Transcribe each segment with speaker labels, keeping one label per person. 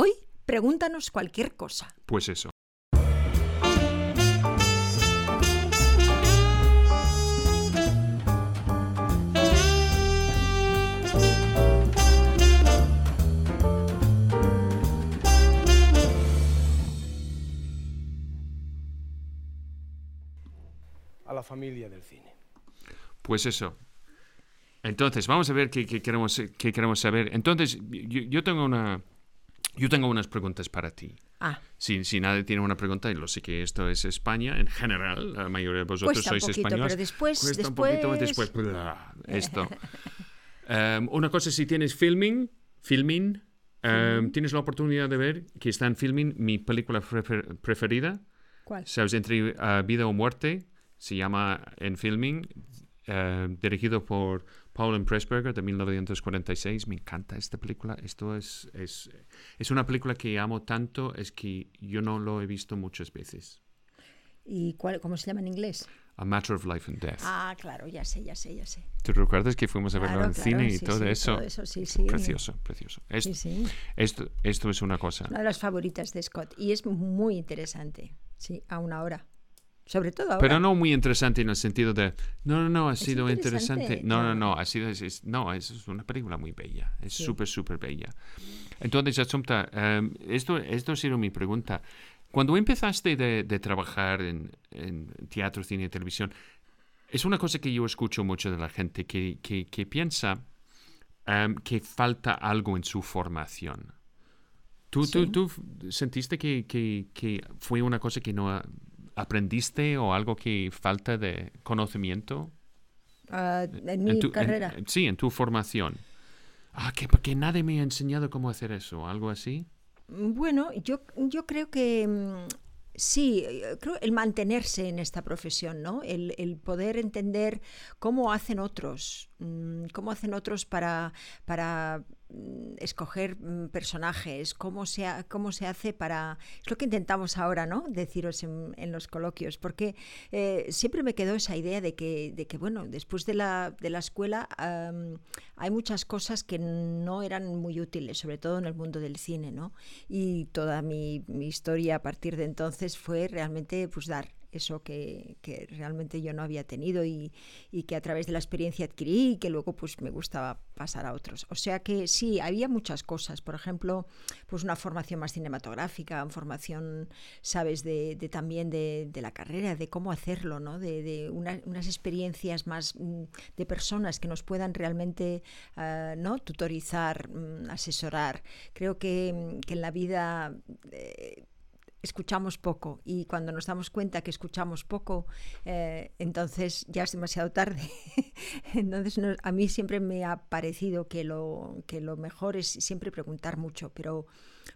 Speaker 1: Hoy, pregúntanos cualquier cosa.
Speaker 2: Pues eso.
Speaker 3: a la familia del cine.
Speaker 2: Pues eso. Entonces, vamos a ver qué, qué queremos, qué queremos saber. Entonces, yo, yo tengo una... Yo tengo unas preguntas para ti.
Speaker 1: Ah,
Speaker 2: Si, si nadie tiene una pregunta, y lo sé que esto es España en general, la mayoría de vosotros
Speaker 1: Cuesta un
Speaker 2: sois
Speaker 1: poquito,
Speaker 2: españoles.
Speaker 1: pero después-
Speaker 2: Cuesta un poquito
Speaker 1: después-
Speaker 2: después. bla, esto. Em, una cosa, si tienes filming, filming, em, tienes la oportunidad de ver que está en filming mi película prefer- preferida,
Speaker 1: ¿cuál?
Speaker 2: sabes, entre ah, vida o muerte, se llama en filming, eh, dirigido por Paul Pressburger de 1946. Me encanta esta película. Esto es, es, es una película que amo tanto, es que yo no lo he visto muchas veces.
Speaker 1: ¿Y cuál, cómo se llama en inglés?
Speaker 2: A Matter of Life and Death.
Speaker 1: Ah, claro, ya sé, ya sé, ya sé.
Speaker 2: ¿Te recuerdas que fuimos a verlo
Speaker 1: Claro,
Speaker 2: en
Speaker 1: claro,
Speaker 2: cine y
Speaker 1: sí,
Speaker 2: todo
Speaker 1: sí,
Speaker 2: eso?
Speaker 1: todo eso, sí, sí.
Speaker 2: Precioso, precioso. Es-
Speaker 1: Sí, sí.
Speaker 2: Esto, esto es una cosa.
Speaker 1: Una de las favoritas de Scott. Y es muy interesante, sí, a una hora. Sobre todo ahora.
Speaker 2: Pero no muy interesante en el sentido de, no, no, no, ha sido
Speaker 1: interesante.
Speaker 2: interesante. No, no,
Speaker 1: No.
Speaker 2: ha sido, es- es- no, es una película muy bella. Es
Speaker 1: Sí.
Speaker 2: súper, súper bella. Entonces, Asunta, em, esto, esto ha sido mi pregunta. Cuando empezaste de, de trabajar en, en teatro, cine y televisión, es una cosa que yo escucho mucho de la gente que, que, que piensa em, que falta algo en su formación. ¿Tú, tú,
Speaker 1: Sí.
Speaker 2: tú sentiste que, que, que fue una cosa que no aprendiste o algo que falta de conocimiento?
Speaker 1: Ah, en
Speaker 2: en
Speaker 1: mi
Speaker 2: tu-
Speaker 1: carrera.
Speaker 2: en- sí, en tu formación. Ah, que porque nadie me ha enseñado cómo hacer eso, algo así.
Speaker 1: Bueno, yo, yo creo que mm, sí, creo el mantenerse en esta profesión, ¿no? El, el poder entender cómo hacen otros, mm, cómo hacen otros para, para escoger mm, personajes, cómo se, ha- cómo se hace para... Es lo que intentamos ahora, ¿no? Deciros en, los coloquios, porque eh, siempre me quedó esa idea de que, de que bueno, después de la, de la escuela hay muchas cosas que no eran muy útiles, sobre todo en el mundo del cine, ¿no? Y toda mi, mi historia a partir de entonces fue realmente pues dar eso que, que realmente yo no había tenido y, y que a través de la experiencia adquirí y que luego pues me gustaba pasar a otros. O sea que sí, había muchas cosas, por ejemplo, pues una formación más cinematográfica, formación, sabes, de, de también de, de la carrera, de cómo hacerlo, ¿no? De, de una- unas experiencias más mm, de personas que nos puedan realmente ah, ¿no? tutorizar, mm, asesorar. Creo que, mm, que en la vida eh, escuchamos poco y cuando nos damos cuenta que escuchamos poco, eh, entonces ya es demasiado tarde. entonces a mí siempre me ha parecido que lo, que lo mejor es siempre preguntar mucho, pero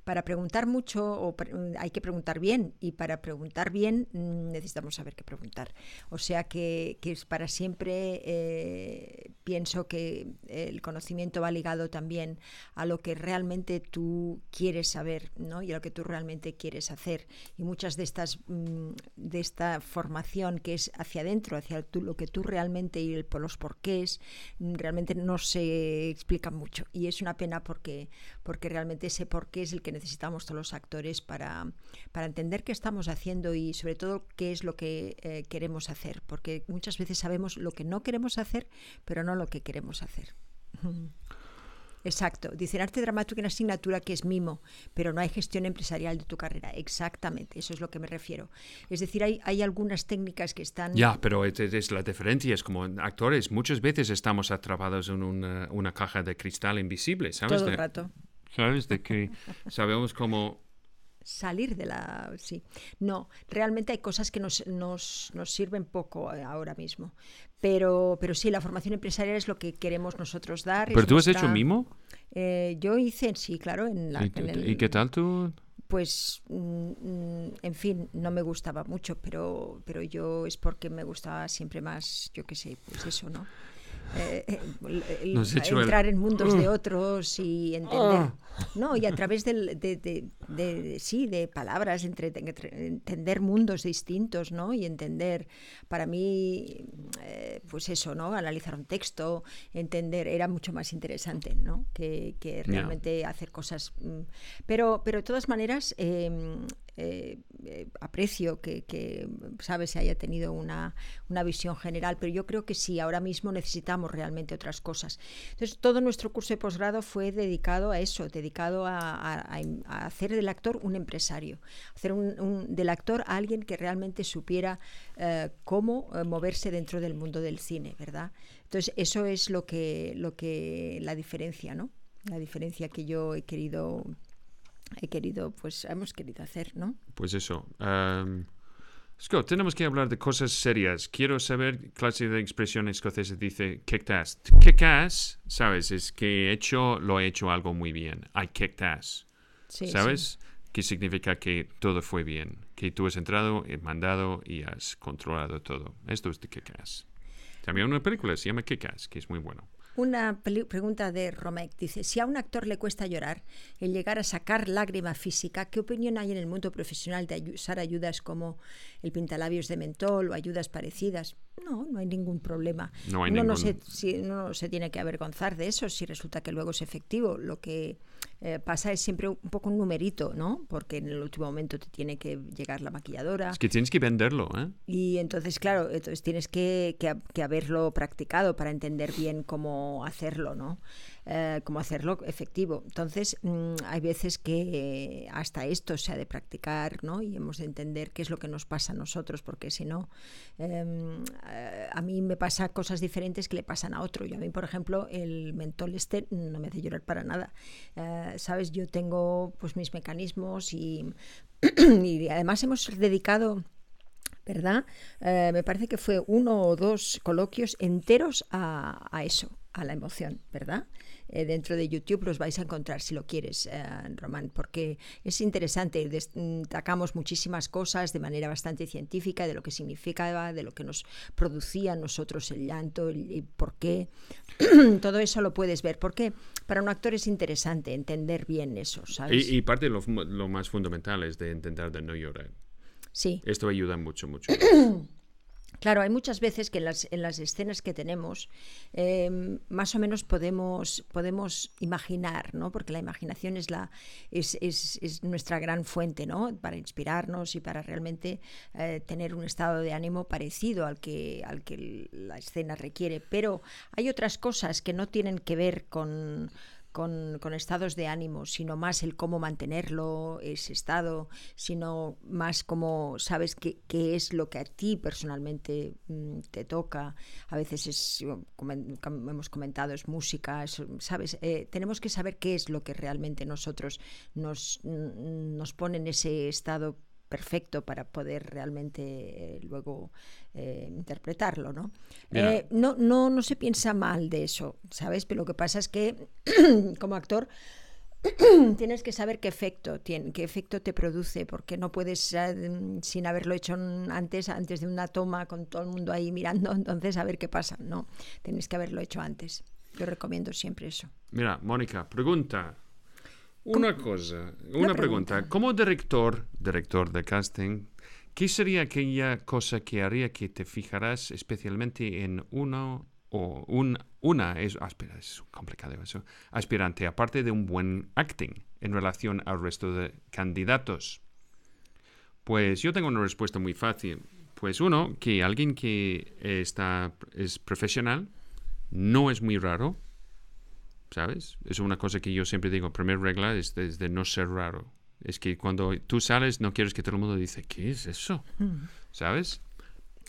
Speaker 1: para preguntar mucho hay que preguntar bien y para preguntar bien mm, necesitamos saber qué preguntar. O sea que, que es para siempre eh, pienso que el conocimiento va ligado también a lo que realmente tú quieres saber ¿no? y a lo que tú realmente quieres hacer. Y muchas de estas mm, de esta formación que es hacia adentro, hacia lo que tú realmente y por los porqués, mm, realmente no se explican mucho. Y es una pena porque, porque realmente ese porqué es el que necesitamos todos los actores para, para entender qué estamos haciendo y sobre todo qué es lo que eh, queremos hacer. Porque muchas veces sabemos lo que no queremos hacer, pero no lo que queremos hacer. Exacto. Dicen arte dramático en asignatura que es mimo, pero no hay gestión empresarial de tu carrera. Exactamente, eso es lo que me refiero. Es decir, hay, hay algunas técnicas que están...
Speaker 2: Ya, pero es, es la diferencia. Es como actores, muchas veces estamos atrapados en una, una caja de cristal invisible, ¿sabes?
Speaker 1: todo el rato.
Speaker 2: ¿Sabes? De que sabemos cómo...
Speaker 1: salir de la... Sí. No, realmente hay cosas que nos, nos, nos sirven poco eh, ahora mismo. Pero, pero sí, la formación empresarial es lo que queremos nosotros dar.
Speaker 2: ¿Pero tú has hecho mimo?
Speaker 1: Eh, yo hice, sí, claro, en la...
Speaker 2: ¿Y,
Speaker 1: en el-
Speaker 2: y qué tal tú?
Speaker 1: Pues, mm, en fin, no me gustaba mucho, pero, pero yo es porque me gustaba siempre más, yo qué sé, pues eso, ¿no? Eh, el-
Speaker 2: Nos has hecho el-
Speaker 1: entrar en mundos de otros y entender.
Speaker 2: Ah.
Speaker 1: No, y a través del- de, de- de- de- sí, de palabras, entre, entender mundos distintos, ¿no? Y entender, para mí, eh, pues eso, ¿no? Analizar un texto, entender, era mucho más interesante, ¿no? Que, que realmente hacer cosas. mm, Pero, pero de todas maneras, eh, eh, eh, aprecio que, que, sabes, se haya tenido una, una visión general, pero yo creo que sí, ahora mismo necesitamos realmente otras cosas. Entonces, todo nuestro curso de posgrado fue dedicado a eso, dedicado a, a- a- a hacer del actor un empresario, hacer un- un- del actor a alguien que realmente supiera eh, cómo eh, moverse dentro del mundo del cine, ¿verdad? Entonces, eso es lo que, lo que la diferencia, ¿no? La diferencia que yo he querido, he querido, pues hemos querido hacer, ¿no?
Speaker 2: Pues eso. am, Scott, tenemos que hablar de cosas serias. Quiero saber clase de expresión escocesa dice kicked ass. Kick ass, ¿sabes? Es que he hecho, lo he hecho algo muy bien. I kicked ass.
Speaker 1: Sí, sí.
Speaker 2: ¿Sabes? Que significa que todo fue bien. Que tú has entrado, he mandado y has controlado todo. Esto es de kick ass. También una película se llama Kick Ass, que es muy bueno.
Speaker 1: Una pregunta de Romek dice, si a un actor le cuesta llorar, el llegar a sacar lágrima física, ¿qué opinión hay en el mundo profesional de usar ayudas como el pintalabios de mentol o ayudas parecidas? No, no hay ningún problema.
Speaker 2: No hay
Speaker 1: uno, no
Speaker 2: ningún-
Speaker 1: se, si- uno no se tiene que avergonzar de eso si resulta que luego es efectivo. Lo que eh, pasa es siempre un poco un numerito, ¿no? Porque en el último momento te tiene que llegar la maquilladora.
Speaker 2: Es que tienes que venderlo, ¿eh?
Speaker 1: Y entonces, claro, entonces tienes que, que, que haberlo practicado para entender bien cómo hacerlo, ¿no? Eh, cómo hacerlo efectivo. Entonces, mm, hay veces que hasta esto se ha de practicar, ¿no? Y hemos de entender qué es lo que nos pasa a nosotros, porque si no, em, eh, a mí me pasa cosas diferentes que le pasan a otro. Yo a mí, por ejemplo, el mentol este no me hace llorar para nada. Eh, Sabes, yo tengo pues mis mecanismos y, además hemos dedicado ¿verdad? Eh, me parece que fue uno o dos coloquios enteros a eso, a la emoción, ¿verdad? Eh, dentro de YouTube los vais a encontrar si lo quieres, eh, Román, porque es interesante. Destacamos muchísimas cosas de manera bastante científica de lo que significaba, de lo que nos producía a nosotros el llanto, y por qué. Todo eso lo puedes ver, porque para un actor es interesante entender bien eso, ¿sabes?
Speaker 2: Y, y parte de lo, lo más fundamental es de intentar de no llorar.
Speaker 1: sí.
Speaker 2: Esto ayuda mucho, mucho.
Speaker 1: Claro, hay muchas veces que en las, en las escenas que tenemos eh, más o menos podemos, podemos imaginar, ¿no? Porque la imaginación es, la, es, es, es nuestra gran fuente, ¿no? Para inspirarnos y para realmente eh, tener un estado de ánimo parecido al que, al que la escena requiere. Pero hay otras cosas que no tienen que ver con, con, con estados de ánimo, sino más el cómo mantenerlo, ese estado, sino más como sabes qué, es lo que a ti personalmente mm, te toca. A veces es, como hemos comentado, es música, es, sabes, Eh, tenemos que saber qué es lo que realmente nosotros nos, nos pone en ese estado perfecto para poder realmente eh, luego eh, interpretarlo, ¿no? Eh, no, no, no se piensa mal de eso, ¿sabes? Pero lo que pasa es que como actor tienes que saber qué efecto tiene, qué efecto te produce, porque no puedes sin haberlo hecho antes, antes de una toma con todo el mundo ahí mirando, entonces a ver qué pasa. No, tienes que haberlo hecho antes. Yo recomiendo siempre eso.
Speaker 2: Mira, Mónica, pregunta. Una cosa, una,
Speaker 1: pregunta.
Speaker 2: pregunta. Como director, director de casting, ¿qué sería aquella cosa que haría que te fijarás especialmente en uno o un, una, es, ah, espera, es complicado eso, aspirante, aparte de un buen acting en relación al resto de candidatos? Pues yo tengo una respuesta muy fácil. Pues uno, que alguien que está, es profesional, no es muy raro, ¿sabes? Es una cosa que yo siempre digo, primera regla es de, es de no ser raro. Es que cuando tú sales no quieres que todo el mundo dice, ¿qué es eso? ¿Sabes?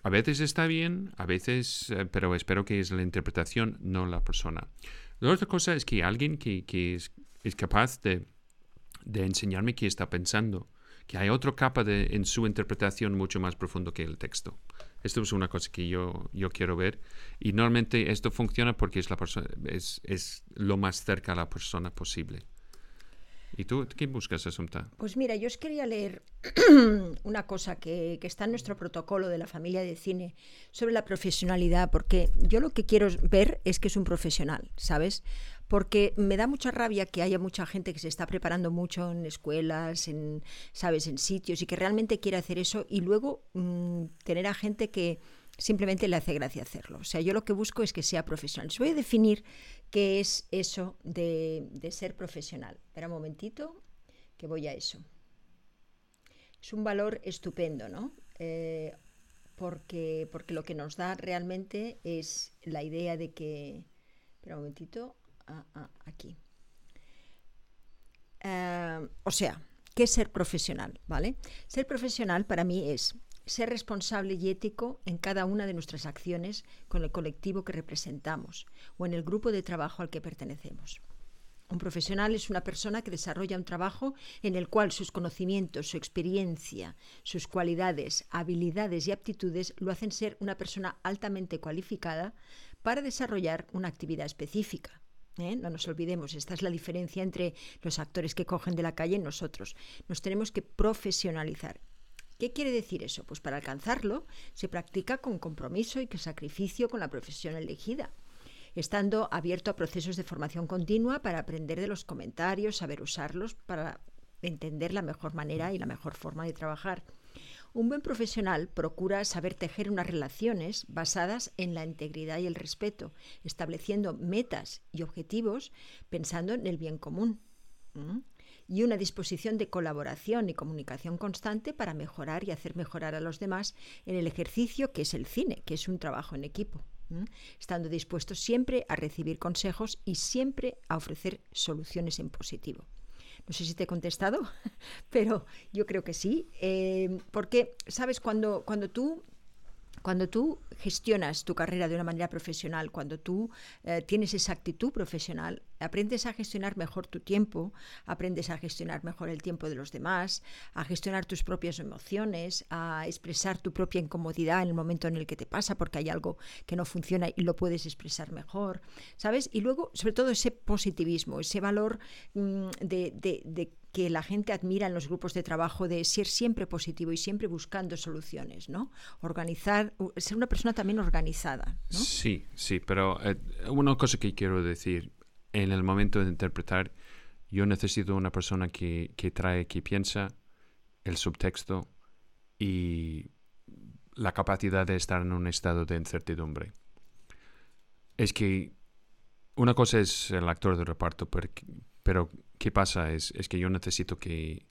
Speaker 2: A veces está bien, a veces, eh, pero espero que es la interpretación, no la persona. La otra cosa es que alguien que, que es, es capaz de, de enseñarme qué está pensando, que hay otra capa de, en su interpretación mucho más profundo que el texto. Esto es una cosa que yo, yo quiero ver. Y normalmente esto funciona porque es, la es, es lo más cerca a la persona posible. ¿Y tú qué buscas, Asunta?
Speaker 1: Pues mira, yo os quería leer una cosa que, que, está en nuestro protocolo de la familia de cine sobre la profesionalidad, porque yo lo que quiero ver es que es un profesional, ¿sabes? Porque me da mucha rabia que haya mucha gente que se está preparando mucho en escuelas, en, ¿sabes?, en sitios y que realmente quiere hacer eso y luego mmm, tener a gente que simplemente le hace gracia hacerlo. O sea, yo lo que busco es que sea profesional. Les voy a definir qué es eso de, de ser profesional. Espera un momentito, que voy a eso. Es un valor estupendo, ¿no? Eh, porque, porque lo que nos da realmente es la idea de que... Espera un momentito. Ah, ah, aquí. Uh, o sea, ¿qué es ser profesional? ¿Vale? Ser profesional para mí es ser responsable y ético en cada una de nuestras acciones con el colectivo que representamos o en el grupo de trabajo al que pertenecemos. Un profesional es una persona que desarrolla un trabajo en el cual sus conocimientos, su experiencia, sus cualidades, habilidades y aptitudes lo hacen ser una persona altamente cualificada para desarrollar una actividad específica. ¿Eh? No nos olvidemos, esta es la diferencia entre los actores que cogen de la calle y nosotros. Nos tenemos que profesionalizar. ¿Qué quiere decir eso? Pues para alcanzarlo se practica con compromiso y con sacrificio con la profesión elegida, estando abierto a procesos de formación continua para aprender de los comentarios, saber usarlos para entender la mejor manera y la mejor forma de trabajar. Un buen profesional procura saber tejer unas relaciones basadas en la integridad y el respeto, estableciendo metas y objetivos pensando en el bien común. Y una disposición de colaboración y comunicación constante para mejorar y hacer mejorar a los demás en el ejercicio que es el cine, que es un trabajo en equipo, estando dispuestos siempre a recibir consejos y siempre a ofrecer soluciones en positivo. No sé si te he contestado, pero yo creo que sí, eh, porque, sabes, cuando, cuando tú cuando tú gestionas tu carrera de una manera profesional, cuando tú eh, tienes esa actitud profesional, aprendes a gestionar mejor tu tiempo, aprendes a gestionar mejor el tiempo de los demás, a gestionar tus propias emociones, a expresar tu propia incomodidad en el momento en el que te pasa porque hay algo que no funciona y lo puedes expresar mejor, ¿sabes? Y luego, sobre todo, ese positivismo, ese valor de, de, de que la gente admira en los grupos de trabajo de ser siempre positivo y siempre buscando soluciones, ¿no? Organizar, ser una persona también organizada, ¿no?
Speaker 2: Sí, sí, pero eh, una cosa que quiero decir, en el momento de interpretar, yo necesito una persona que, trae, que piensa el subtexto y la capacidad de estar en un estado de incertidumbre. Es que una cosa es el actor de reparto, pero, pero ¿qué pasa? Es, es, que yo necesito que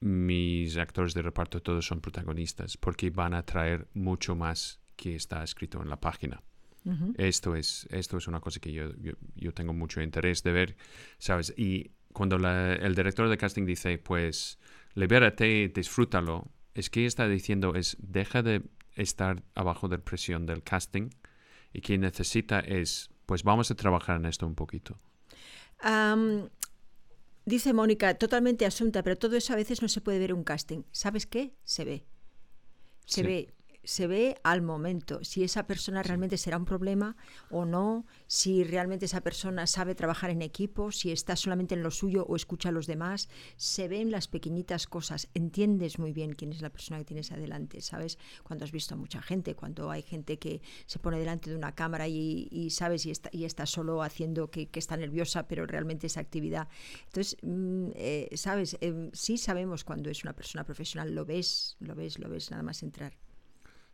Speaker 2: mis actores de reparto todos son protagonistas, porque van a traer mucho más que está escrito en la página. Uh -huh. Esto, es, esto es una cosa que yo, yo, yo, tengo mucho interés de ver, ¿sabes? Y cuando la, el director de casting dice, pues, libérate, disfrútalo, es que está diciendo es, deja de estar abajo de presión del casting y que necesita es, pues vamos a trabajar en esto un poquito.
Speaker 1: Um, dice Mónica, totalmente asunta, pero todo eso a veces no se puede ver en un casting. ¿Sabes qué? Se ve. Se sí. ve se ve al momento si esa persona realmente será un problema o no, si realmente esa persona sabe trabajar en equipo, si está solamente en lo suyo o escucha a los demás, se ven las pequeñitas cosas, entiendes muy bien quién es la persona que tienes adelante, ¿sabes? Cuando has visto a mucha gente, cuando hay gente que se pone delante de una cámara y, y sabes y está, y está solo haciendo que, que, está nerviosa, pero realmente es actividad. Entonces, mm, eh, ¿sabes? Eh, sí sabemos cuando es una persona profesional, lo ves, lo ves, lo ves nada más entrar.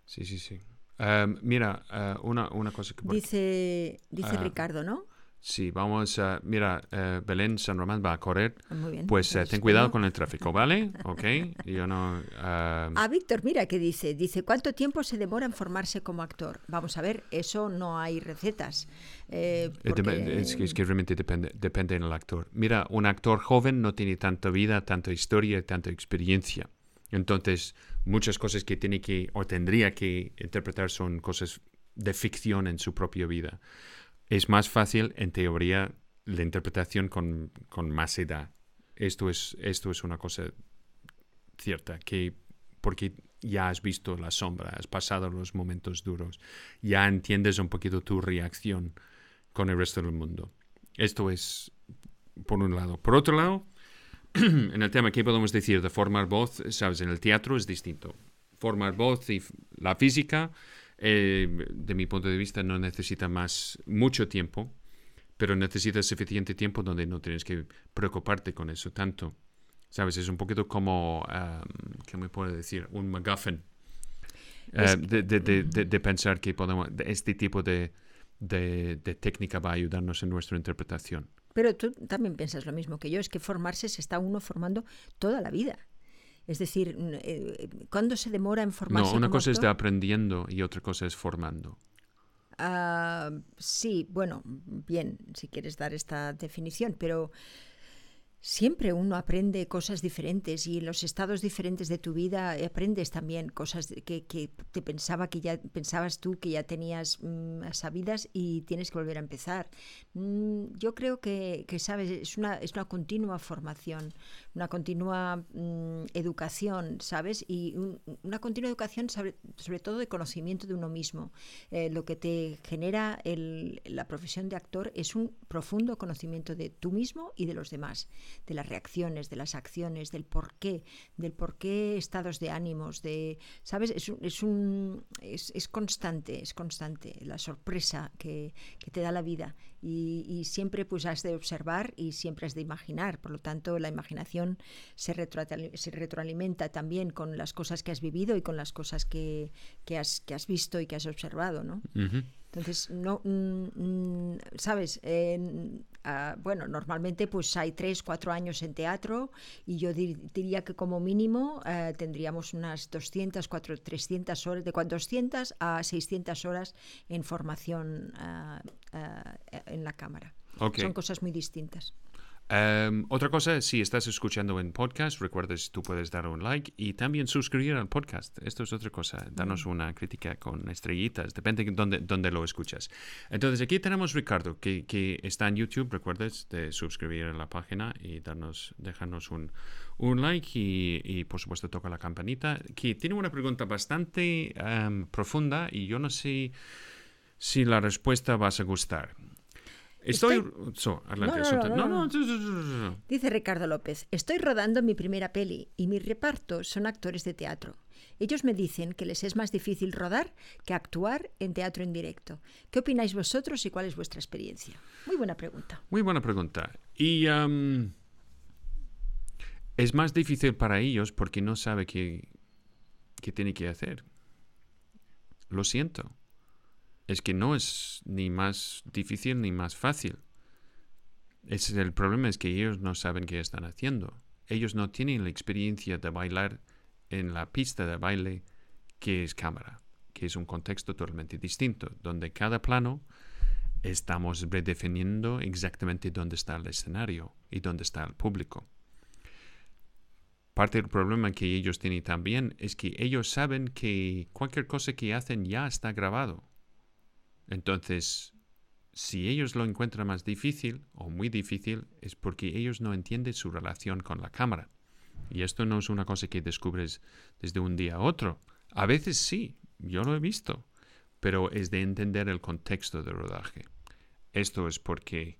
Speaker 2: Sí, sí, sí. Um, mira, uh, una, una, cosa que...
Speaker 1: Dice, dice uh, Ricardo, ¿no?
Speaker 2: Sí, vamos a... Mira, uh, Belén San Román va a correr.
Speaker 1: Muy bien.
Speaker 2: Pues ten cuidado con el tráfico, ¿vale? Ok. Yo no...
Speaker 1: Ah, Víctor, mira qué dice. Dice, ¿cuánto tiempo se demora en formarse como actor? Vamos a ver, eso no hay recetas. Eh,
Speaker 2: porque... es, es, que realmente depende, depende del actor. Mira, un actor joven no tiene tanta vida, tanta historia, tanta experiencia. Entonces, muchas cosas que tiene que o tendría que interpretar son cosas de ficción en su propia vida. Es más fácil, en teoría, la interpretación con, con más edad. Esto es, esto es una cosa cierta, que porque ya has visto la sombra, has pasado los momentos duros, ya entiendes un poquito tu reacción con el resto del mundo. Esto es por un lado. Por otro lado, en el tema, ¿qué podemos decir de formar voz? Sabes, en el teatro es distinto. Formar voz y la física, eh, de mi punto de vista, no necesita más, mucho tiempo, pero necesita suficiente tiempo donde no tienes que preocuparte con eso tanto. ¿Sabes? Es un poquito como, um, ¿qué me puedo decir? Un MacGuffin. Eh, de, de, de, de, pensar que podemos, este tipo de, técnica va a ayudarnos en nuestra interpretación.
Speaker 1: Pero tú también piensas lo mismo que yo, es que formarse se está uno formando toda la vida. Es decir, eh, ¿cuándo se demora en formarse?
Speaker 2: No, una cosa es de aprendiendo y otra cosa es formando.
Speaker 1: Ah, sí, bueno, bien, si quieres dar esta definición, pero Siempre uno aprende cosas diferentes y en los estados diferentes de tu vida aprendes también cosas que, te pensaba que ya pensabas tú que ya tenías mm, sabidas y tienes que volver a empezar. Mm, yo creo que, sabes es una es una continua formación, una continua mm, educación, sabes y una continua educación sobre, todo de conocimiento de uno mismo. Eh, lo que te genera la profesión de actor es un profundo conocimiento de tú mismo y de los demás de las reacciones, de las acciones, del por qué, del por qué estados de ánimos, de, ¿sabes? Es, es, un, es, es constante, es constante la sorpresa que, que te da la vida y, y, siempre pues has de observar y siempre has de imaginar, por lo tanto la imaginación se, se retroalimenta también con las cosas que has vivido y con las cosas que, que, has, que has visto y que has observado, ¿no? Entonces, no, mm, ¿sabes? Ah, bueno, normalmente pues hay tres, cuatro años en teatro y yo diría que como mínimo eh, tendríamos unas 200, 400, 300 horas, de 200 a 600 horas en formación ah, en la cámara. Son cosas muy distintas.
Speaker 2: Em, otra cosa, si estás escuchando en podcast, recuerdes, tú puedes dar un like y también suscribir al podcast. Esto es otra cosa. Danos mm. una crítica con estrellitas, depende de dónde, dónde lo escuchas. Entonces, aquí tenemos Ricardo, que, que, está en YouTube. Recuerdes de suscribir a la página y darnos, dejarnos un, un like y, y, por supuesto, toca la campanita. Que tiene una pregunta bastante em, profunda y yo no sé si la respuesta vas a gustar. Estoy...
Speaker 1: Dice Ricardo López, estoy rodando mi primera peli y mi reparto son actores de teatro. Ellos me dicen que les es más difícil rodar que actuar en teatro en directo. ¿Qué opináis vosotros y cuál es vuestra experiencia? Muy buena pregunta.
Speaker 2: Muy buena pregunta. Y es más difícil para ellos porque no sabe qué, qué tiene que hacer. Lo siento es que no es ni más difícil ni más fácil. Es, el problema es que ellos no saben qué están haciendo. Ellos no tienen la experiencia de bailar en la pista de baile que es cámara, que es un contexto totalmente distinto, donde cada plano estamos redefiniendo exactamente dónde está el escenario y dónde está el público. Parte del problema que ellos tienen también es que ellos saben que cualquier cosa que hacen ya está grabado entonces, si ellos lo encuentran más difícil o muy difícil, es porque ellos no entienden su relación con la cámara. Y esto no es una cosa que descubres desde un día a otro. A veces sí, yo lo he visto, pero es de entender el contexto de rodaje. Esto es porque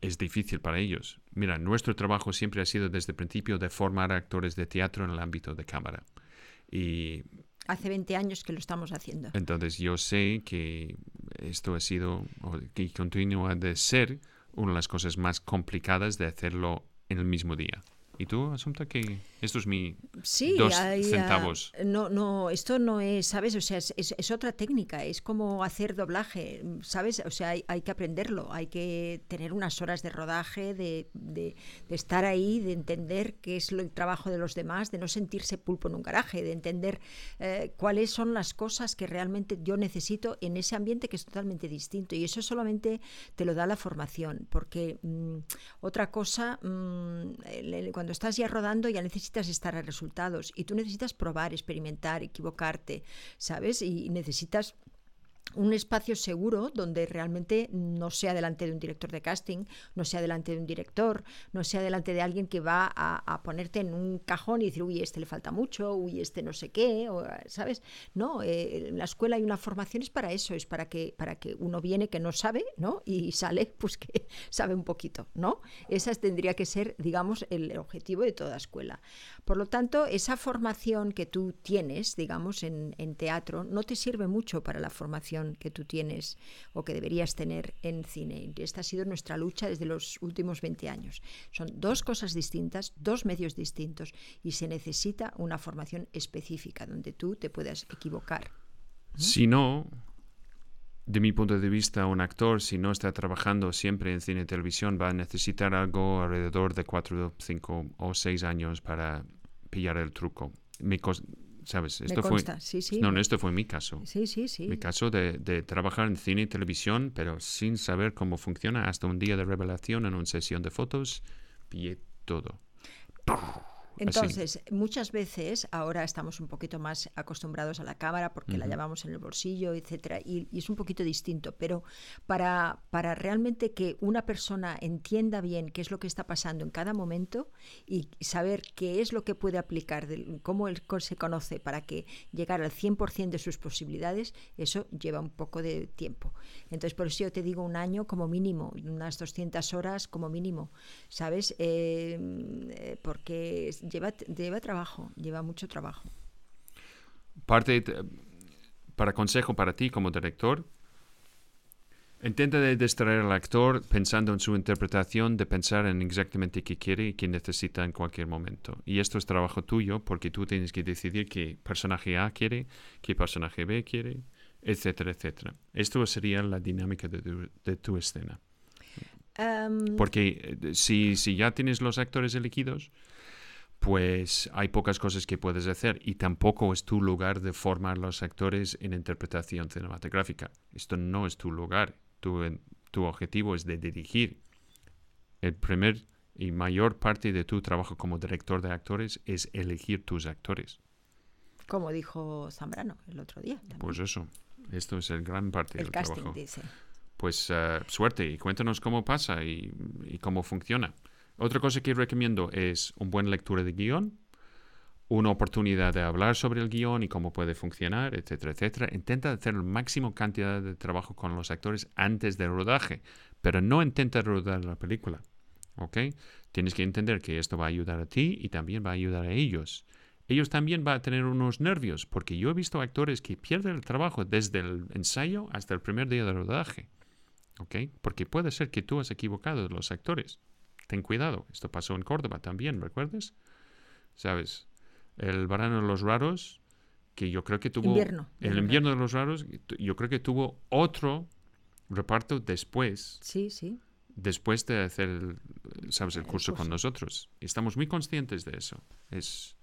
Speaker 2: es difícil para ellos. Mira, nuestro trabajo siempre ha sido desde el principio de formar actores de teatro en el ámbito de cámara. Y
Speaker 1: Hace 20 años que lo estamos haciendo.
Speaker 2: Entonces yo sé que esto ha sido y continúa de ser una de las cosas más complicadas de hacerlo en el mismo día. ¿Y tú, Asunta, que esto es mi sí, dos ah, centavos?
Speaker 1: no, no, esto no es, ¿sabes? O sea, es, es, otra técnica, es como hacer doblaje, ¿sabes? O sea, hay, hay, que aprenderlo, hay que tener unas horas de rodaje, de, de, estar ahí, de entender qué es el trabajo de los demás, de no sentirse pulpo en un garaje, de entender eh, cuáles son las cosas que realmente yo necesito en ese ambiente que es totalmente distinto. Y eso solamente te lo da la formación, porque mm, otra cosa, mm, cuando estás ya rodando ya necesitas estar a resultados y tú necesitas probar, experimentar, equivocarte, ¿sabes? Y necesitas un espacio seguro donde realmente no sea delante de un director de casting, no sea delante de un director, no sea delante de alguien que va a, ponerte en un cajón y decir, uy, este le falta mucho, uy, este no sé qué, o, ¿sabes? No, eh, en la escuela hay una formación es para eso, es para que, para que uno viene que no sabe, ¿no? Y sale pues que sabe un poquito, ¿no? Esa tendría que ser, digamos, el objetivo de toda escuela. Por lo tanto, esa formación que tú tienes, digamos, en, en teatro, no te sirve mucho para la formación que tú tienes o que deberías tener en cine. Esta ha sido nuestra lucha desde los últimos 20 años. Son dos cosas distintas, dos medios distintos y se necesita una formación específica donde tú te puedas equivocar.
Speaker 2: Si no, de mi punto de vista, un actor, si no está trabajando siempre en cine y televisión, va a necesitar algo alrededor de 4, 5 o 6 años para pillar el truco. ¿Sabes?
Speaker 1: Esto
Speaker 2: fue,
Speaker 1: sí, sí.
Speaker 2: No, no, esto fue mi caso.
Speaker 1: Sí, sí, sí.
Speaker 2: Mi caso de, de, trabajar en cine y televisión, pero sin saber cómo funciona, hasta un día de revelación en una sesión de fotos, pillé todo.
Speaker 1: Entonces, muchas veces ahora estamos un poquito más acostumbrados a la cámara porque la llevamos en el bolsillo, etcétera, y, es un poquito distinto. Pero para, para realmente que una persona entienda bien qué es lo que está pasando en cada momento y saber qué es lo que puede aplicar, cómo él se conoce para que llegar al 100% de sus posibilidades, eso lleva un poco de tiempo. Entonces, por eso yo te digo un año como mínimo, unas 200 horas como mínimo, ¿sabes? Eh, porque lleva, lleva trabajo, lleva mucho trabajo.
Speaker 2: Parte, para consejo para ti como director, intenta de distraer al actor pensando en su interpretación, de pensar en exactamente qué quiere y qué necesita en cualquier momento. Y esto es trabajo tuyo porque tú tienes que decidir qué personaje A quiere, qué personaje B quiere, etcétera, etcétera. Esto sería la dinámica de tu, escena.
Speaker 1: Em,
Speaker 2: porque eh, si, si ya tienes los actores elegidos, pues hay pocas cosas que puedes hacer y tampoco es tu lugar de formar los actores en interpretación cinematográfica. Esto no es tu lugar. Tu, tu objetivo es de dirigir. El primer y mayor parte de tu trabajo como director de actores es elegir tus actores.
Speaker 1: Como dijo Zambrano el otro día.
Speaker 2: Pues eso, esto es el gran parte
Speaker 1: el
Speaker 2: del
Speaker 1: casting,
Speaker 2: trabajo.
Speaker 1: Dice.
Speaker 2: Pues uh, suerte y cuéntanos cómo pasa y, y cómo funciona. Otra cosa que recomiendo es una buena lectura de guion, una oportunidad de hablar sobre el guion y cómo puede funcionar, etcétera, etcétera. Intenta hacer la máxima cantidad de trabajo con los actores antes del rodaje, pero no intenta rodar la película. ¿Ok? Tienes que entender que esto va a ayudar a ti y también va a ayudar a ellos. Ellos también van a tener unos nervios, porque yo he visto actores que pierden el trabajo desde el ensayo hasta el primer día de rodaje. ¿Ok? Porque puede ser que tú has equivocado los actores ten cuidado. Esto pasó en Córdoba también, ¿recuerdas? ¿Sabes? El verano de los raros, que yo creo que tuvo...
Speaker 1: Invierno.
Speaker 2: El invierno de los raros, yo creo que tuvo otro reparto después.
Speaker 1: Sí, sí.
Speaker 2: Después de hacer, ¿sabes? El curso, con nosotros. Estamos muy conscientes de eso. Es...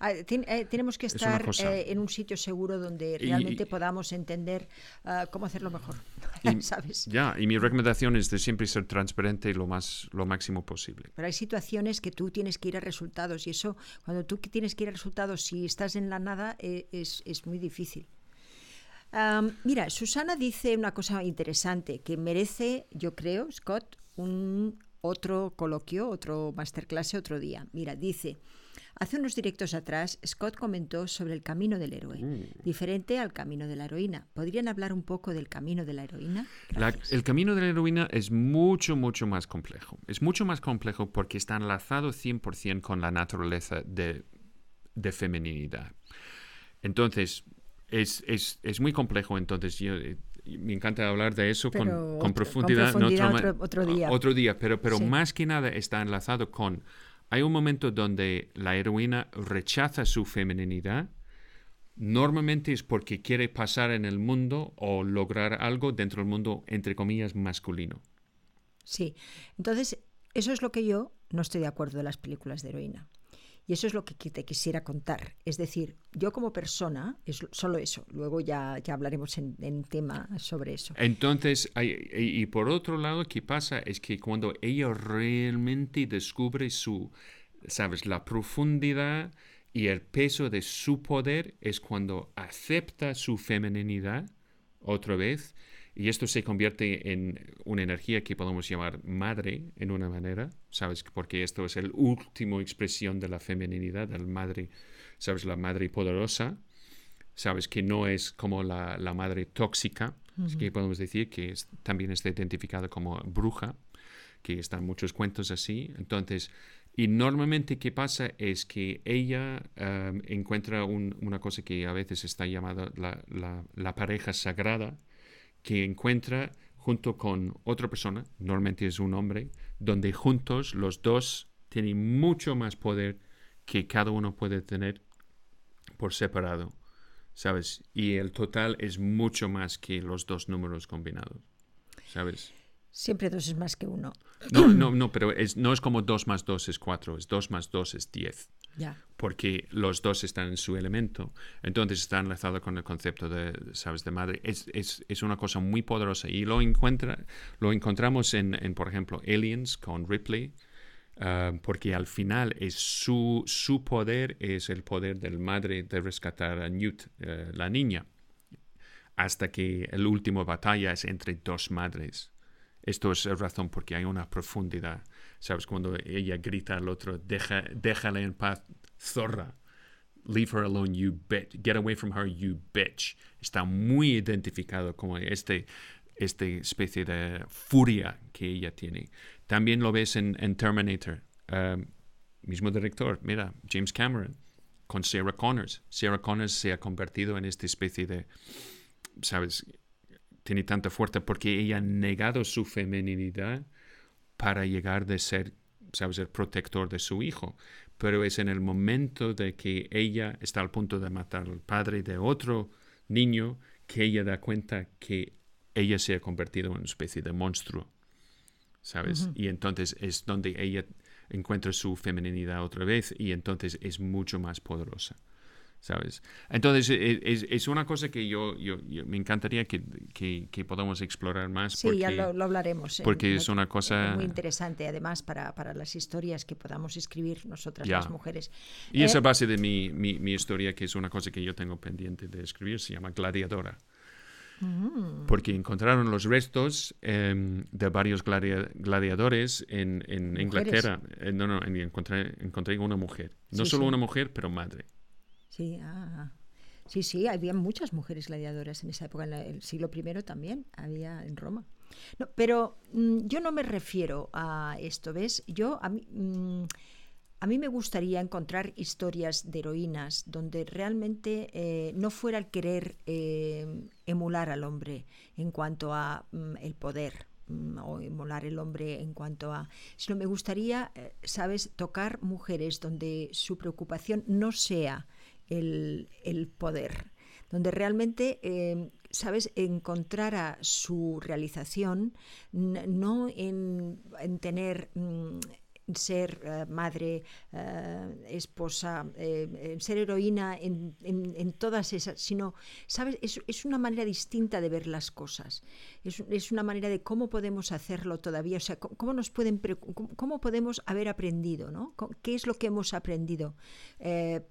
Speaker 1: Ah, eh, tenemos que estar eh, en un sitio seguro donde realmente podamos entender ah, cómo hacerlo mejor. ¿sabes?
Speaker 2: Ya, y mi recomendación es de siempre ser transparente lo, más, lo máximo posible.
Speaker 1: Pero hay situaciones que tú tienes que ir a resultados y eso, cuando tú tienes que ir a resultados, si estás en la nada, eh, es, es, muy difícil. mira, Susana dice una cosa interesante que merece, yo creo, Scott, un otro coloquio, otro masterclass otro día. Mira, dice, Hace unos directos atrás, Scott comentó sobre el camino del héroe, mm. diferente al camino de la heroína. ¿Podrían hablar un poco del camino de la heroína?
Speaker 2: el camino de la heroína es mucho, mucho más complejo. Es mucho más complejo porque está enlazado 100% con la naturaleza de, de femeninidad. Entonces, es, es, es, muy complejo. Entonces, yo, eh, me encanta hablar de eso con, con, profundidad.
Speaker 1: otro, día.
Speaker 2: Otro día, pero, pero más que nada está enlazado con hay un momento donde la heroína rechaza su feminidad. Normalmente es porque quiere pasar en el mundo o lograr algo dentro del mundo, entre comillas, masculino.
Speaker 1: Sí, entonces eso es lo que yo no estoy de acuerdo de las películas de heroína. Y eso es lo que te quisiera contar. Es decir, yo como persona, es solo eso. Luego ya, ya hablaremos en, tema sobre eso.
Speaker 2: Entonces, y, por otro lado, ¿qué pasa? Es que cuando ella realmente descubre su, sabes, la profundidad y el peso de su poder, es cuando acepta su feminidad, otra vez y esto se convierte en una energía que podemos llamar madre en una manera, ¿sabes? Porque esto es el último expresión de la feminidad, la madre, ¿sabes? La madre poderosa, ¿sabes? Que no es como la, la madre tóxica, que podemos decir que también está identificada como bruja, que están muchos cuentos así. Entonces, y normalmente qué pasa es que ella um, encuentra una cosa que a veces está llamada la, la, la pareja sagrada, que encuentra junto con otra persona, normalmente es un hombre, donde juntos los dos tienen mucho más poder que cada uno puede tener por separado, ¿sabes? Y el total es mucho más que los dos números combinados, ¿sabes?
Speaker 1: Siempre dos es más que uno.
Speaker 2: No, no, no, pero es, no es como dos más dos es cuatro, es dos más dos es diez porque los dos están en su elemento. Entonces está enlazado con el concepto de, ¿sabes?, de madre. Es, es, es una cosa muy poderosa y lo, encuentra, lo encontramos en, en, por ejemplo, Aliens con Ripley, ah, porque al final es su, su poder es el poder del madre de rescatar a Newt, eh, la niña, hasta que el último batalla es entre dos madres. Esto es la razón porque hay una profundidad. ¿Sabes? Cuando ella grita al otro, Deja, déjala en paz, zorra. Leave her alone, you bitch. Get away from her, you bitch. Está muy identificado como este, esta especie de furia que ella tiene. También lo ves en, Terminator. Um, mismo director, mira, James Cameron, con Sarah Connors. Sarah Connors se ha convertido en esta especie de, ¿sabes? Tiene tanta fuerza porque ella ha negado su feminidad para llegar de ser, sabes, el protector de su hijo. Pero es en el momento de que ella está al punto de matar al padre de otro niño que ella da cuenta que ella se ha convertido en una especie de monstruo, ¿sabes? Y entonces es donde ella encuentra su feminidad otra vez y entonces es mucho más poderosa. ¿Sabes? Entonces, e, es, es, una cosa que yo, yo, me encantaría que, que, podamos explorar más.
Speaker 1: Sí, ya lo, hablaremos.
Speaker 2: Porque es una cosa...
Speaker 1: Muy interesante, además, para, para las historias que podamos escribir nosotras las mujeres.
Speaker 2: Y esa eh, base de mi, mi, mi, historia, que es una cosa que yo tengo pendiente de escribir, se llama Gladiadora. Mm. Porque encontraron los restos em, de varios gladiadores en, en Inglaterra. Eh, no, no, encontré, encontré una mujer. No solo una mujer, pero madre.
Speaker 1: Sí, ah, sí, sí, había muchas mujeres gladiadoras en esa época, en el siglo I también, había en Roma. No, pero mm, yo no me refiero a esto, ¿ves? Yo, a mí, mm, a mí me gustaría encontrar historias de heroínas donde realmente eh, no fuera el querer eh, emular al hombre en cuanto a mm, el poder, o emular el hombre en cuanto a, sino me gustaría, eh, sabes, tocar mujeres donde su preocupación no sea el, poder, donde realmente, eh, sabes, encontrara su realización no en, tener... Mm, ser eh, madre, eh, esposa, eh, ser heroína en, todas esas, sino, ¿sabes? Es, es, una manera distinta de ver las cosas. Es, es, una manera de cómo podemos hacerlo todavía, o sea, cómo, nos pueden, cómo podemos haber aprendido, ¿no? ¿Qué es lo que hemos aprendido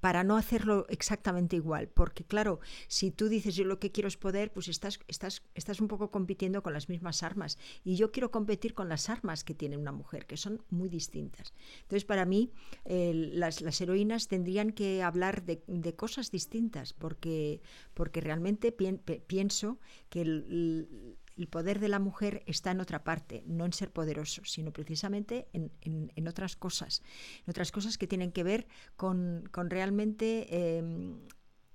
Speaker 1: para no hacerlo exactamente igual? Porque, claro, si tú dices yo lo que quiero es poder, pues estás, estás, estás un poco compitiendo con las mismas armas. Y yo quiero competir con las armas que tiene una mujer, que son muy distintas. Entonces, para mí, las, heroínas tendrían que hablar de, cosas distintas, porque, porque realmente pienso que el, poder de la mujer está en otra parte, no en ser poderoso, sino precisamente en, otras cosas, en otras cosas que tienen que ver con, realmente em,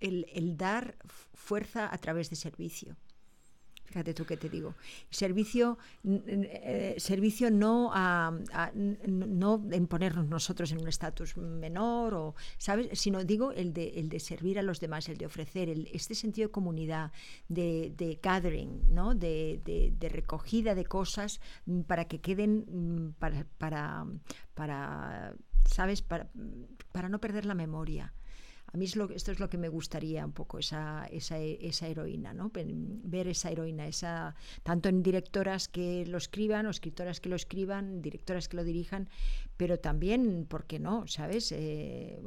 Speaker 1: el, dar fuerza a través de servicio. Fíjate tú qué te digo. Servicio, eh, servicio no a, no en nosotros en un estatus menor, o, ¿sabes? sino digo el de, el de servir a los demás, el de ofrecer, el, este sentido de comunidad, de, de gathering, ¿no? de, de, recogida de cosas para que queden mm, para, para, ¿sabes? Para, para no perder la memoria A mí es lo, esto es lo que me gustaría un poco, esa, esa, esa heroína, ¿no? ver esa heroína, esa, tanto en directoras que lo escriban, o escritoras que lo escriban, directoras que lo dirijan, pero también, ¿por qué no? ¿Sabes? Eh,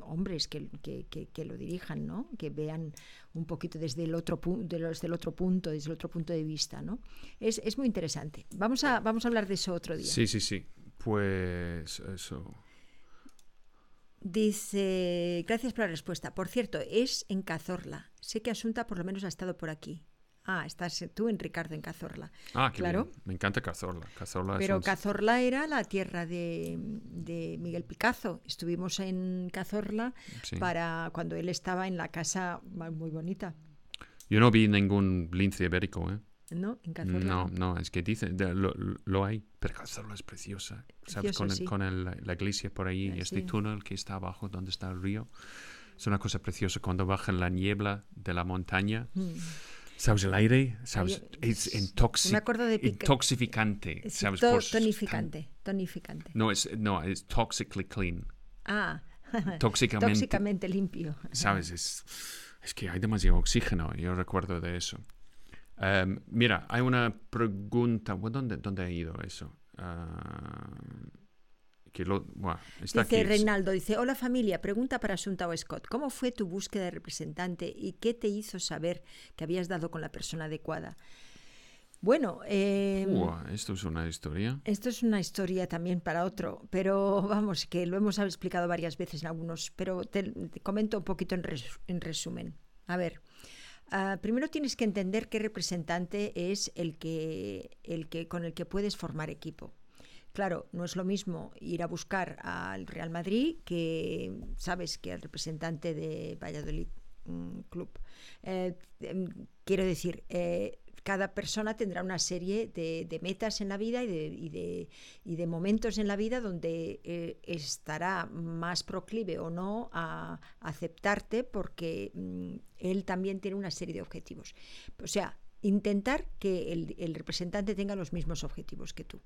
Speaker 1: hombres que, que, que, lo dirijan, ¿no? Que vean un poquito desde el otro, desde el otro punto, desde el otro punto de vista, ¿no? Es, es muy interesante. Vamos a, vamos a hablar de eso otro día.
Speaker 2: Sí, sí, sí. Pues eso.
Speaker 1: Dice, gracias por la respuesta. Por cierto, es en Cazorla. Sé que Asunta por lo menos ha estado por aquí. Ah, estás tú en Ricardo, en Cazorla.
Speaker 2: Ah, claro. Me encanta Cazorla. Cazorla
Speaker 1: Pero Cazorla era la tierra de, Miguel Picazo. Estuvimos en Cazorla para cuando él estaba en la casa muy bonita.
Speaker 2: Yo no vi ningún lince ibérico, ¿eh?
Speaker 1: ¿No? En
Speaker 2: Cazorla. No, no, es que dicen, lo, hay, pero Cazorla es preciosa. ¿Sabes? Con, con la iglesia por ahí y este túnel que está abajo donde está el río. Es una cosa preciosa cuando baja la niebla de la montaña. Mm. ¿Sabes? El aire, ¿sabes? es intoxificante, ¿sabes?
Speaker 1: tonificante, tonificante.
Speaker 2: No, es, no, es toxically clean.
Speaker 1: Ah,
Speaker 2: tóxicamente,
Speaker 1: tóxicamente limpio.
Speaker 2: ¿Sabes? Es, es que hay demasiado oxígeno, yo recuerdo de eso. Em, mira, hay una pregunta. ¿Dónde, dónde ha ido eso? Uh, que lo,
Speaker 1: dice Reinaldo, dice, hola familia, pregunta para Asunta Scott, ¿cómo fue tu búsqueda de representante y qué te hizo saber que habías dado con la persona adecuada? Bueno, eh,
Speaker 2: esto es una historia.
Speaker 1: Esto es una historia también para otro, pero vamos, que lo hemos explicado varias veces en algunos, pero te, comento un poquito en, en resumen. A ver, Ah, primero tienes que entender qué representante es el que, el que, con el que puedes formar equipo. Claro, no es lo mismo ir a buscar al Real Madrid que, sabes, que al representante de Valladolid mm, Club. Eh, em, quiero decir, eh, cada persona tendrá una serie de, metas en la vida y de, y de, momentos en la vida donde eh, estará más proclive o no a, aceptarte porque mm, él también tiene una serie de objetivos. O sea, intentar que el, representante tenga los mismos objetivos que tú.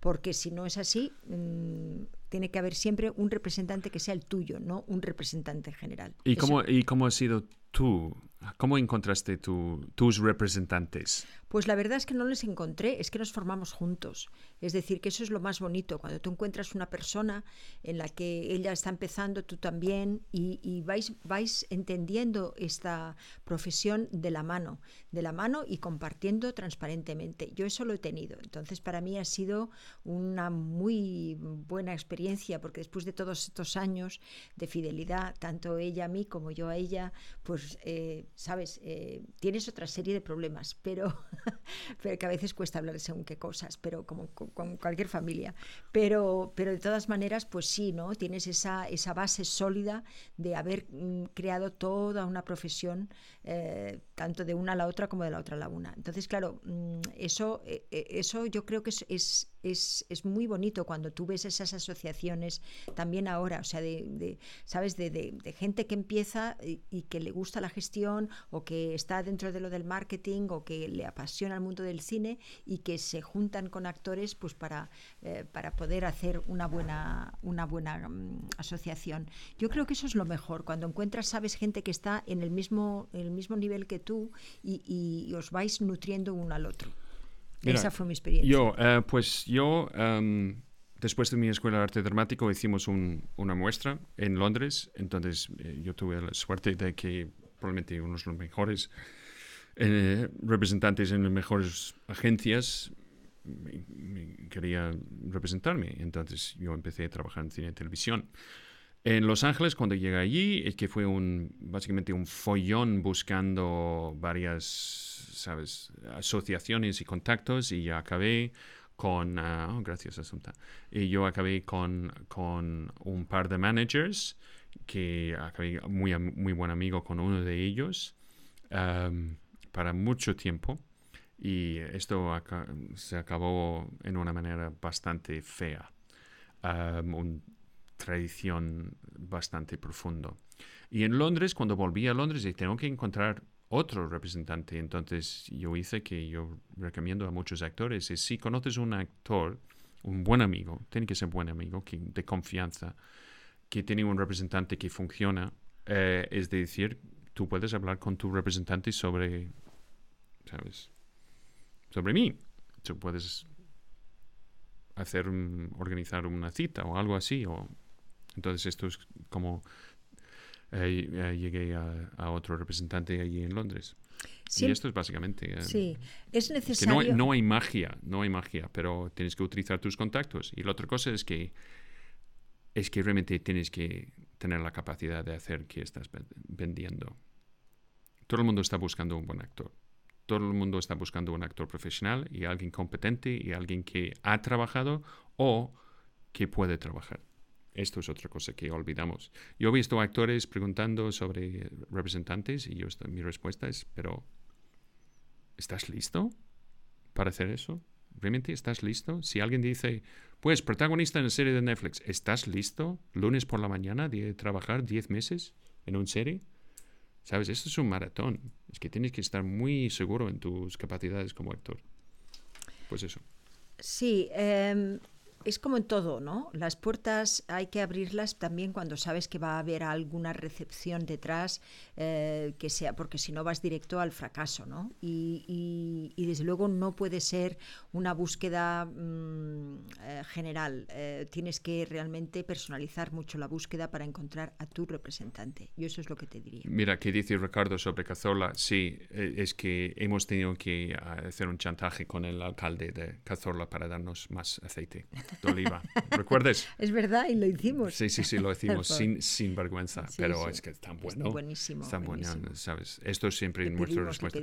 Speaker 1: Porque si no es así, mm, tiene que haber siempre un representante que sea el tuyo, no un representante general.
Speaker 2: ¿Y, cómo, ¿y cómo ha sido tú ¿Cómo encontraste tus representantes?
Speaker 1: Pues la verdad es que no les encontré, es que nos formamos juntos. Es decir, que eso es lo más bonito, cuando tú encuentras una persona en la que ella está empezando, tú también, y, vais, vais entendiendo esta profesión de la mano, de la mano y compartiendo transparentemente. Yo eso lo he tenido. Entonces, para mí ha sido una muy buena experiencia, porque después de todos estos años de fidelidad, tanto ella a mí como yo a ella, pues, eh, sabes, eh, tienes otra serie de problemas, pero pero que a veces cuesta hablar según qué cosas, pero como con cualquier familia. Pero, pero de todas maneras, pues sí, ¿no? Tienes esa, esa base sólida de haber mm, creado toda una profesión, eh, tanto de una a la otra como de la otra a la una. Entonces, claro, mm, eso, eh, eh, eso yo creo que es, es, es, es, muy bonito cuando tú ves esas asociaciones también ahora, o sea, de, ¿sabes? De, de, gente que empieza y, que le gusta la gestión o que está dentro de lo del marketing o que le apasiona al mundo del cine y que se juntan con actores pues para, eh, para poder hacer una buena, una buena mm, asociación. Yo creo que eso es lo mejor, cuando encuentras, sabes, gente que está en el mismo, el mismo nivel que tú y, os vais nutriendo uno al otro. Esa fue mi experiencia.
Speaker 2: Yo, eh, pues yo... Em, después de mi escuela de arte dramático hicimos una muestra en Londres, entonces eh, yo tuve la suerte de que probablemente uno de los mejores eh, representantes en las mejores agencias quería representarme. Entonces yo empecé a trabajar en cine y televisión. En Los Ángeles, cuando llegué allí, es que fue un, básicamente un follón buscando varias, ¿sabes?, asociaciones y contactos y ya acabé con, uh, oh, gracias Asunta, y yo acabé con, con un par de managers que acabé muy, muy buen amigo con uno de ellos. Para mucho tiempo y esto se acabó en una manera bastante fea, tradición bastante profundo. Y en Londres, cuando volví a Londres, dije, tengo que encontrar otro representante. Entonces yo hice que yo recomiendo a muchos actores, es si conoces un actor, un buen amigo, tiene que ser buen amigo, que, de confianza, que tiene un representante que funciona, eh, es decir, tú puedes hablar con tu representante sobre, ¿sabes? Sobre mí. Tú puedes hacer, organizar una cita o algo así. O, entonces esto es como eh, eh, llegué a, otro representante allí en Londres. Y esto es básicamente...
Speaker 1: sí, es necesario...
Speaker 2: Que no, no hay magia, no hay magia, pero tienes que utilizar tus contactos. Y la otra cosa es que es que realmente tienes que tener la capacidad de hacer que estás vendiendo. Todo el mundo está buscando un buen actor. Todo el mundo está buscando un actor profesional y alguien competente y alguien que ha trabajado o que puede trabajar. Esto es otra cosa que olvidamos. Yo he visto actores preguntando sobre representantes y yo, mi respuesta es, pero ¿estás listo para hacer eso? ¿Realmente estás listo? Si alguien dice, pues protagonista en la serie de Netflix, ¿estás listo lunes por la mañana de trabajar 10 meses en una serie? ¿Sabes? Esto es un maratón. Es que tienes que estar muy seguro en tus capacidades como actor. Pues eso.
Speaker 1: Sí, eh, es como en todo, ¿no? Las puertas hay que abrirlas también cuando sabes que va a haber alguna recepción detrás, eh, que sea, porque si no vas directo al fracaso, ¿no? Y, desde luego no puede ser una búsqueda mm, eh, general. Eh, tienes que realmente personalizar mucho la búsqueda para encontrar a tu representante. Yo eso es lo que te diría.
Speaker 2: Mira, ¿qué dice Ricardo sobre Cazorla? Sí, es que hemos tenido que hacer un chantaje con el alcalde de Cazorla para darnos más aceite. De oliva. ¿Recuerdes?
Speaker 1: Es verdad, y lo hicimos.
Speaker 2: Sí, sí, sí, lo hicimos sin, sin vergüenza, pero es que es tan bueno.
Speaker 1: buenísimo.
Speaker 2: Tan bueno, ¿sabes? Esto es siempre nuestra respuesta.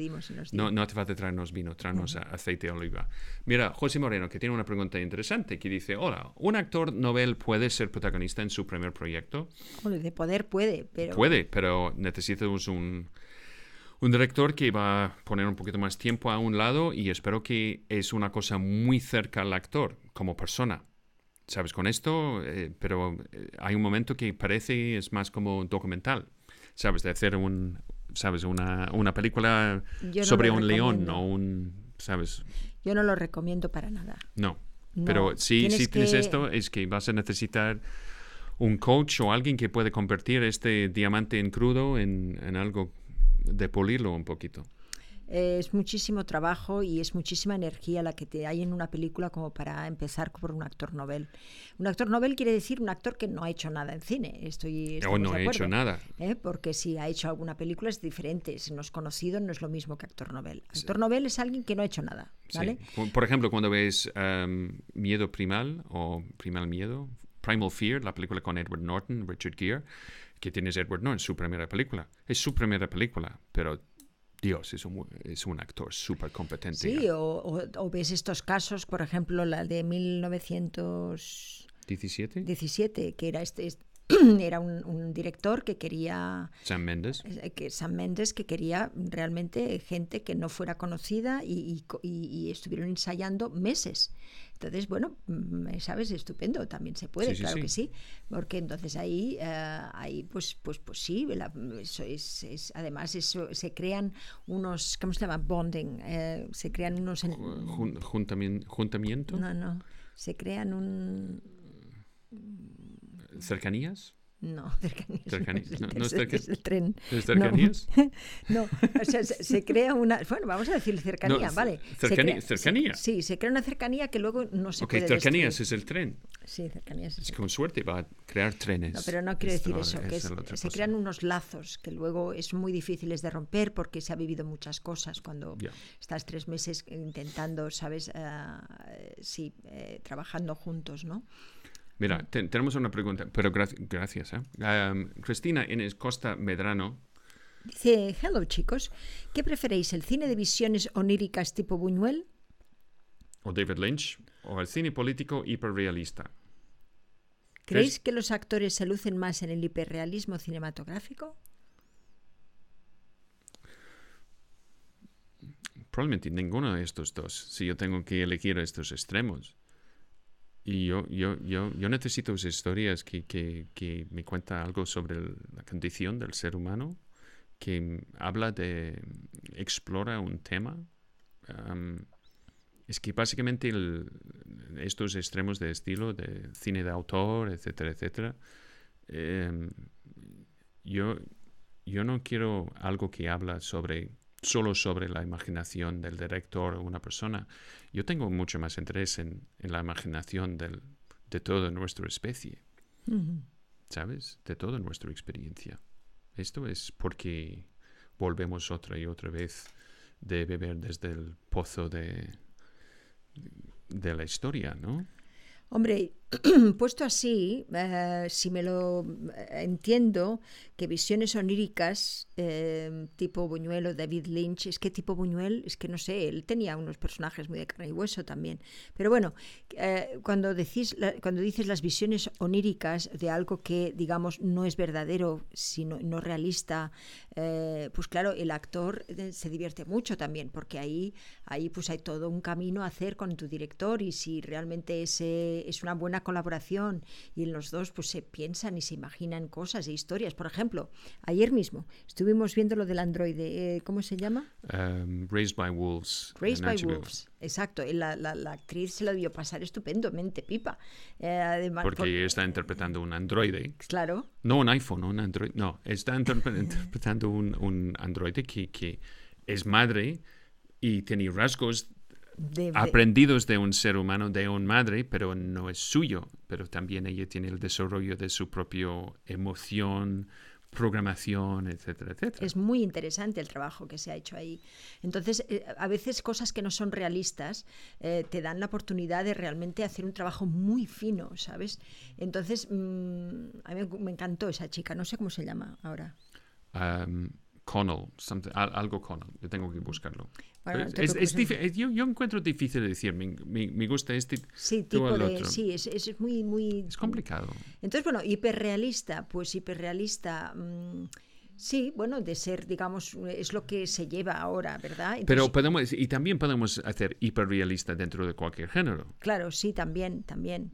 Speaker 2: No, no hace falta traernos vino, traernos aceite de oliva. Mira, José Moreno, que tiene una pregunta interesante, que dice, hola, ¿un actor novel puede ser protagonista en su primer proyecto?
Speaker 1: de poder puede, pero...
Speaker 2: Puede, pero necesitamos un un director que va a poner un poquito más tiempo a un lado y espero que es una cosa muy cerca al actor como persona. ¿Sabes? Con esto, eh, pero eh, hay un momento que parece es más como documental, ¿sabes? De hacer un, ¿sabes? Una, una película sobre un león, no un, ¿sabes?
Speaker 1: Yo no lo recomiendo para nada.
Speaker 2: No, pero si, si tienes esto, es que vas a necesitar un coach o alguien que puede convertir este diamante en crudo en, en algo de pulirlo un poquito
Speaker 1: es muchísimo trabajo y es muchísima energía la que te hay en una película como para empezar por un actor novel. Un actor novel quiere decir un actor que no ha hecho nada en cine. Estoy,
Speaker 2: o no ha hecho nada.
Speaker 1: ¿eh? Porque si ha hecho alguna película es diferente. Si no es conocido no es lo mismo que actor novel. Actor novel es alguien que no ha hecho nada. ¿vale?
Speaker 2: Por ejemplo, cuando ves um, Miedo Primal o Primal Miedo, Primal Fear, la película con Edward Norton, Richard Gere, que tienes Edward Norton, su primera película. Es su primera película, pero Dios, es un, es un actor súper competente.
Speaker 1: Sí, o, ves estos casos, por ejemplo, la de 1917, 17, que era este, era un, director que quería
Speaker 2: Sam Mendes
Speaker 1: eh, que Sam Mendes que quería realmente gente que no fuera conocida y, estuvieron ensayando meses. Entonces bueno mm, sabes estupendo también se puede claro que sí porque entonces ahí eh, ahí pues pues pues sí es, además eso se crean unos cómo se llama bonding eh, se crean unos
Speaker 2: juntamiento.
Speaker 1: No no se crean un
Speaker 2: ¿Cercanías?
Speaker 1: No, cercanías.
Speaker 2: No, es, el,
Speaker 1: tren.
Speaker 2: ¿Es cercanías?
Speaker 1: No, o sea, se, crea una. Bueno, vamos a decir cercanía, ¿vale?
Speaker 2: cercanía.
Speaker 1: sí, se crea una cercanía que luego no se puede.
Speaker 2: Ok, cercanías es el tren.
Speaker 1: Sí, cercanías
Speaker 2: es, es con suerte va a crear trenes.
Speaker 1: No, pero no quiero decir eso, que se crean unos lazos que luego es muy difíciles de romper porque se ha vivido muchas cosas cuando estás tres meses intentando, ¿sabes? Uh, sí, eh, trabajando juntos, ¿no?
Speaker 2: Mira, tenemos una pregunta, pero gracias. ¿eh? Cristina Inés Costa Medrano.
Speaker 1: Dice, hello chicos, ¿qué preferéis, el cine de visiones oníricas tipo Buñuel?
Speaker 2: O David Lynch, o el cine político hiperrealista.
Speaker 1: ¿Creéis que los actores se lucen más en el hiperrealismo cinematográfico?
Speaker 2: Probablemente ninguno de estos dos, si yo tengo que elegir estos extremos. Y yo, yo, yo, yo necesito historias que, que, que me cuentan algo sobre la condición del ser humano, que habla de, explora un tema. es que básicamente estos extremos de estilo, de cine de autor, etcétera, etcétera, em, yo, yo no quiero algo que habla sobre solo sobre la imaginación del director o una persona. Yo tengo mucho más interés en, en la imaginación del, de toda nuestra especie. ¿sabes? De toda nuestra experiencia. Esto es porque volvemos otra y otra vez de beber desde el pozo de, de la historia, ¿no?
Speaker 1: Hombre, puesto así, eh, si me lo eh, entiendo, que visiones oníricas eh, tipo Buñuel o David Lynch, es que tipo Buñuel, es que no sé, él tenía unos personajes muy de carne y hueso también. Pero bueno, cuando, decís, la- cuando dices las visiones oníricas de algo que, digamos, no es verdadero, sino no realista, pues claro, el actor se divierte mucho también, porque ahí, ahí pues hay todo un camino a hacer con tu director y si realmente ese es una buena colaboración y en los dos pues se piensan y se imaginan cosas e historias. Por ejemplo, ayer mismo estuvimos viendo lo del androide, eh, ¿cómo se llama?
Speaker 2: Um, Raised by Wolves.
Speaker 1: Raised by
Speaker 2: HBO.
Speaker 1: Wolves. Exacto, la, la- la actriz se lo debió pasar estupendamente, pipa. Eh, además,
Speaker 2: Porque
Speaker 1: por-
Speaker 2: está interpretando un androide.
Speaker 1: Claro,
Speaker 2: No un iPhone, un Android. No, está interpre- interpretando un, un androide que, que es madre y tiene rasgos aprendidos de un ser humano, de un madre, pero no es suyo. Pero también ella tiene el desarrollo de su propia emoción, programación, etcétera, etcétera.
Speaker 1: Es muy interesante el trabajo que se ha hecho ahí. Entonces, eh, a veces cosas que no son realistas eh, te dan la oportunidad de realmente hacer un trabajo muy fino, ¿sabes? Entonces, mm, a mí me- me encantó esa chica, no sé cómo se llama ahora.
Speaker 2: Um, Connell, something- algo Connell, yo tengo que buscarlo.
Speaker 1: Bueno, no te
Speaker 2: es- yo, yo encuentro difícil decir, me, me- me gusta este,
Speaker 1: Sí, tipo
Speaker 2: al
Speaker 1: de...
Speaker 2: otro.
Speaker 1: Sí, es, es muy, muy...
Speaker 2: Es complicado.
Speaker 1: Entonces, bueno, hiperrealista, pues hiperrealista... mm, sí, bueno, de ser, digamos, es lo que se lleva ahora, ¿verdad?
Speaker 2: Pero podemos, y también podemos hacer hiperrealista dentro de cualquier género.
Speaker 1: Claro, sí, también, también.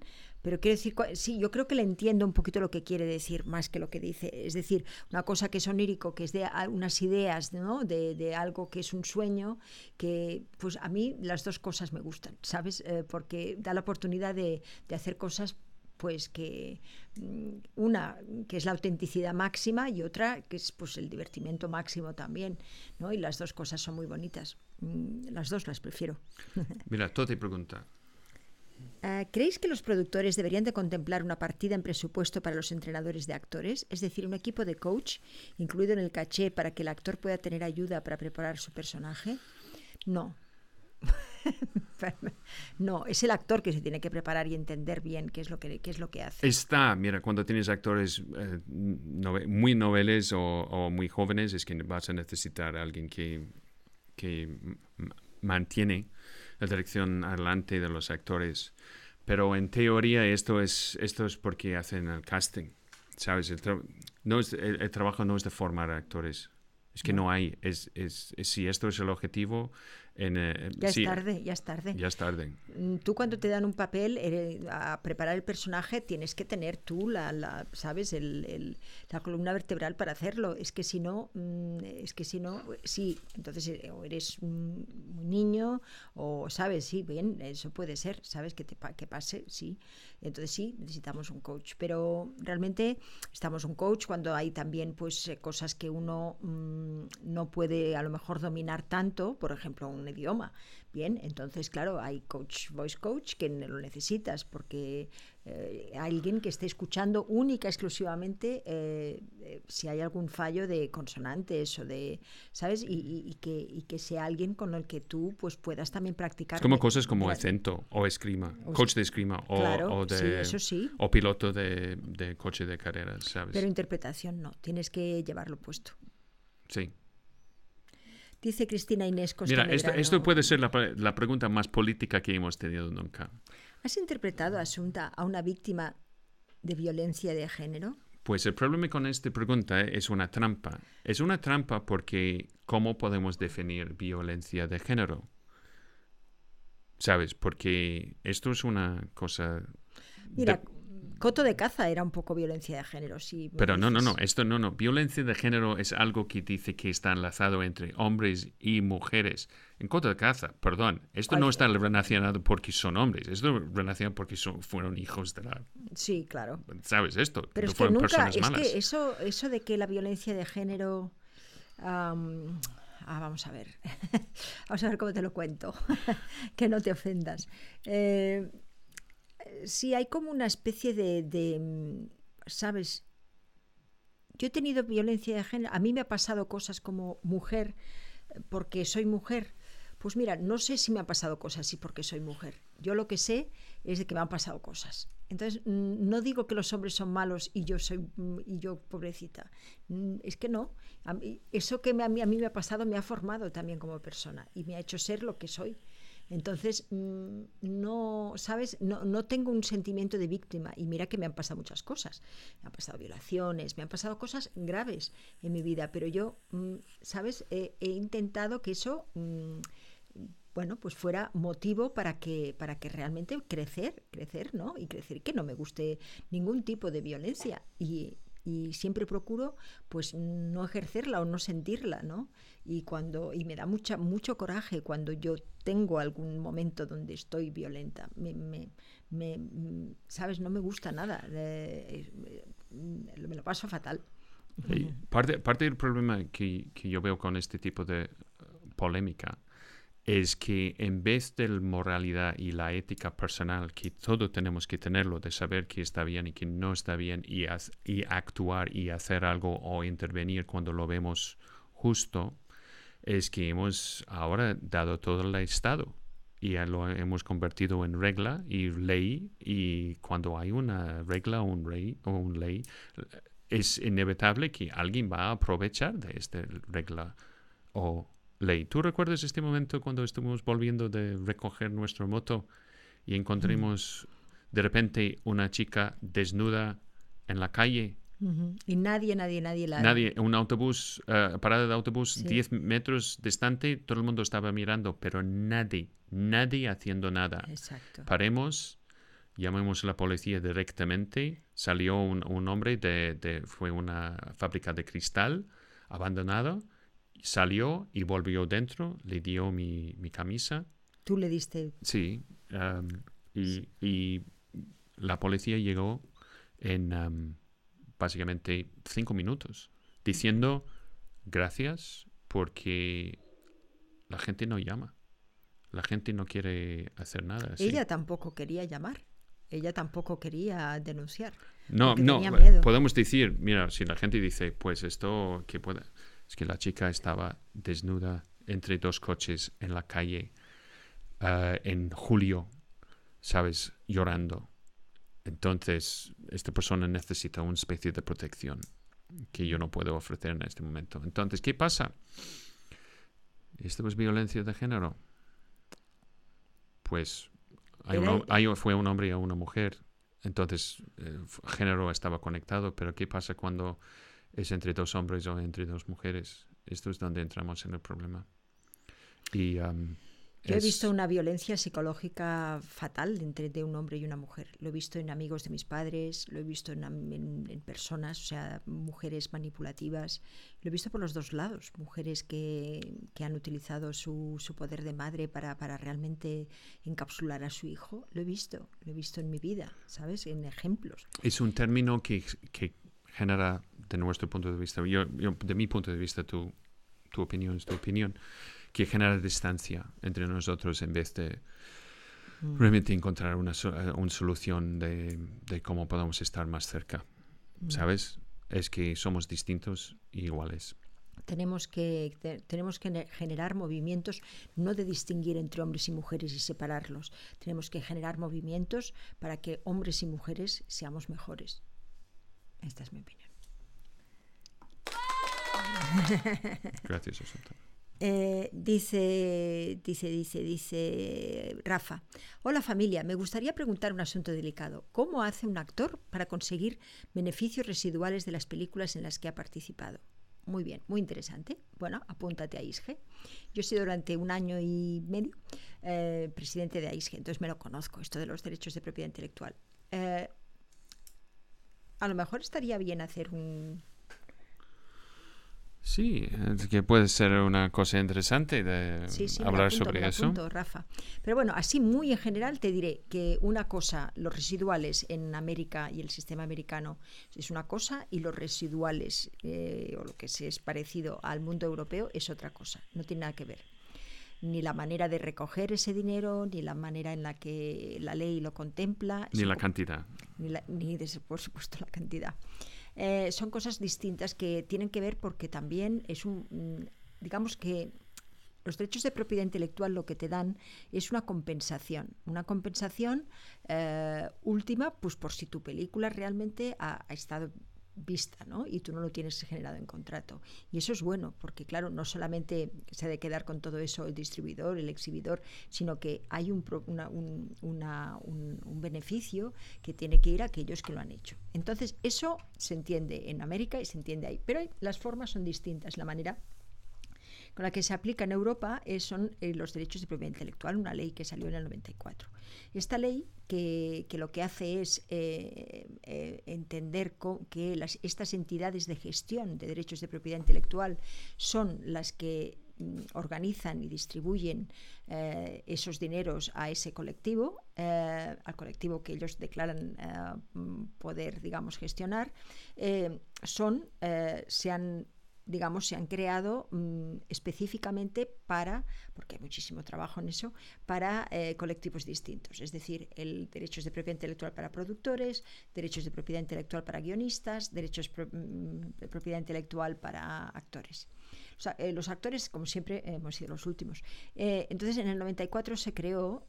Speaker 1: Pero quiero decir, sí, yo creo que le entiendo un poquito lo que quiere decir más que lo que dice. Es decir, una cosa que es onírico, que es de unas ideas, ¿no? De, de algo que es un sueño, que pues a mí las dos cosas me gustan, ¿sabes? Eh, porque da la oportunidad de, de hacer cosas pues que mm, una que es la autenticidad máxima y otra que es pues el divertimiento máximo también, ¿no? Y las dos cosas son muy bonitas. Mm, Las dos las prefiero.
Speaker 2: Mira, Toti pregunta.
Speaker 1: Ah, ¿Creéis que los productores deberían de contemplar una partida en presupuesto para los entrenadores de actores? Es decir, un equipo de coach incluido en el caché para que el actor pueda tener ayuda para preparar su personaje? No. no, es el actor que se tiene que preparar y entender bien qué es lo que, qué es lo que hace.
Speaker 2: Está, mira, cuando tienes actores eh, muy noveles o, muy jóvenes, es que vas a necesitar a alguien que, que mantiene la dirección adelante de los actores. Pero en teoría esto es, esto es porque hacen el casting, ¿sabes? El, tra- no es, el, el trabajo no es de formar actores. Es que no, hay. Es, es, es- si esto es el objetivo, en, eh,
Speaker 1: Ya
Speaker 2: sí,
Speaker 1: es tarde, ya es tarde.
Speaker 2: Ya es tarde.
Speaker 1: Mm, Tú cuando te dan un papel eh, a preparar el personaje tienes que tener tú la, la sabes el, el- la columna vertebral para hacerlo. Es que si no, mm, es que si no, sí. Entonces eh, o eres un un niño o sabes, sí, bien, eso puede ser, sabes que te que pase, sí. Entonces sí, necesitamos un coach, pero realmente estamos un coach cuando hay también pues eh, cosas que uno mm, no puede a lo mejor dominar tanto, por ejemplo, un idioma. Bien, entonces claro, hay coach, voice coach que lo necesitas porque eh, alguien que esté escuchando única exclusivamente eh, eh, si hay algún fallo de consonantes o de, ¿sabes? Y, y- y que, y que sea alguien con el que tú pues puedas también practicar.
Speaker 2: Es como cosas como acento o esgrima,
Speaker 1: O
Speaker 2: coach de esgrima o,
Speaker 1: Claro,
Speaker 2: o de,
Speaker 1: sí, eso sí.
Speaker 2: o piloto de, de coche de carreras, ¿sabes?
Speaker 1: Pero interpretación no, tienes que llevarlo puesto.
Speaker 2: sí.
Speaker 1: Dice Cristina Inés Costa
Speaker 2: Mira, esto, puede ser la, la pregunta más política que hemos tenido nunca.
Speaker 1: ¿Has interpretado Asunta a una víctima de violencia de género?
Speaker 2: Pues el problema con esta pregunta es una trampa. Es una trampa porque ¿cómo podemos definir violencia de género? ¿Sabes? Porque esto es una cosa
Speaker 1: Mira,
Speaker 2: de-
Speaker 1: Coto de caza era un poco violencia de género, sí.
Speaker 2: Pero no, no, no, esto no, no. Violencia de género es algo que dice que está enlazado entre hombres y mujeres. En Coto de Caza, perdón, esto no está relacionado porque son hombres, esto es relacionado porque son, fueron hijos de la...
Speaker 1: Sí, claro.
Speaker 2: ¿Sabes esto?
Speaker 1: Pero
Speaker 2: No
Speaker 1: es que nunca,
Speaker 2: personas
Speaker 1: es
Speaker 2: malas.
Speaker 1: que eso, eso de que la violencia de género... ah, vamos a ver. vamos a ver cómo te lo cuento. que no te ofendas. Eh, sí, hay como una especie de, de, mm, ¿sabes? Yo he tenido violencia de género. A mí me ha pasado cosas como mujer eh, porque soy mujer. Pues mira, no sé si me han pasado cosas así porque soy mujer. Yo lo que sé es de que me han pasado cosas. Entonces, mm, no digo que los hombres son malos y yo soy mm, y yo pobrecita. Es que no. Eso que a mí, a mí me ha pasado me ha formado también como persona y me ha hecho ser lo que soy. Entonces, mm, no, ¿sabes? No, no tengo un sentimiento de víctima. Y mira que me han pasado muchas cosas. Me han pasado violaciones, me han pasado cosas graves en mi vida, pero yo, mm, ¿sabes? He, he intentado que eso, mm, bueno, pues fuera motivo para que, para que realmente crecer, crecer, ¿no? Y crecer, que no me guste ningún tipo de violencia. Y, y siempre procuro pues no ejercerla o no sentirla, ¿no? Y cuando y me da mucha mucho coraje cuando yo tengo algún momento donde estoy violenta. Me, me- me- sabes, no me gusta nada. eh, eh, me lo paso fatal.
Speaker 2: Y parte, parte del problema que, que yo veo con este tipo de eh, polémica es que en vez de la moralidad y la ética personal, que todo tenemos que tenerlo, de saber qué está bien y qué no está bien, y, actuar y hacer algo o intervenir cuando lo vemos justo, es que hemos ahora dado todo al Estado y lo hemos convertido en regla y ley, y cuando hay una regla o un, rey, o un ley, es inevitable que alguien va a aprovechar de esta regla o ley. ¿Tú recuerdas este momento cuando estuvimos volviendo de recoger nuestra moto y encontramos de repente una chica desnuda en la calle?
Speaker 1: Y nadie, nadie, nadie la...
Speaker 2: Nadie, un autobús, eh, parada de autobús
Speaker 1: Sí.
Speaker 2: 10 metros distante, todo el mundo estaba mirando, pero nadie, nadie haciendo nada.
Speaker 1: Exacto.
Speaker 2: Paremos, llamemos a la policía directamente. Salió un, un hombre de, de- fue una fábrica de cristal abandonado. Salió y volvió dentro, le dio mi, mi camisa.
Speaker 1: Tú le diste...
Speaker 2: Sí. um, y, y la policía llegó en um, básicamente cinco minutos diciendo gracias porque la gente no llama. La gente no quiere hacer nada.
Speaker 1: Ella tampoco quería llamar. Ella tampoco quería denunciar.
Speaker 2: No, no, podemos decir, mira, si la gente dice, pues esto que puede, es que la chica estaba desnuda entre dos coches en la calle ah, en julio, ¿sabes? Llorando. Entonces, esta persona necesita una especie de protección que yo no puedo ofrecer en este momento. Entonces, ¿qué pasa? ¿Esto es violencia de género? Pues hay un hay- fue un hombre y una mujer. Entonces, el género estaba conectado, pero ¿qué pasa cuando es entre dos hombres o entre dos mujeres? Esto es donde entramos en el problema. Y, am,
Speaker 1: Yo he
Speaker 2: es-
Speaker 1: visto una violencia psicológica fatal entre de un hombre y una mujer. Lo he visto en amigos de mis padres, lo he visto en, en- en personas, o sea, mujeres manipulativas. Lo he visto por los dos lados. Mujeres que, que han utilizado su, su poder de madre para, para realmente encapsular a su hijo. Lo he visto, lo he visto en mi vida, ¿sabes? En ejemplos.
Speaker 2: Es un término que, que genera, de nuestro punto de vista, yo, yo- de mi punto de vista, tu, tu opinión es tu opinión, que genera distancia entre nosotros en vez de realmente encontrar una, eh, una solución de, de cómo podemos estar más cerca. ¿Sabes? Es que somos distintos e iguales.
Speaker 1: Tenemos que, te- tenemos que ne- generar movimientos, no de distinguir entre hombres y mujeres y separarlos. Tenemos que generar movimientos para que hombres y mujeres seamos mejores. Esta es mi opinión.
Speaker 2: Gracias.
Speaker 1: Eh, dice, dice, dice, dice Rafa. Hola familia, me gustaría preguntar un asunto delicado. ¿Cómo hace un actor para conseguir beneficios residuales de las películas en las que ha participado? Muy bien, muy interesante. Bueno, apúntate a ISGE. Yo he sido durante un año y medio eh, presidente de AISGE, entonces me lo conozco, esto de los derechos de propiedad intelectual. Eh, a lo mejor estaría bien hacer un,
Speaker 2: Sí, es que puede ser una cosa interesante de
Speaker 1: Sí, sí,
Speaker 2: hablar
Speaker 1: apunto,
Speaker 2: sobre eso.
Speaker 1: apunto, Rafa. Pero bueno, así muy en general te diré que una cosa, los residuales en América y el sistema americano es una cosa y los residuales eh, o lo que se es parecido al mundo europeo es otra cosa, no tiene nada que ver. Ni la manera de recoger ese dinero, ni la manera en la que la ley lo contempla.
Speaker 2: Ni la cantidad.
Speaker 1: ni, la- ni de- por supuesto la cantidad. Eh, son cosas distintas que tienen que ver porque también es un, mm, digamos que los derechos de propiedad intelectual lo que te dan es una compensación, una compensación eh, última, pues por si tu película realmente ha, ha estado vista, ¿no? Y tú no lo tienes generado en contrato. Y eso es bueno, porque claro, no solamente se ha de quedar con todo eso el distribuidor, el exhibidor, sino que hay un, una- un, una- un- beneficio que tiene que ir a aquellos que lo han hecho. Entonces, eso se entiende en América y se entiende ahí. Pero las formas son distintas, la manera con la que se aplica en Europa eh, son eh, los derechos de propiedad intelectual, una ley que salió en el 94. Esta ley que, que lo que hace es eh, eh, entender que estas entidades de gestión de derechos de propiedad intelectual son las que mm, organizan y distribuyen esos dineros a ese colectivo, al colectivo que ellos declaran mm, poder, digamos, gestionar, son, se han digamos, se han creado mm, específicamente para, porque hay muchísimo trabajo en eso, para eh, colectivos distintos. Es decir, el derechos de propiedad intelectual para productores, derechos de propiedad intelectual para guionistas, derechos mm, de propiedad intelectual para actores. Eh, los actores, como siempre, hemos sido los últimos. Eh, entonces, en el 94 se creó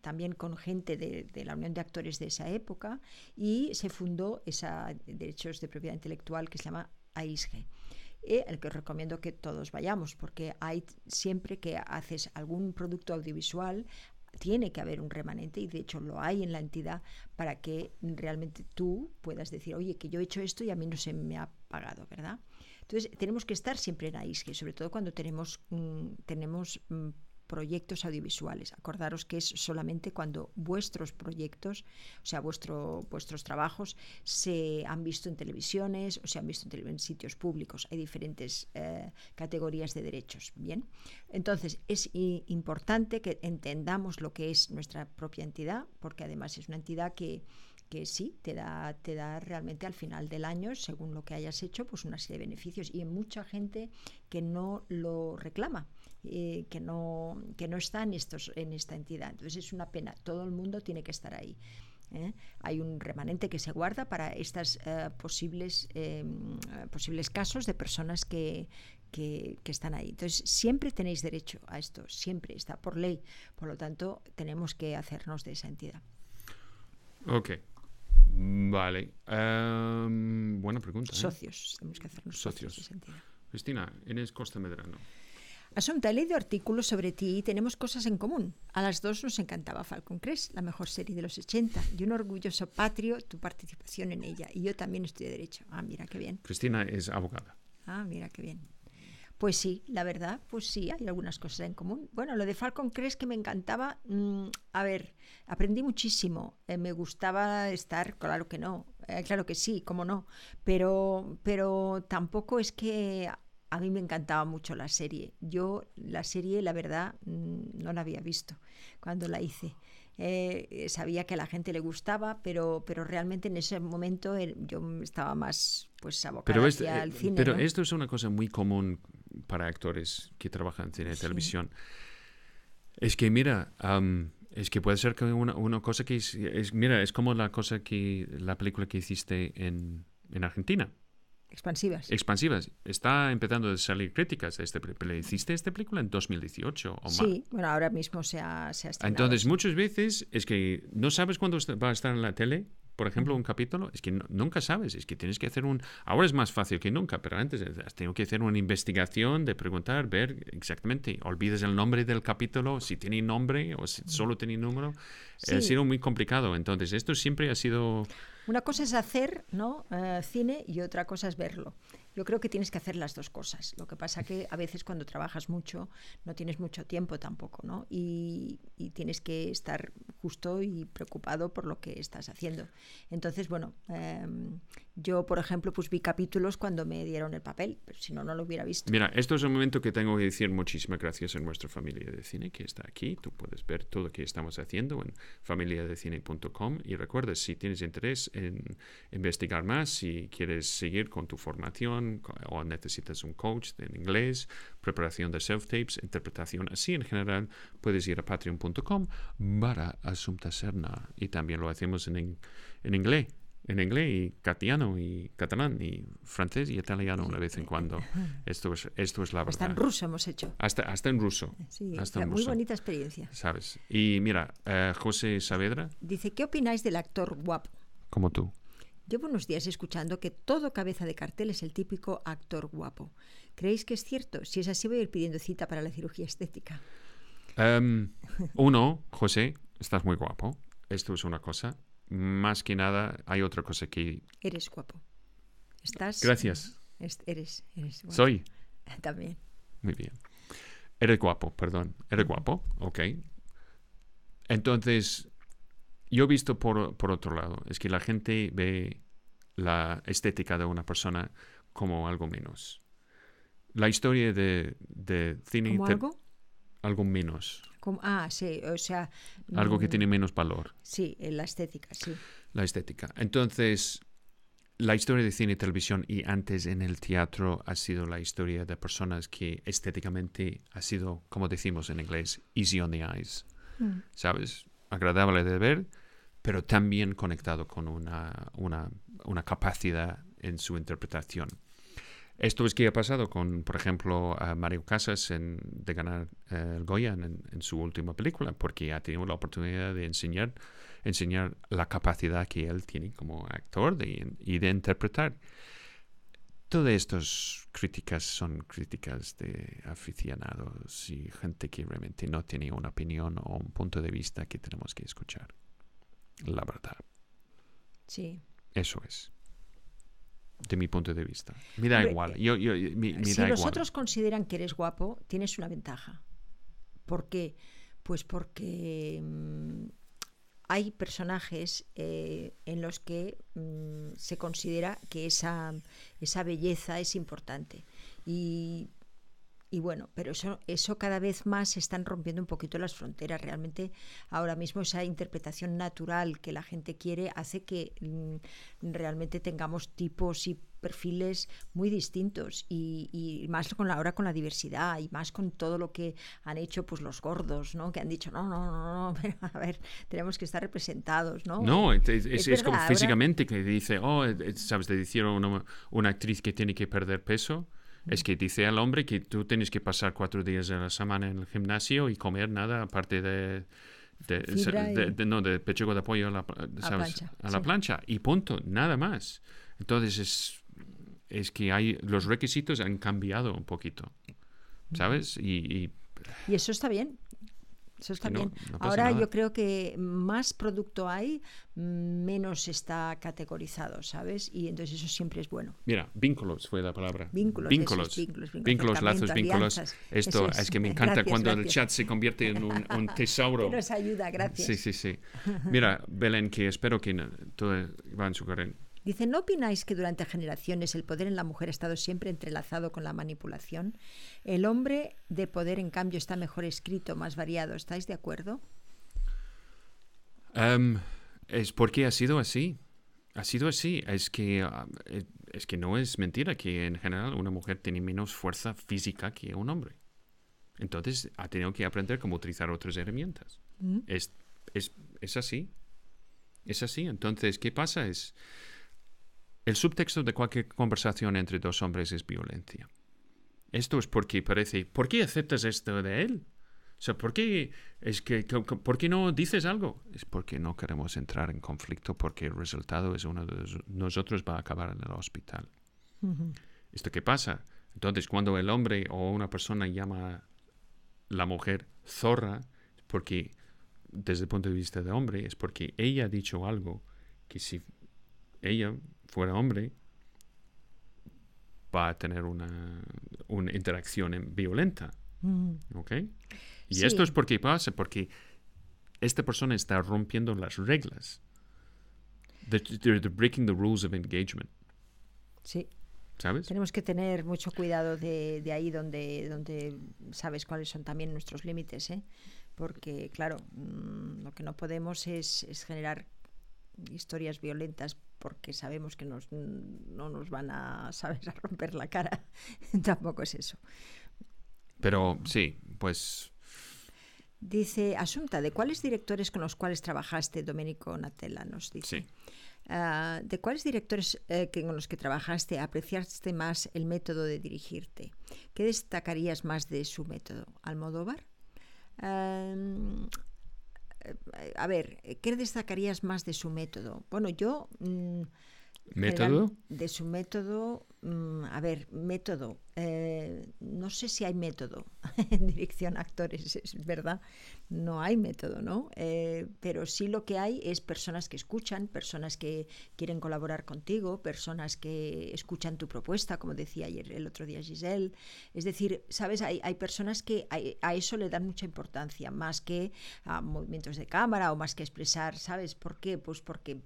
Speaker 1: también con gente de, de la Unión de Actores de esa época y se fundó esa derechos de propiedad intelectual que se llama AISG. eh, el que os recomiendo que todos vayamos, porque hay siempre que haces algún producto audiovisual, tiene que haber un remanente y de hecho lo hay en la entidad para que realmente tú puedas decir, oye, que yo he hecho esto y a mí no se me ha pagado, ¿verdad? Entonces tenemos que estar siempre en AISG, sobre todo cuando tenemos, mm, tenemos mm, proyectos audiovisuales. Acordaros que es solamente cuando vuestros proyectos, o sea, vuestro, vuestros trabajos se han visto en televisiones o se han visto en, en sitios públicos. Hay diferentes eh, categorías de derechos. Bien, entonces es importante que entendamos lo que es nuestra propia entidad, porque además es una entidad que que sí, te da, te da realmente al final del año, según lo que hayas hecho, pues una serie de beneficios. Y hay mucha gente que no lo reclama, eh, que, no, que no está en, estos, en esta entidad. Entonces es una pena, todo el mundo tiene que estar ahí. ¿eh? Hay un remanente que se guarda para estos posibles, eh, posibles casos de personas que, que, que, están ahí. Entonces, siempre tenéis derecho a esto, siempre está por ley. Por lo tanto, tenemos que hacernos de esa entidad.
Speaker 2: Ok. Vale. Um, buena pregunta. ¿eh?
Speaker 1: Socios, tenemos que hacernos socios, socios de esa entidad.
Speaker 2: Cristina, Inés Costa Medrano.
Speaker 1: Asunta, he leído artículos sobre ti y tenemos cosas en común. A las dos nos encantaba Falcon Crest, la mejor serie de los 80, y un orgulloso patrio tu participación en ella. Y yo también estudié Derecho. Ah, mira qué bien.
Speaker 2: Cristina es abogada.
Speaker 1: Ah, mira qué bien. Pues sí, la verdad, pues sí, hay algunas cosas en común. Bueno, lo de Falcon Crest que me encantaba, mmm, a ver, aprendí muchísimo. Eh, me gustaba estar, claro que no, eh, claro que sí, cómo no, pero, pero tampoco es que a mí me encantaba mucho la serie. Yo la serie, la verdad, no la había visto cuando la hice. Eh, sabía que a la gente le gustaba, pero, pero realmente en ese momento yo estaba más pues abocada
Speaker 2: pero
Speaker 1: hacia
Speaker 2: este,
Speaker 1: el cine.
Speaker 2: Pero
Speaker 1: ¿no?
Speaker 2: esto es una cosa muy común para actores que trabajan en cine y
Speaker 1: Sí.
Speaker 2: televisión. Es que, mira, um, es que puede ser que una, una cosa que es, es, mira, es como la cosa que, la película que hiciste en, en Argentina.
Speaker 1: Expansivas.
Speaker 2: Expansivas. Está empezando a salir críticas a este película. ¿Hiciste esta película en 2018 o más?
Speaker 1: Sí, bueno, ahora mismo se ha, se ha estrenado.
Speaker 2: Entonces, muchas veces es que no sabes cuándo va a estar en la tele, por ejemplo, un capítulo, es que no, nunca sabes, es que tienes que hacer un... Ahora es más fácil que nunca, pero antes has tenido que hacer una investigación de preguntar, ver exactamente, olvides el nombre del capítulo, si tiene nombre o si solo tiene número. Sí. Ha sido muy complicado, entonces esto siempre ha sido...
Speaker 1: Una cosa es hacer ¿no? Uh, cine y otra cosa es verlo. Yo creo que tienes que hacer las dos cosas. Lo que pasa que a veces cuando trabajas mucho no tienes mucho tiempo tampoco, ¿no? Y, y tienes que estar justo y preocupado por lo que estás haciendo. Entonces, bueno, em, yo, por ejemplo, pues vi capítulos cuando me dieron el papel, pero si no, no lo hubiera visto.
Speaker 2: Mira, esto es un momento que tengo que decir muchísimas gracias a nuestra familia de cine que está aquí. Tú puedes ver todo lo que estamos haciendo en familiadecine.com y recuerda, si tienes interés en investigar más, si quieres seguir con tu formación o necesitas un coach en inglés, preparación de self-tapes, interpretación así en general, puedes ir a patreon.com barra Asunta Serna y también lo hacemos en, en inglés. En inglés y castellano y catalán y francés y italiano de vez en cuando. Esto es, esto es la
Speaker 1: Hasta en
Speaker 2: verdad.
Speaker 1: ruso hemos hecho.
Speaker 2: Hasta, hasta en ruso.
Speaker 1: Sí,
Speaker 2: hasta en
Speaker 1: muy
Speaker 2: ruso.
Speaker 1: bonita experiencia.
Speaker 2: ¿Sabes? Y mira, eh, José Saavedra,
Speaker 1: Dice, ¿qué opináis del actor guapo?
Speaker 2: como tú.
Speaker 1: Llevo unos días escuchando que todo cabeza de cartel es el típico actor guapo. ¿Creéis que es cierto? Si es así, voy a ir pidiendo cita para la cirugía estética.
Speaker 2: Em, uno, José, estás muy guapo. Esto es una cosa. Más que nada, hay otra cosa que...
Speaker 1: Eres guapo. Estás.
Speaker 2: Gracias.
Speaker 1: es- eres, eres guapo.
Speaker 2: Soy.
Speaker 1: También.
Speaker 2: Muy bien. Eres guapo, perdón. Eres guapo, ok. Entonces, yo he visto por, por otro lado, es que la gente ve la estética de una persona como algo menos. La historia de, de cine...
Speaker 1: ¿Como
Speaker 2: te-
Speaker 1: algo?
Speaker 2: algo menos.
Speaker 1: Como- ah, sí, o sea.
Speaker 2: Algo que
Speaker 1: mm,
Speaker 2: tiene menos valor.
Speaker 1: Sí, en la estética, sí.
Speaker 2: la estética. Entonces, la historia de cine y televisión y antes en el teatro ha sido la historia de personas que estéticamente ha sido, como decimos en inglés, easy on the eyes.
Speaker 1: Mm.
Speaker 2: ¿Sabes? Agradable de ver, pero también conectado con una, una, una capacidad en su interpretación. Esto es que ha pasado con, por ejemplo, a Mario Casas en, de ganar eh, el Goya en, en su última película, porque ha tenido la oportunidad de enseñar, enseñar la capacidad que él tiene como actor de- y de interpretar. Todas estas críticas son críticas de aficionados y gente que realmente no tiene una opinión o un punto de vista que tenemos que escuchar. La verdad,
Speaker 1: Sí.
Speaker 2: eso es. De mi punto de vista. Me da
Speaker 1: Hombre,
Speaker 2: igual. Yo, yo, me, me
Speaker 1: si
Speaker 2: da
Speaker 1: los
Speaker 2: igual.
Speaker 1: otros consideran que eres guapo, tienes una ventaja. ¿Por qué? Pues porque mm, hay personajes eh, en los que mm, se considera que esa, esa belleza es importante. Y, y bueno, pero eso, eso cada vez más se están rompiendo un poquito las fronteras. Realmente ahora mismo esa interpretación natural que la gente quiere hace que mm, realmente tengamos tipos y perfiles muy distintos y, y más con la ahora con la diversidad y más con todo lo que han hecho pues los gordos no que han dicho no no no no a ver tenemos que estar representados no
Speaker 2: No, es, es-
Speaker 1: Es
Speaker 2: es como
Speaker 1: ahora-
Speaker 2: físicamente que dice, oh, eh, sabes, de decir a una, una actriz que tiene que perder peso, es que dice al hombre que tú tienes que pasar cuatro días a la semana en el gimnasio y comer nada aparte de... de- de- de- no, de pechugo de pollo a la, ¿sabes?
Speaker 1: plancha,
Speaker 2: a la
Speaker 1: sí.
Speaker 2: plancha y punto, nada más. Entonces es, es que hay los requisitos han cambiado un poquito, ¿sabes? Y, y
Speaker 1: y eso está bien eso está
Speaker 2: no-
Speaker 1: bien
Speaker 2: no pasa
Speaker 1: ahora
Speaker 2: nada.
Speaker 1: yo creo que más producto hay menos está categorizado sabes y entonces eso siempre es bueno
Speaker 2: Mira, vínculos fue la palabra.
Speaker 1: Vínculos,
Speaker 2: Vínculos,
Speaker 1: vínculos, vínculos,
Speaker 2: Vínculos, lazos,
Speaker 1: acercamiento,
Speaker 2: vínculos.
Speaker 1: alianzas.
Speaker 2: Esto es.
Speaker 1: es.
Speaker 2: que me encanta
Speaker 1: Gracias,
Speaker 2: cuando el
Speaker 1: gracias.
Speaker 2: chat se convierte en un, un tesauro.
Speaker 1: que nos ayuda gracias
Speaker 2: Sí, sí, sí. Mira, Belén, que espero que no- todo va en su carrera.
Speaker 1: Dice, ¿no opináis que durante generaciones el poder en la mujer ha estado siempre entrelazado con la manipulación? El hombre de poder, en cambio, está mejor escrito, más variado. ¿Estáis de acuerdo?
Speaker 2: Em, es porque ha sido así. Ha sido así. Es que, ah, eh, es que no es mentira que en general una mujer tiene menos fuerza física que un hombre. Entonces ha tenido que aprender cómo utilizar otras herramientas.
Speaker 1: Mm.
Speaker 2: Es, es, es así. Es así. Entonces, ¿qué pasa? Es el subtexto de cualquier conversación entre dos hombres es violencia. Esto es porque parece, ¿por qué aceptas esto de él? O sea, ¿por qué, es que, ¿por qué no dices algo? Es porque no queremos entrar en conflicto porque el resultado es uno de los- nosotros va a acabar en el hospital. ¿Esto qué pasa? Entonces, cuando el hombre o una persona llama a la mujer zorra, porque desde el punto de vista de hombre, es porque ella ha dicho algo que si ella fuera hombre, va a tener una, una interacción en- violenta.
Speaker 1: Mm.
Speaker 2: ¿Ok? Y
Speaker 1: Sí.
Speaker 2: esto es porque pasa, porque esta persona está rompiendo las reglas. They're, they're- they're breaking the rules of engagement.
Speaker 1: Sí.
Speaker 2: ¿Sabes?
Speaker 1: Tenemos que tener mucho cuidado de, de ahí donde, donde sabes cuáles son también nuestros límites, ¿eh? Porque, claro, mm, lo que no podemos es, es generar historias violentas porque sabemos que nos, no nos van a, ¿sabes? a romper la cara. Tampoco es eso.
Speaker 2: Pero sí, pues
Speaker 1: Dice Asunta, ¿de cuáles directores con los cuales trabajaste, Domenico Natella? Nos dice.
Speaker 2: sí.
Speaker 1: Ah, ¿De cuáles directores eh, que, con los que trabajaste apreciaste más el método de dirigirte? ¿Qué destacarías más de su método? ¿Almodóvar? Am, eh, a ver, ¿qué destacarías más de su método? Bueno, yo... mm,
Speaker 2: ¿Método?
Speaker 1: De su método, mm, a ver, método. eh, no sé si hay método en dirección a actores, es verdad. No hay método, ¿no? Eh, pero sí lo que hay es personas que escuchan, personas que quieren colaborar contigo, personas que escuchan tu propuesta, como decía ayer el otro día Giselle. Es decir, ¿sabes? Hay, hay personas que a, a eso le dan mucha importancia, más que a movimientos de cámara o más que expresar, ¿sabes? ¿Por qué? Pues porque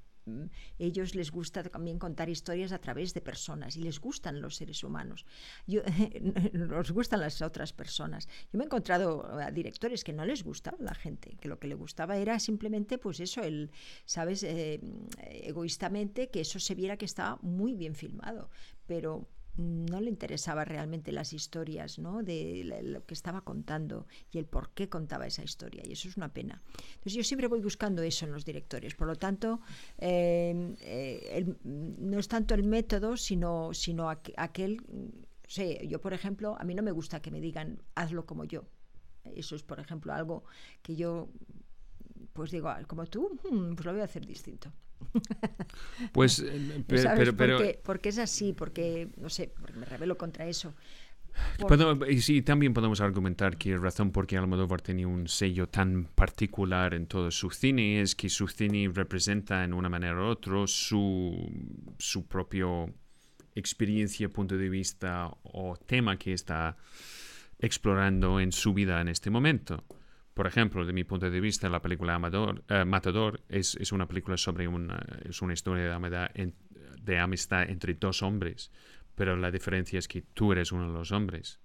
Speaker 1: ellos les gusta también contar historias a través de personas y les gustan los seres humanos. Nos gustan las otras personas. Yo me he encontrado a directores que no les gustaba la gente, que lo que le gustaba era simplemente, pues eso, el, ¿sabes? Eh, egoístamente que eso se viera que estaba muy bien filmado, pero no le interesaba realmente las historias, ¿no? De lo que estaba contando y el por qué contaba esa historia. Y eso es una pena. Entonces yo siempre voy buscando eso en los directores. Por lo tanto, eh, eh, el- no es tanto el método, sino, sino aqu- aquel... mm, sé, yo, por ejemplo, a mí no me gusta que me digan hazlo como yo. Eso es, por ejemplo, algo que yo, pues digo, "Ah, como tú, hmm, pues lo voy a hacer distinto.
Speaker 2: Pues, eh, pe-
Speaker 1: ¿Sabes?
Speaker 2: pero, pero,
Speaker 1: porque, porque es así, porque, no sé, porque me rebelo contra eso. Por-
Speaker 2: Podemos- y sí, también podemos argumentar que la razón por qué Almodóvar tenía un sello tan particular en todo su cine es que su cine representa en una manera u otra su, su propio experiencia, punto de vista o tema que está explorando en su vida en este momento. Por ejemplo, de mi punto de vista, la película Amador, eh, Matador es, es una película sobre una, es una historia de amistad, de amistad entre dos hombres, pero la diferencia es que tú eres uno de los hombres.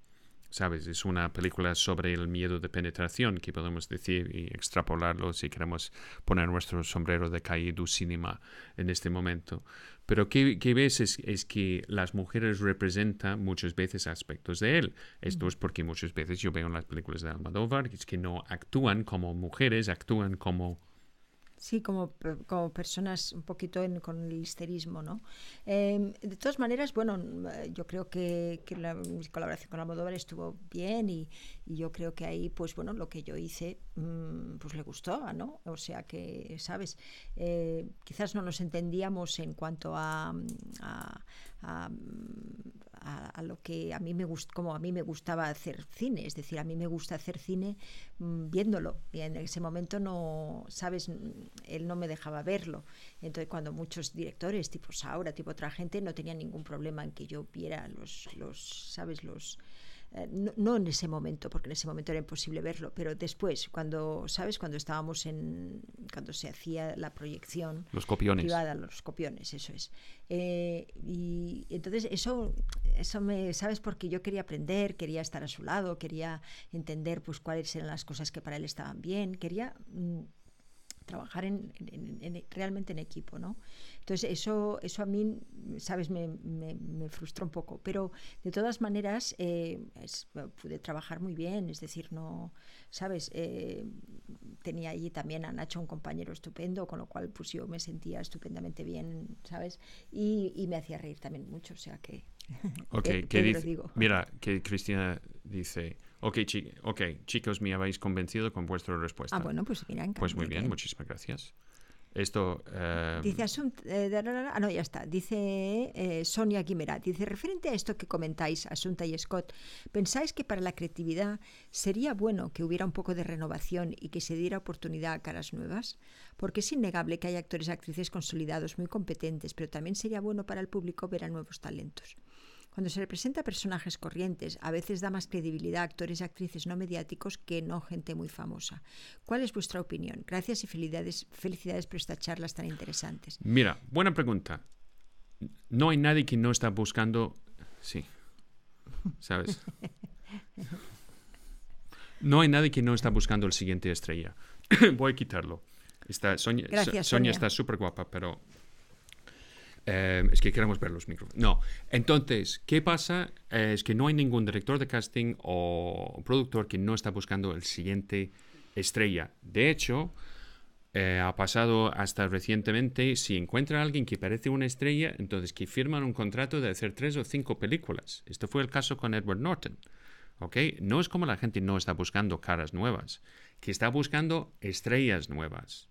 Speaker 2: ¿Sabes? Es una película sobre el miedo de penetración, que podemos decir y extrapolarlo si queremos poner nuestro sombrero de calle du cinema en este momento. Pero ¿qué, qué ves? Es, es que las mujeres representan muchas veces aspectos de él. Esto es porque muchas veces yo veo en las películas de Almodóvar es que no actúan como mujeres, actúan como...
Speaker 1: Sí, como, como personas un poquito en- con el histerismo, ¿no? Eh, de todas maneras, bueno, mm, yo creo que, que la mi colaboración con Almodóvar estuvo bien y, y yo creo que ahí, pues bueno, lo que yo hice, mm, pues le gustó, ¿no? O sea que, ¿sabes? Eh, quizás no nos entendíamos en cuanto a, mm, a, a- lo que a mí me gust como a mí me gustaba hacer cine, es decir, a mí me gusta hacer cine mm, viéndolo. Y en ese momento no, sabes, él no me dejaba verlo. Entonces cuando muchos directores, tipo Saura, tipo otra gente, no tenían ningún problema en que yo viera los, los sabes, los no, no en ese momento, porque en ese momento era imposible verlo, pero después, cuando, ¿sabes? Cuando estábamos en, cuando se hacía la proyección,
Speaker 2: Los copiones.
Speaker 1: privada, los copiones, eso es. Eh, y entonces eso, eso me, ¿sabes? Porque yo quería aprender, quería estar a su lado, quería entender pues cuáles eran las cosas que para él estaban bien, quería mm, trabajar en, en- en- realmente en equipo, ¿no? Entonces eso, eso a mí, ¿sabes? Me, me- me frustró un poco, pero de todas maneras eh, es- pude trabajar muy bien, es decir, no, ¿sabes? Eh, tenía allí también a Nacho, un compañero estupendo, con lo cual pues yo me sentía estupendamente bien, ¿sabes? Y, y me hacía reír también mucho, o sea que...
Speaker 2: Mira, que Cristina dice, ok, chi- ok, chicos, me habéis convencido con vuestra respuesta.
Speaker 1: Ah, bueno, pues mira,
Speaker 2: Pues muy bien,
Speaker 1: bien.
Speaker 2: muchísimas gracias. Esto, eh,
Speaker 1: Dice Asunt, eh, ah, no, ya está. Dice eh, Sonia Guimera, dice, referente a esto que comentáis, Asunta y Scott, ¿pensáis que para la creatividad sería bueno que hubiera un poco de renovación y que se diera oportunidad a caras nuevas? Porque es innegable que hay actores y actrices consolidados muy competentes, pero también sería bueno para el público ver a nuevos talentos. Cuando se representa a personajes corrientes, a veces da más credibilidad a actores y actrices no mediáticos que no gente muy famosa. ¿Cuál es vuestra opinión? Gracias y felicidades, felicidades por estas charlas tan interesantes.
Speaker 2: Mira, buena pregunta. No hay nadie que no está buscando... Sí. ¿Sabes? No hay nadie que no está buscando el siguiente estrella. Voy a quitarlo. Está, Sonia,
Speaker 1: Gracias,
Speaker 2: So- Sonia
Speaker 1: Sonia.
Speaker 2: está súper guapa, pero eh, es que queremos ver los micrófonos. No. Entonces, ¿qué pasa? Eh, es que no hay ningún director de casting o productor que no está buscando el siguiente estrella. De hecho, eh, ha pasado hasta recientemente, si encuentra a alguien que parece una estrella, entonces que firman un contrato de hacer tres o cinco películas. Esto fue el caso con Edward Norton. ¿ok? No es como la gente no está buscando caras nuevas, que está buscando estrellas nuevas.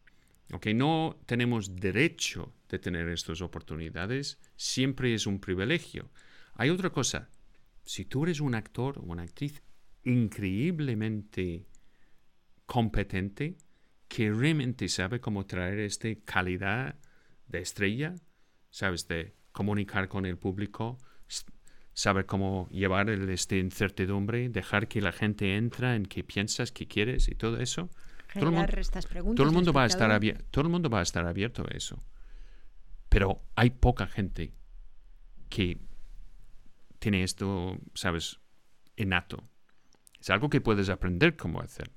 Speaker 2: ¿Ok? No tenemos derecho de tener estas oportunidades, siempre es un privilegio. Hay otra cosa, si tú eres un actor o una actriz increíblemente competente, que realmente sabe cómo traer esta calidad de estrella, sabes, de comunicar con el público, saber cómo llevar el, este incertidumbre, dejar que la gente entra en qué piensas, qué quieres y todo eso. Todo el,
Speaker 1: Generar
Speaker 2: mundo,
Speaker 1: estas preguntas.
Speaker 2: todo el mundo va a estar abierto, todo el mundo va a estar abierto a eso. Pero hay poca gente que tiene esto, sabes, innato. Es algo que puedes aprender cómo hacer.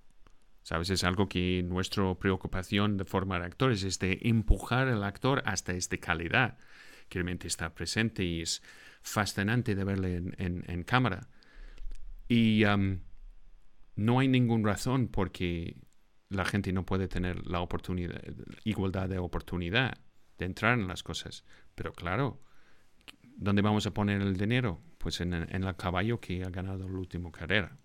Speaker 2: ¿Sabes? Es algo que nuestra preocupación de formar actores es de empujar al actor hasta esta calidad que realmente está presente y es fascinante de verle en, en- en cámara. Y am, no hay ninguna razón por que la gente no puede tener la oportunidad, igualdad de oportunidad de entrar en las cosas. Pero claro, ¿dónde vamos a poner el dinero? Pues en, en el caballo que ha ganado la última carrera.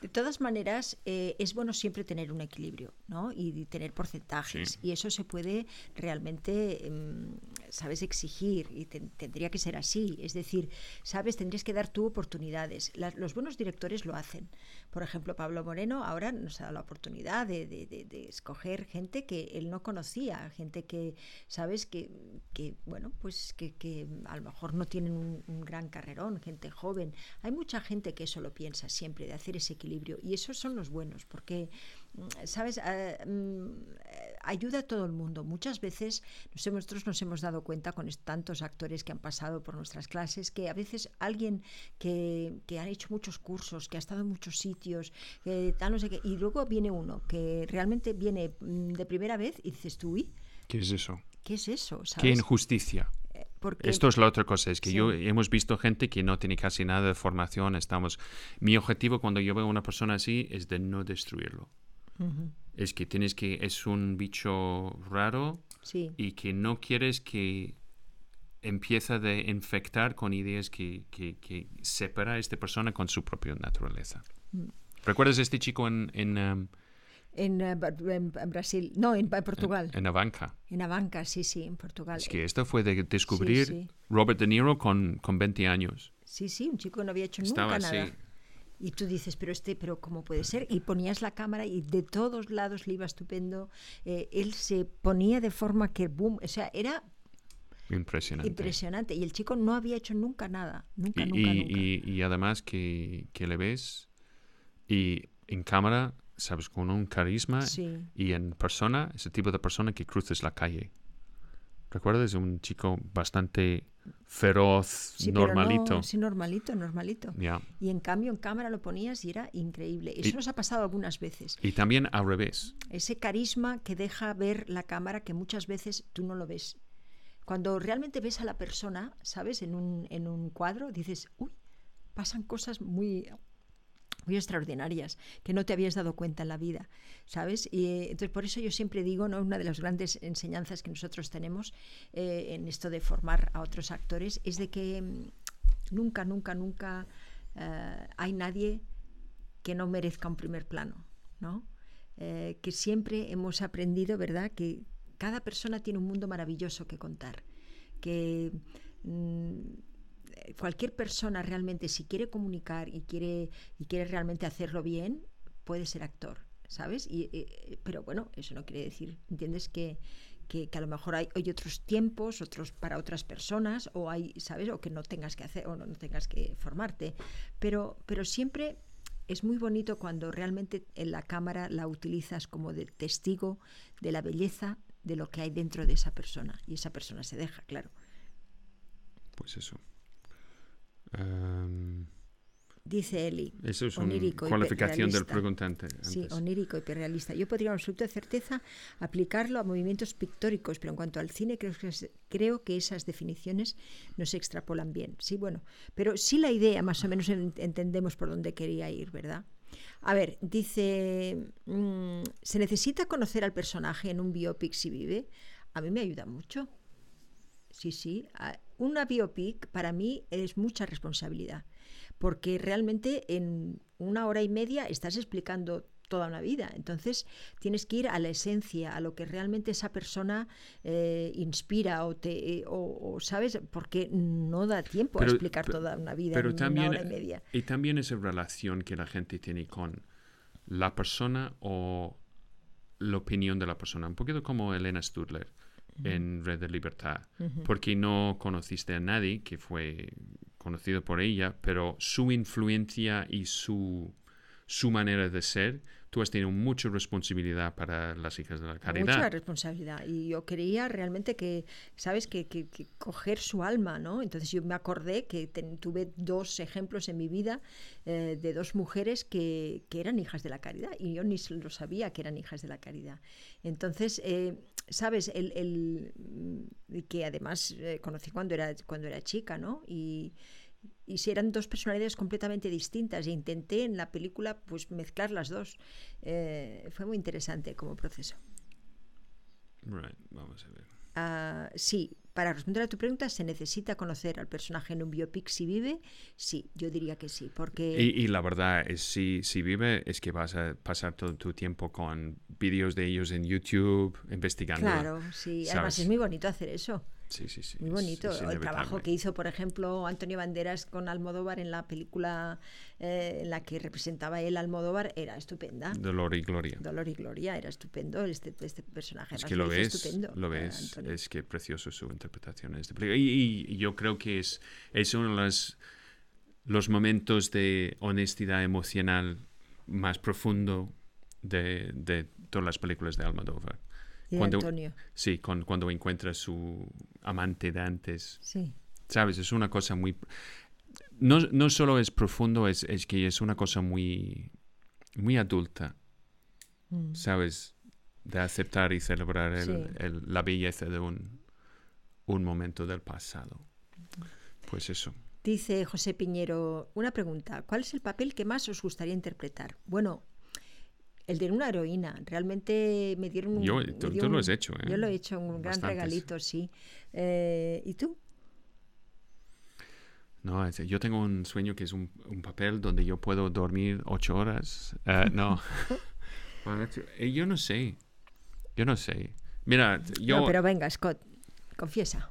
Speaker 1: De todas maneras, eh, es bueno siempre tener un equilibrio, ¿no? Y tener porcentajes.
Speaker 2: Sí.
Speaker 1: Y eso se puede realmente, em, ¿sabes?, exigir. Y ten- tendría que ser así. Es decir, ¿sabes?, tendrías que dar tú oportunidades. La- los buenos directores lo hacen. Por ejemplo, Pablo Moreno ahora nos ha dado la oportunidad de, de- de- de escoger gente que él no conocía, gente que, ¿sabes?, que, que, bueno, pues que, que a lo mejor no tienen un, un gran carrerón, gente joven. Hay mucha gente que eso lo piensa siempre, de hacer ese equilibrio. Y esos son los buenos, porque, mm, ¿sabes? Ah, mm, eh, ayuda a todo el mundo. Muchas veces nos- nosotros nos hemos dado cuenta con tantos actores que han pasado por nuestras clases que a veces alguien que, que ha hecho muchos cursos, que ha estado en muchos sitios, que tal, no sé qué, y luego viene uno que realmente viene mm, de primera vez y dices tú, uy,
Speaker 2: ¿Qué es eso?
Speaker 1: ¿qué es eso?
Speaker 2: ¿Qué injusticia?
Speaker 1: Porque
Speaker 2: Esto es la otra cosa, es que
Speaker 1: Sí.
Speaker 2: yo hemos visto gente que no tiene casi nada de formación, estamos mi objetivo cuando yo veo a una persona así es de no destruirlo. Es que tienes que es un bicho raro
Speaker 1: sí.
Speaker 2: y que no quieres que empieza de infectar con ideas que, que, que separa a esta persona con su propia naturaleza.
Speaker 1: Mm.
Speaker 2: ¿Recuerdas este chico en, en, um,
Speaker 1: En, eh, en- en Brasil, no, en, en Portugal.
Speaker 2: en Avanca?
Speaker 1: En Abanca, sí, sí, en Portugal.
Speaker 2: Es que esto fue de descubrir
Speaker 1: sí.
Speaker 2: Robert De Niro con, con 20 años.
Speaker 1: Sí, sí, un chico que no había hecho
Speaker 2: Estaba
Speaker 1: nunca
Speaker 2: así.
Speaker 1: nada. Y tú dices, pero este, pero ¿cómo puede ser? Y ponías la cámara y de todos lados le iba estupendo. Eh, él se ponía de forma que, boom, o sea, era
Speaker 2: Impresionante.
Speaker 1: impresionante. Y el chico no había hecho nunca nada, nunca,
Speaker 2: y,
Speaker 1: nunca,
Speaker 2: y-
Speaker 1: nunca.
Speaker 2: y- y además que, que le ves y en cámara, sabes, con un carisma
Speaker 1: Sí.
Speaker 2: y en persona, ese tipo de persona que cruces la calle. ¿Recuerdas? Un chico bastante feroz,
Speaker 1: Sí, pero
Speaker 2: normalito.
Speaker 1: no- sí, normalito, normalito. Y en cambio en cámara lo ponías y era increíble. Eso
Speaker 2: Y-
Speaker 1: nos ha pasado algunas veces.
Speaker 2: Y también al revés.
Speaker 1: ese carisma que deja ver la cámara que muchas veces tú no lo ves. Cuando realmente ves a la persona, ¿sabes? En un, en un cuadro, dices, uy, pasan cosas muy, muy extraordinarias que no te habías dado cuenta en la vida, ¿sabes? Y eh, entonces por eso yo siempre digo, ¿no? Una de las grandes enseñanzas que nosotros tenemos eh, en esto de formar a otros actores es de que mm, nunca, nunca, nunca eh, hay nadie que no merezca un primer plano, ¿no? Que siempre hemos aprendido, ¿verdad?, que cada persona tiene un mundo maravilloso que contar, que mm, cualquier persona realmente si quiere comunicar y quiere y quiere realmente hacerlo bien, puede ser actor, ¿sabes? Y, eh, pero bueno, eso no quiere decir, ¿entiendes? Que, que, que a lo mejor hay, hay otros tiempos, otros para otras personas, o hay, ¿sabes? O que no tengas que hacer, o no, no tengas que formarte. Pero, pero siempre es muy bonito cuando realmente en la cámara la utilizas como de testigo de la belleza de lo que hay dentro de esa persona. Y esa persona se deja, claro.
Speaker 2: Pues eso. Em,
Speaker 1: Dice Eli.
Speaker 2: eso es una
Speaker 1: onírico,
Speaker 2: cualificación del preguntante.
Speaker 1: Sí, onírico, hiperrealista. Yo podría con absoluta certeza aplicarlo a movimientos pictóricos, pero en cuanto al cine creo que, creo que esas definiciones no se extrapolan bien. Sí, bueno, pero sí la idea más o menos en- entendemos por dónde quería ir, ¿verdad? A ver, dice, mm, ¿se necesita conocer al personaje en un biopic si vive? A mí me ayuda mucho. Sí, sí. A- Una biopic para mí es mucha responsabilidad, porque realmente en una hora y media estás explicando toda una vida. Entonces tienes que ir a la esencia, a lo que realmente esa persona eh, inspira o te eh, o, o, sabes, porque no da tiempo
Speaker 2: Pero-
Speaker 1: a explicar toda una vida
Speaker 2: Pero
Speaker 1: en
Speaker 2: también,
Speaker 1: una hora y media.
Speaker 2: y también esa relación que la gente tiene con la persona o la opinión de la persona. Un poquito como Elena Studler en Red de Libertad. Porque no conociste a nadie que fue conocido por ella, pero su influencia y su, su manera de ser, tú has tenido mucha responsabilidad para las hijas de la caridad.
Speaker 1: Mucha responsabilidad. Y yo quería realmente que, ¿sabes? Que, que- que coger su alma, ¿no? Entonces yo me acordé que ten- tuve dos ejemplos en mi vida eh, de dos mujeres que, que eran hijas de la caridad y yo ni lo sabía que eran hijas de la caridad. Entonces, eh, ¿sabes? El, el, mm, que además eh, conocí cuando era, cuando era chica, ¿no? Y, y si eran dos personalidades completamente distintas e intenté en la película pues mezclar las dos. Eh, fue muy interesante como proceso.
Speaker 2: Right, vamos a ver.
Speaker 1: Ah, sí, para responder a tu pregunta, ¿se necesita conocer al personaje en un biopic si vive? Sí, yo diría que sí, porque...
Speaker 2: Y, y la verdad es, si, si vive, es que vas a pasar todo tu tiempo con vídeos de ellos en YouTube, investigando.
Speaker 1: Claro, sí. Además
Speaker 2: ¿sabes?
Speaker 1: es muy bonito hacer eso.
Speaker 2: Sí, sí, sí.
Speaker 1: Muy
Speaker 2: es-
Speaker 1: bonito.
Speaker 2: es
Speaker 1: el trabajo que hizo, por ejemplo, Antonio Banderas con Almodóvar en la película eh, en la que representaba él Almodóvar era estupenda.
Speaker 2: Dolor y gloria.
Speaker 1: Dolor y Gloria era estupendo este, este personaje.
Speaker 2: Es que lo ves,
Speaker 1: estupendo,
Speaker 2: lo
Speaker 1: eh,
Speaker 2: ves,
Speaker 1: Antonio.
Speaker 2: es que precioso su interpretación este película. Y- y yo creo que es, es uno de los, los momentos de honestidad emocional más profundo de, de todas las películas de Almodóvar.
Speaker 1: Y
Speaker 2: cuando-
Speaker 1: Antonio,
Speaker 2: Sí, con- cuando encuentra su amante de antes.
Speaker 1: sí.
Speaker 2: ¿Sabes? Es una cosa muy... No, no solo es profundo, es, es que es una cosa muy, muy adulta,
Speaker 1: Mm.
Speaker 2: ¿sabes? De aceptar y celebrar el-
Speaker 1: Sí.
Speaker 2: el- la belleza de un, un momento del pasado. Pues eso.
Speaker 1: Dice José Piñero, una pregunta, ¿cuál es el papel que más os gustaría interpretar? Bueno, el de una heroína. Realmente me dieron un...
Speaker 2: Yo- tú- tú lo has hecho, ¿eh?
Speaker 1: Yo lo he hecho, un gran
Speaker 2: Bastantes.
Speaker 1: regalito, sí. Eh, ¿Y tú?
Speaker 2: No, es- yo tengo un sueño que es un, un papel donde yo puedo dormir ocho horas. Eh, no. Bueno, eh, yo no sé. Yo no sé. Mira, yo...
Speaker 1: No, pero venga, Scott, confiesa.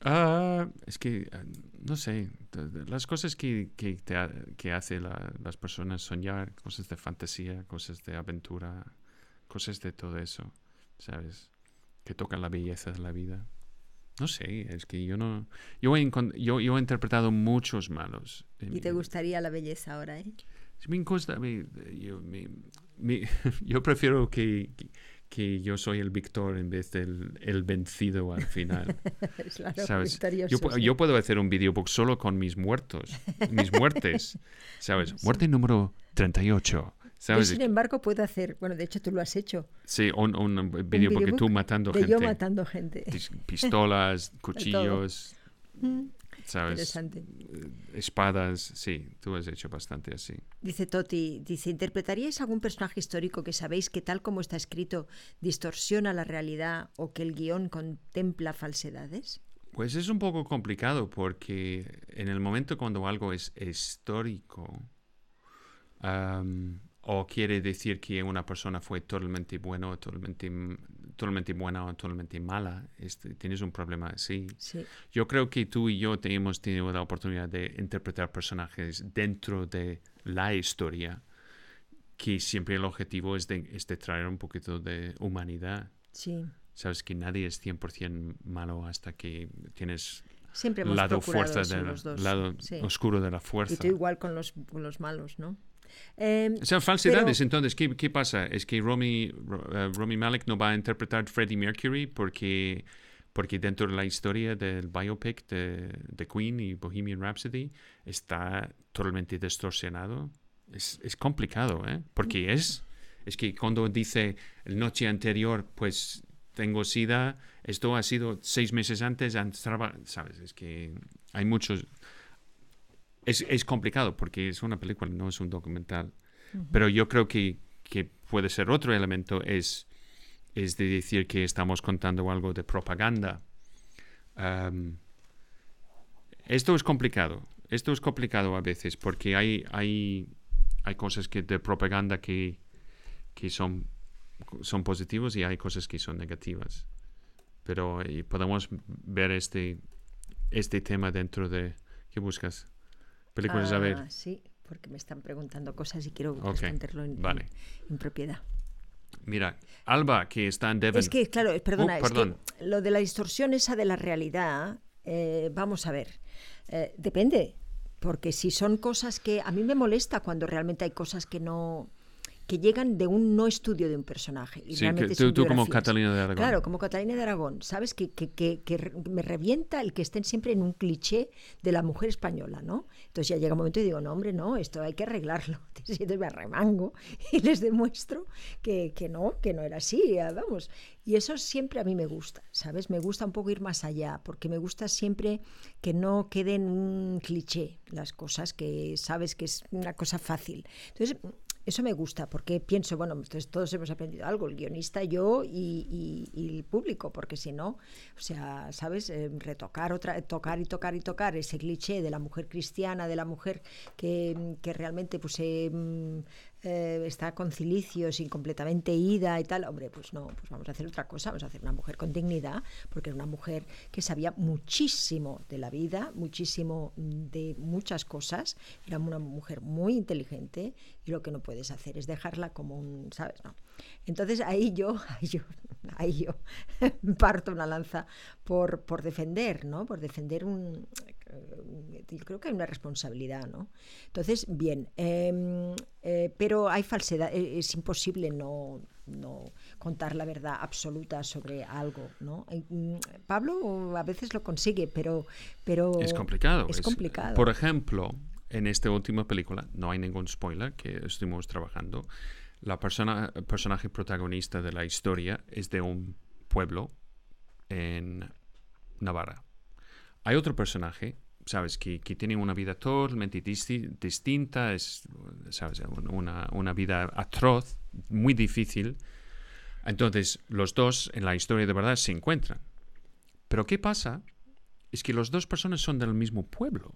Speaker 2: Ah, es que, ah, no sé, las cosas que, que, te que hace la- las personas soñar, cosas de fantasía, cosas de aventura, cosas de todo eso, ¿sabes? Que tocan la belleza de la vida. No sé, es que yo no... Yo he, yo, yo he interpretado muchos malos.
Speaker 1: Y
Speaker 2: mi
Speaker 1: te gustaría la belleza ahora, ¿eh?
Speaker 2: Costa- mi- yo, prefiero que, que, que yo soy el victor en vez del el vencido al final.
Speaker 1: Claro,
Speaker 2: ¿sabes? Yo,
Speaker 1: sí.
Speaker 2: yo puedo hacer un videobook solo con mis muertos, mis muertes, ¿sabes? Muerte número 38,
Speaker 1: Yo,
Speaker 2: ¿sabes?
Speaker 1: sin embargo, puedo hacer, bueno, de hecho tú lo has hecho,
Speaker 2: Sí, un, un videobook de tú matando
Speaker 1: de
Speaker 2: gente.
Speaker 1: yo matando gente.
Speaker 2: Pis- Pistolas, cuchillos,
Speaker 1: Mm,
Speaker 2: ¿sabes?
Speaker 1: Interesante.
Speaker 2: Espadas, sí, tú has hecho bastante así.
Speaker 1: Dice Toti, dice, ¿interpretaríais algún personaje histórico que sabéis que tal como está escrito distorsiona la realidad o que el guion contempla falsedades?
Speaker 2: Pues es un poco complicado porque en el momento cuando algo es histórico o quiere decir que una persona fue totalmente buena o totalmente, totalmente buena o totalmente mala, este, tienes un problema así.
Speaker 1: Sí,
Speaker 2: Yo creo que tú y yo te hemos tenido la oportunidad de interpretar personajes dentro de la historia que siempre el objetivo es de, es de traer un poquito de humanidad.
Speaker 1: sí.
Speaker 2: Sabes que nadie es 100% malo hasta que tienes
Speaker 1: Siempre hemos
Speaker 2: lado fuerza del
Speaker 1: los dos.
Speaker 2: lado
Speaker 1: sí.
Speaker 2: oscuro de la
Speaker 1: Y
Speaker 2: fuerza.
Speaker 1: tú igual con los, con los malos, ¿no? Eh,
Speaker 2: O sea, falsedades.
Speaker 1: Pero-
Speaker 2: Entonces, ¿qué, qué pasa? Es que Romy, Ro- eh, Rami Malek no va a interpretar Freddie Mercury porque, porque dentro de la historia del biopic de, de Queen y Bohemian Rhapsody está totalmente distorsionado. Es, es complicado, ¿eh? Porque es, es que cuando dice el noche anterior, pues tengo sida, esto ha sido seis meses antes, ¿sabes? Es que hay muchos... Es, es complicado porque es una película, no es un documental. Pero yo creo que, que puede ser otro elemento, es, es de decir que estamos contando algo de propaganda. Esto es complicado. Esto es complicado a veces porque hay, hay, hay cosas que de propaganda que, que son, son positivos y hay cosas que son negativas. Pero eh, podemos ver este, este tema dentro de... ¿Qué buscas? Películas a ver.
Speaker 1: ah, Sí, porque me están preguntando cosas y quiero
Speaker 2: Ok,
Speaker 1: responderlo en, en-
Speaker 2: vale.
Speaker 1: en propiedad.
Speaker 2: Mira, Alba, que está en Devon.
Speaker 1: Es que, claro, perdona,
Speaker 2: Oh,
Speaker 1: es
Speaker 2: perdón.
Speaker 1: que lo de la distorsión esa de la realidad, eh, vamos a ver, eh, depende, porque si son cosas que a mí me molesta cuando realmente hay cosas que no que llegan de un no estudio de un personaje. Y
Speaker 2: Sí, que tú, tú como. Catalina de Aragón.
Speaker 1: Claro, como Catalina de Aragón, ¿sabes? Que, que, que, que me revienta el que estén siempre en un cliché de la mujer española, ¿no? Entonces ya llega un momento y digo, no, hombre, no, esto hay que arreglarlo. Entonces me arremango y les demuestro que, que no, que no era así, ah, vamos. Y eso siempre a mí me gusta, ¿sabes? Me gusta un poco ir más allá, porque me gusta siempre que no queden un cliché las cosas, que sabes que es una cosa fácil. Entonces, eso me gusta porque pienso, bueno, entonces todos hemos aprendido algo, el guionista, yo y, el público, porque si no, o sea, ¿sabes? Eh, retocar otra, tocar y tocar y tocar ese cliché de la mujer cristiana, de la mujer que, que realmente pues eh, mm, eh, está con cilicios y completamente ida y tal, hombre, pues no, pues vamos a hacer otra cosa, vamos a hacer una mujer con dignidad, porque era una mujer que sabía muchísimo de la vida, muchísimo de muchas cosas, era una mujer muy inteligente y lo que no puedes hacer es dejarla como un, ¿sabes? No. Entonces ahí yo, ahí yo, ahí yo parto una lanza por, por defender, ¿no? Por defender un, yo creo que hay una responsabilidad, ¿no? Entonces, bien, eh, eh, pero hay falsedad, eh, es imposible no, no contar la verdad absoluta sobre algo, ¿no? Mm, Pablo a veces lo consigue, pero, pero
Speaker 2: Es complicado.
Speaker 1: Es complicado.
Speaker 2: Por ejemplo, en esta última película, no hay ningún spoiler que estuvimos trabajando, la persona, el personaje protagonista de la historia es de un pueblo en Navarra. Hay otro personaje, sabes, que, tiene una vida totalmente disti- distinta, es, sabes, una, una vida atroz, muy difícil. Entonces, los dos en la historia de verdad se encuentran. Pero ¿qué pasa? Es que las dos personas son del mismo pueblo.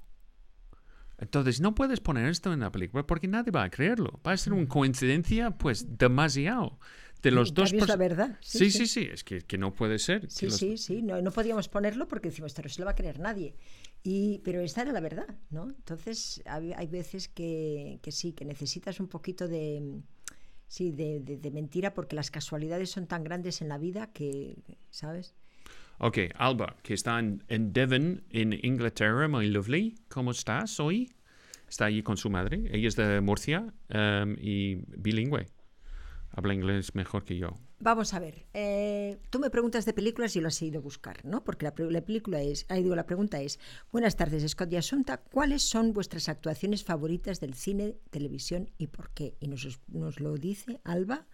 Speaker 2: Entonces, no puedes poner esto en la película porque nadie va a creerlo. Va a ser una coincidencia, pues, demasiado. De los dos
Speaker 1: es la verdad.
Speaker 2: Sí, sí, sí, es que, que no puede ser.
Speaker 1: Sí,
Speaker 2: los-
Speaker 1: sí, sí, no, no podíamos ponerlo porque decimos, esto no se lo va a creer nadie. Y, pero esta era la verdad, ¿no? Entonces, hay, hay veces que, que sí, que necesitas un poquito de, sí, de, de- de mentira porque las casualidades son tan grandes en la vida que, ¿sabes?
Speaker 2: Ok, Alba, que está en, en Devon, en Inglaterra, my lovely. ¿Cómo estás hoy? Está allí con su madre. Ella es de Murcia em, y bilingüe. Habla inglés mejor que yo.
Speaker 1: Vamos a ver, eh, tú me preguntas de películas y lo has ido a buscar, ¿no? Porque la, película es, ahí digo, la pregunta es, buenas tardes, Scott y Asunta, ¿cuáles son vuestras actuaciones favoritas del cine, televisión y por qué? Y nos, os- nos lo dice Alba,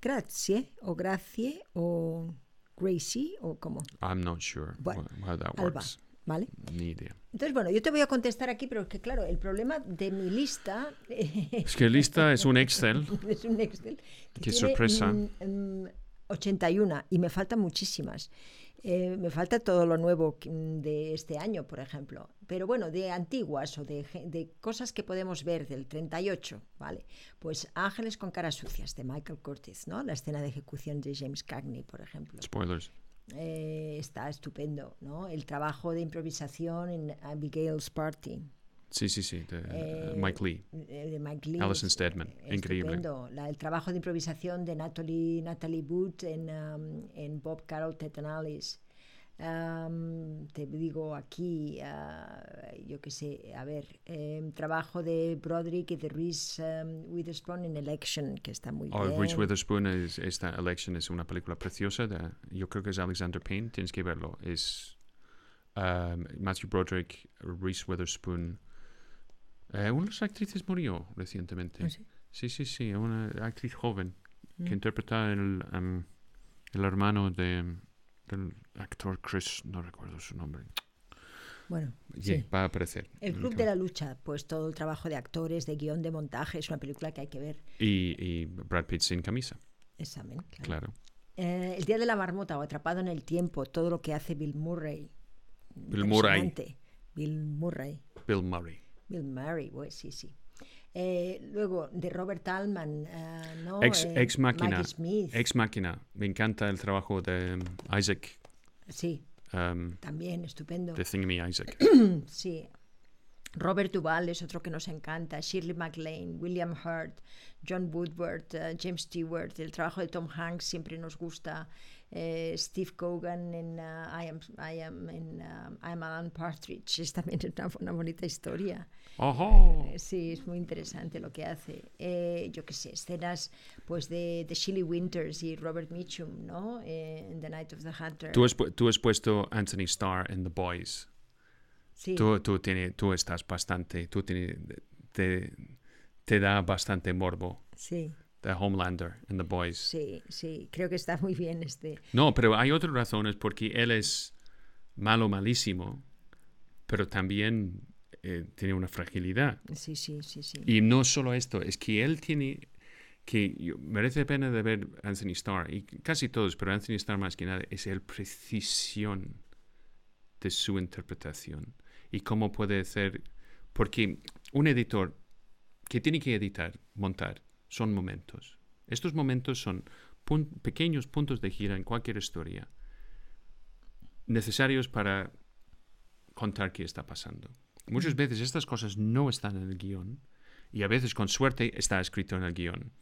Speaker 1: Grazie, o Gracie, o Gracie, o como,
Speaker 2: I'm not sure
Speaker 1: Bueno,
Speaker 2: how that
Speaker 1: Alba,
Speaker 2: works.
Speaker 1: ¿Vale?
Speaker 2: Ni idea.
Speaker 1: Entonces, bueno, yo te voy a contestar aquí, pero es que claro, el problema de mi lista
Speaker 2: Es que lista es un Excel.
Speaker 1: es un Excel que
Speaker 2: Qué
Speaker 1: tiene,
Speaker 2: sorpresa.
Speaker 1: mm, mm, 81 y me faltan muchísimas. Eh, me falta todo lo nuevo mm, de este año, por ejemplo. Pero bueno, de antiguas o de, de cosas que podemos ver del 38, ¿vale? Pues Ángeles con caras sucias de Michael Curtis, ¿no? La escena de ejecución de James Cagney, por ejemplo.
Speaker 2: Spoilers.
Speaker 1: Eh, está estupendo, ¿no? El trabajo de improvisación en Abigail's Party.
Speaker 2: Sí, sí, sí, de
Speaker 1: Eh,
Speaker 2: Mike Lee.
Speaker 1: eh, de Mike Lee.
Speaker 2: Alison Steadman,
Speaker 1: eh,
Speaker 2: increíble.
Speaker 1: La- el trabajo de improvisación de Natalie, Natalie Wood en, um, en Bob Carroll, Alice. Um, te digo aquí, ah, yo qué sé, a ver, em, trabajo de Broderick y de Reese um, Witherspoon en Election, que está muy
Speaker 2: Oh,
Speaker 1: bien.
Speaker 2: Reese Witherspoon, es, esta Election es una película preciosa. De, yo creo que es Alexander Payne, tienes que verlo. Es um, Matthew Broderick, Reese Witherspoon. Eh, una de las actrices murió recientemente.
Speaker 1: ¿Ah, sí?
Speaker 2: Sí, sí, sí, una actriz joven que
Speaker 1: Mm.
Speaker 2: interpreta el, el hermano de, del actor Chris, no recuerdo su nombre.
Speaker 1: Bueno, sí.
Speaker 2: Va a aparecer.
Speaker 1: El Club de la Lucha, pues todo el trabajo de actores, de guion, de montaje, es una película que hay que ver.
Speaker 2: y, y Brad Pitt sin camisa,
Speaker 1: Examen, claro.
Speaker 2: claro.
Speaker 1: Eh, el Día de la Marmota o Atrapado en el Tiempo, todo lo que hace Bill Murray.
Speaker 2: Bill Murray.
Speaker 1: Bill Murray.
Speaker 2: Bill Murray.
Speaker 1: Bill Murray, pues sí, sí. Eh, luego, de Robert Altman, eh, ¿no?
Speaker 2: Ex,
Speaker 1: Eh,
Speaker 2: ex máquina. Ex máquina. Me encanta el trabajo de um, Isaac,
Speaker 1: Sí,
Speaker 2: um,
Speaker 1: también, estupendo.
Speaker 2: de Thingamy Isaac.
Speaker 1: Sí. Robert Duvall es otro que nos encanta, Shirley MacLaine, William Hurt, John Woodward, James Stewart, el trabajo de Tom Hanks siempre nos gusta, eh, Steve Cogan en uh, I, am, I, am, en, uh, I Am Alan Partridge, es también una, una bonita historia.
Speaker 2: ¡Ojo!
Speaker 1: Eh, Sí, es muy interesante lo que hace. Eh, yo qué sé, escenas pues de, de Shelley Winters y Robert Mitchum, ¿no? Eh, en The Night of the Hunter.
Speaker 2: Tú has, tú has puesto Anthony Starr en The Boys.
Speaker 1: Sí,
Speaker 2: Tú, tú, tiene, tú estás bastante, tú tiene, te, te da bastante morbo.
Speaker 1: sí,
Speaker 2: The Homelander en The Boys.
Speaker 1: sí, sí, creo que está muy bien este.
Speaker 2: No, pero hay otras razones porque él es malo, malísimo, pero también eh, tiene una fragilidad.
Speaker 1: Sí, sí, sí, sí.
Speaker 2: Y no solo esto, es que él tiene que yo- merece pena de ver Anthony Starr y casi todos, pero Anthony Starr más que nada es el precisión de su interpretación y cómo puede hacer porque un editor que tiene que editar, montar, son momentos. Estos momentos son pun- pequeños puntos de gira en cualquier historia necesarios para contar qué está pasando. Muchas veces estas cosas no están en el guion y a veces con suerte está escrito en el guion.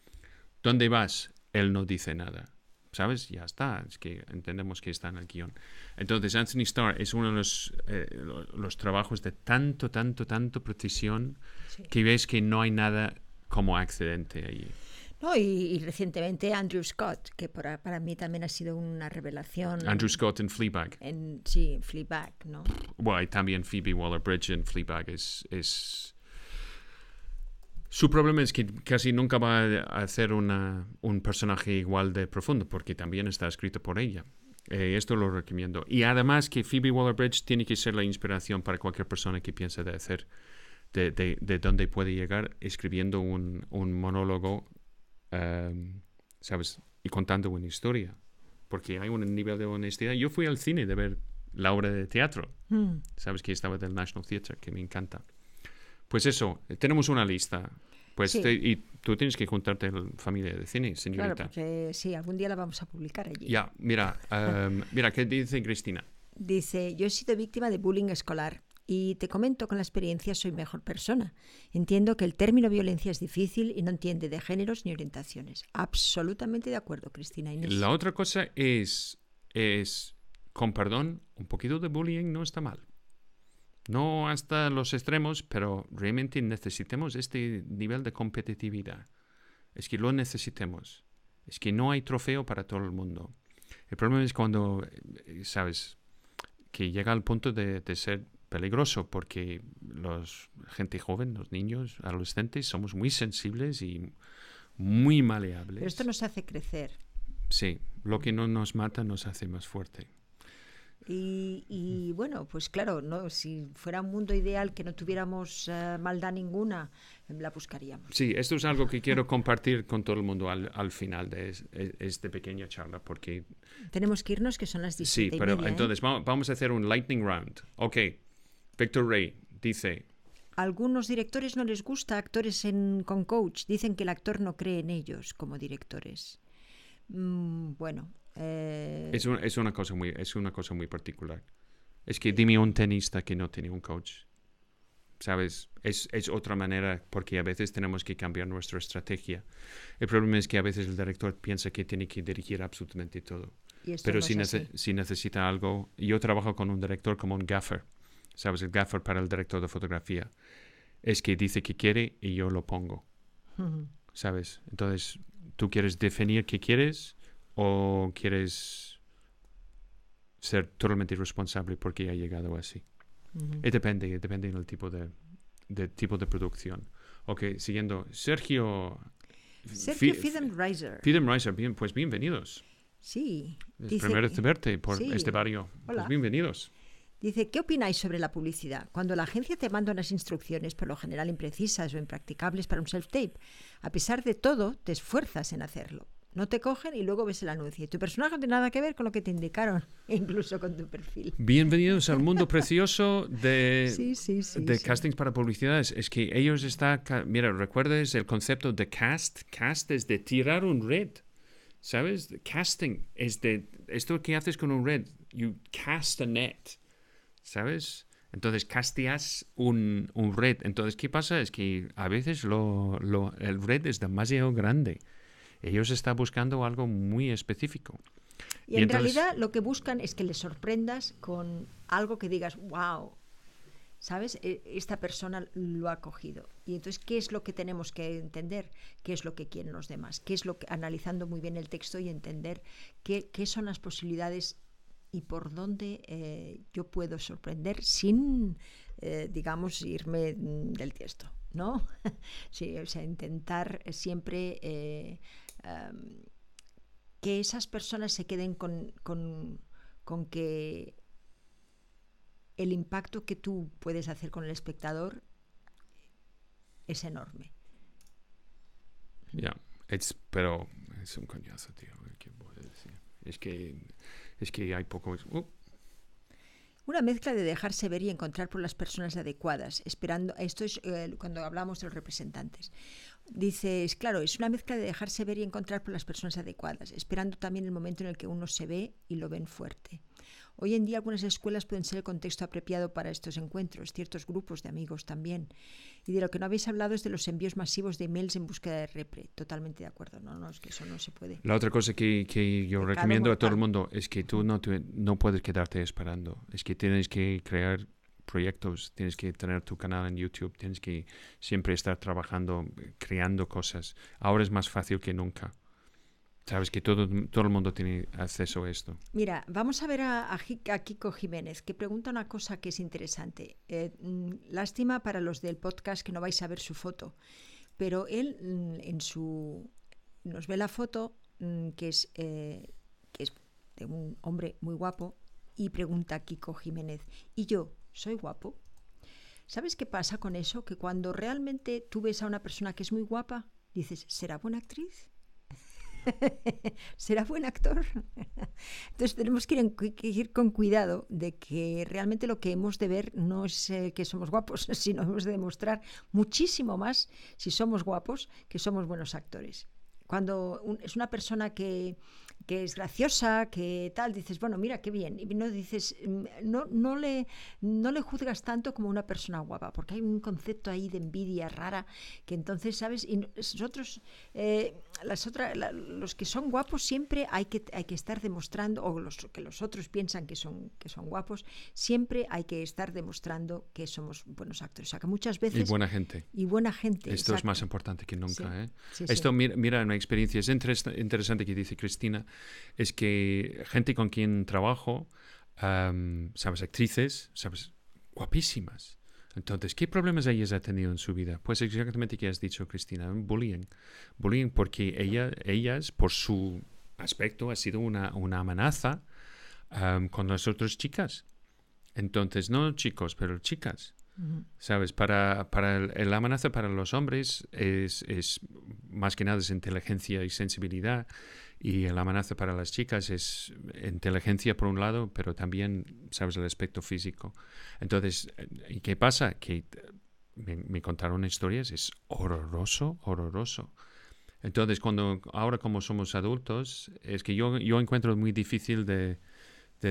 Speaker 2: ¿Dónde vas? Él no dice nada. ¿Sabes? Ya está. Es que entendemos que está en el guion. Entonces, Anthony Starr es uno de los, eh, lo- los trabajos de tanto, tanto, tanto precisión
Speaker 1: Sí.
Speaker 2: que ves que no hay nada como accidente ahí.
Speaker 1: No, y, y recientemente Andrew Scott, que para, para mí también ha sido una revelación.
Speaker 2: Andrew Scott en Fleabag.
Speaker 1: En, sí, en Fleabag, ¿no?
Speaker 2: Bueno, y también Phoebe Waller-Bridge en Fleabag es, es... Su problema es que casi nunca va a hacer una, un personaje igual de profundo, porque también está escrito por ella. Eh, esto lo recomiendo. Y además que Phoebe Waller-Bridge tiene que ser la inspiración para cualquier persona que piense de hacer, de, de, de dónde puede llegar escribiendo un, un monólogo, em, ¿sabes? Y contando una historia. Porque hay un nivel de honestidad. Yo fui al cine de ver la obra de teatro.
Speaker 1: Mm.
Speaker 2: Sabes que estaba del National Theatre, que me encanta. Pues eso, eh, tenemos una lista. Pues
Speaker 1: Sí.
Speaker 2: te- y tú tienes que juntarte a la familia de cine,
Speaker 1: Claro,
Speaker 2: señorita.
Speaker 1: porque sí, algún día la vamos a publicar allí.
Speaker 2: Ya, mira, em, mira, ¿qué dice Cristina?
Speaker 1: Dice, yo he sido víctima de bullying escolar y te comento con la experiencia soy mejor persona. Entiendo que el término violencia es difícil y no entiende de géneros ni orientaciones. Absolutamente de acuerdo, Cristina Inés.
Speaker 2: La otra cosa es, es, con perdón, un poquito de bullying no está mal. No hasta los extremos, pero realmente necesitamos este nivel de competitividad. Es que lo necesitemos. Es que no hay trofeo para todo el mundo. El problema es cuando, eh, sabes, que llega al punto de, de ser peligroso porque los gente joven, los niños, adolescentes, somos muy sensibles y muy maleables.
Speaker 1: Pero esto nos hace crecer.
Speaker 2: Sí, lo que no nos mata nos hace más fuerte.
Speaker 1: Y, y, bueno, pues claro, no, si fuera un mundo ideal que no tuviéramos eh, maldad ninguna, la buscaríamos.
Speaker 2: Sí, esto es algo que quiero compartir con todo el mundo al, al final de es- es- esta pequeña charla, porque
Speaker 1: Tenemos que irnos, que son las 17
Speaker 2: sí, pero
Speaker 1: media, ¿eh?
Speaker 2: entonces va- vamos a hacer un lightning round. Ok, Victor Ray dice,
Speaker 1: algunos directores no les gusta actores en, con coach. Dicen que el actor no cree en ellos como directores. Mm, bueno, eh,
Speaker 2: es, un- es una cosa muy, es una cosa muy particular. Es que dime un tenista que no tiene un coach. ¿sabes? Es, es otra manera porque a veces tenemos que cambiar nuestra estrategia. El problema es que a veces el director piensa que tiene que dirigir absolutamente todo. Pero
Speaker 1: no
Speaker 2: si, nece- si necesita algo, yo trabajo con un director como un gaffer, ¿sabes? El gaffer para el director de fotografía. Es que dice que quiere y yo lo pongo. ¿sabes? Entonces, ¿tú quieres definir qué quieres o quieres ser totalmente responsable porque ha llegado así?
Speaker 1: Ujú.
Speaker 2: Eh, depende, depende del tipo de, de tipo de producción. Ok, siguiendo, Sergio...
Speaker 1: Sergio
Speaker 2: Fi-
Speaker 1: Fidenreiser.
Speaker 2: Fidenreiser, bien, pues bienvenidos.
Speaker 1: Sí.
Speaker 2: Es
Speaker 1: Dice-
Speaker 2: primera vez de verte por
Speaker 1: Sí.
Speaker 2: este barrio. Pues
Speaker 1: Hola.
Speaker 2: bienvenidos.
Speaker 1: Dice, ¿qué opináis sobre la publicidad? Cuando la agencia te manda unas instrucciones, por lo general imprecisas o impracticables para un self-tape, a pesar de todo, te esfuerzas en hacerlo. No te cogen y luego ves el anuncio. Y tu personaje no tiene nada que ver con lo que te indicaron, incluso con tu perfil.
Speaker 2: Bienvenidos al mundo precioso de,
Speaker 1: Sí, sí, sí.
Speaker 2: de castings para publicidades. Es que ellos están... Mira, ¿recuerdas el concepto de cast? Cast es de tirar un red. ¿Sabes? Casting es de... Esto que haces con un red. You cast a net. ¿Sabes? Entonces casteas un, un red. Entonces, ¿qué pasa? Es que a veces lo, lo- el red es demasiado grande. Ellos están buscando algo muy específico.
Speaker 1: Y,
Speaker 2: Y
Speaker 1: en
Speaker 2: entonces-
Speaker 1: realidad lo que buscan es que les sorprendas con algo que digas, wow, ¿sabes? E- Esta persona lo ha cogido. Y entonces, ¿qué es lo que tenemos que entender? ¿Qué es lo que quieren los demás? ¿Qué es lo que, analizando muy bien el texto y entender qué, qué son las posibilidades y por dónde eh, yo puedo sorprender sin, eh, digamos, irme mm, del tiesto, ¿no? sí, o sea, intentar siempre eh, am, que esas personas se queden con, con- con que el impacto que tú puedes hacer con el espectador es enorme.
Speaker 2: Ya, es, pero es un coñazo, tío. ¿Qué? Es que, es que hay poco... uh,
Speaker 1: Una mezcla de dejarse ver y encontrar por las personas adecuadas, esperando, esto es eh, cuando hablamos de los representantes. Dices, claro, es una mezcla de dejarse ver y encontrar por las personas adecuadas, esperando también el momento en el que uno se ve y lo ven fuerte. Hoy en día algunas escuelas pueden ser el contexto apropiado para estos encuentros, ciertos grupos de amigos también. Y de lo que no habéis hablado es de los envíos masivos de emails en búsqueda de repre. Totalmente de acuerdo, no, no, es que eso no se puede.
Speaker 2: La otra cosa que, que yo
Speaker 1: Pecado
Speaker 2: recomiendo a todo el mundo es que tú no, te- no puedes quedarte esperando. Es que tienes que crear proyectos, tienes que tener tu canal en YouTube, tienes que siempre estar trabajando, eh, creando cosas. Ahora es más fácil que nunca. Sabes que todo, todo el mundo tiene acceso a esto.
Speaker 1: Mira, vamos a ver a, a Kiko Jiménez, que pregunta una cosa que es interesante. Eh, mm, lástima para los del podcast que no vais a ver su foto, pero él mm, en su nos ve la foto mm, que es eh, que es de un hombre muy guapo y pregunta a Kiko Jiménez, ¿y yo soy guapo? ¿Sabes qué pasa con eso? Que cuando realmente tú ves a una persona que es muy guapa, dices, ¿será buena actriz? ¿Será buen actor? Entonces tenemos que ir, en- que con cuidado de que realmente lo que hemos de ver no es eh, que somos guapos, sino hemos de demostrar muchísimo más si somos guapos que somos buenos actores. Cuando es una persona que, que es graciosa, que tal, dices, bueno, mira qué bien. Y no dices, mm, no, no, le, no le juzgas tanto como una persona guapa, porque hay un concepto ahí de envidia rara que entonces, ¿sabes? Y nosotros, eh, las otras, la- los que son guapos siempre hay que, hay que estar demostrando, o los que los otros piensan que son, que son guapos, siempre hay que estar demostrando que somos buenos actores. O sea, que muchas
Speaker 2: Y
Speaker 1: veces...
Speaker 2: buena gente.
Speaker 1: y buena gente.
Speaker 2: Esto es más importante que nunca.
Speaker 1: Sí,
Speaker 2: ¿eh?
Speaker 1: sí, sí.
Speaker 2: Esto, mira, mira, una experiencia es interes- interesante que dice Cristina, es que gente con quien trabajo, sabes, actrices, sabes, guapísimas. Entonces, ¿qué problemas ellas ha tenido en su vida? Pues exactamente que has dicho, Cristina, bullying. Bullying porque ella, ellas, por su aspecto, ha sido una, una amenaza am, con las otras chicas. Entonces, no chicos, pero chicas. ¿Sabes? Para, para el, el amenaza para los hombres es, es más que nada es inteligencia y sensibilidad y la amenaza para las chicas es inteligencia por un lado, pero también, ¿sabes? El aspecto físico. Entonces, ¿y qué pasa? Que me, contaron historias, es horroroso, horroroso. Entonces, cuando ahora como somos adultos, es que yo, yo encuentro muy difícil de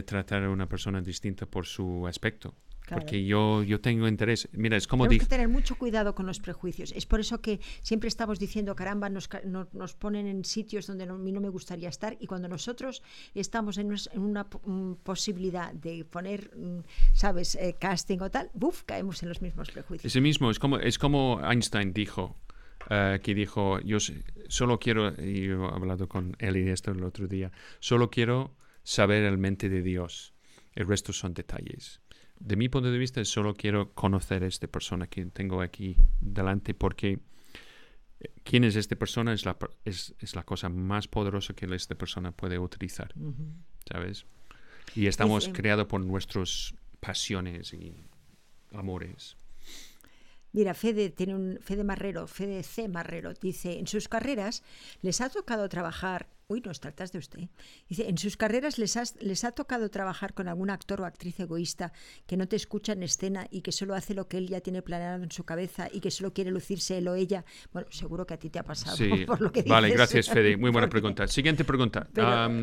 Speaker 2: tratar a una persona distinta por su aspecto.
Speaker 1: Claro.
Speaker 2: porque yo, yo tengo interés. Mira, es como
Speaker 1: Tenemos que tener mucho cuidado con los prejuicios. Es por eso que siempre estamos diciendo, caramba, nos, no- nos ponen en sitios donde no- a mí no me gustaría estar y cuando nosotros estamos en, en una mm, posibilidad de poner, mm, ¿sabes?, eh, casting o tal, ¡buf!, caemos en los mismos prejuicios.
Speaker 2: Es el mismo, es como, es como Einstein dijo, eh, que dijo, yo solo quiero, y yo he hablado con él y esto el otro día, solo quiero saber el mente de Dios, el resto son detalles. De mi punto de vista, solo quiero conocer a esta persona que tengo aquí delante, porque eh, quién es esta persona es la, es, es la cosa más poderosa que esta persona puede utilizar. ¿sabes? Y estamos
Speaker 1: Dice-
Speaker 2: creados por nuestras pasiones y amores.
Speaker 1: Mira, Fede tiene un Fede Marrero, Fede C Marrero, dice, en sus carreras les ha tocado trabajar, uy, nos tratas de usted. Dice, en sus carreras les, has- les ha tocado trabajar con algún actor o actriz egoísta que no te escucha en escena y que solo hace lo que él ya tiene planeado en su cabeza y que solo quiere lucirse él o ella. Bueno, seguro que a ti te ha pasado
Speaker 2: Sí,
Speaker 1: por lo que
Speaker 2: vale,
Speaker 1: dices.
Speaker 2: gracias Fede, muy buena pregunta. Siguiente pregunta.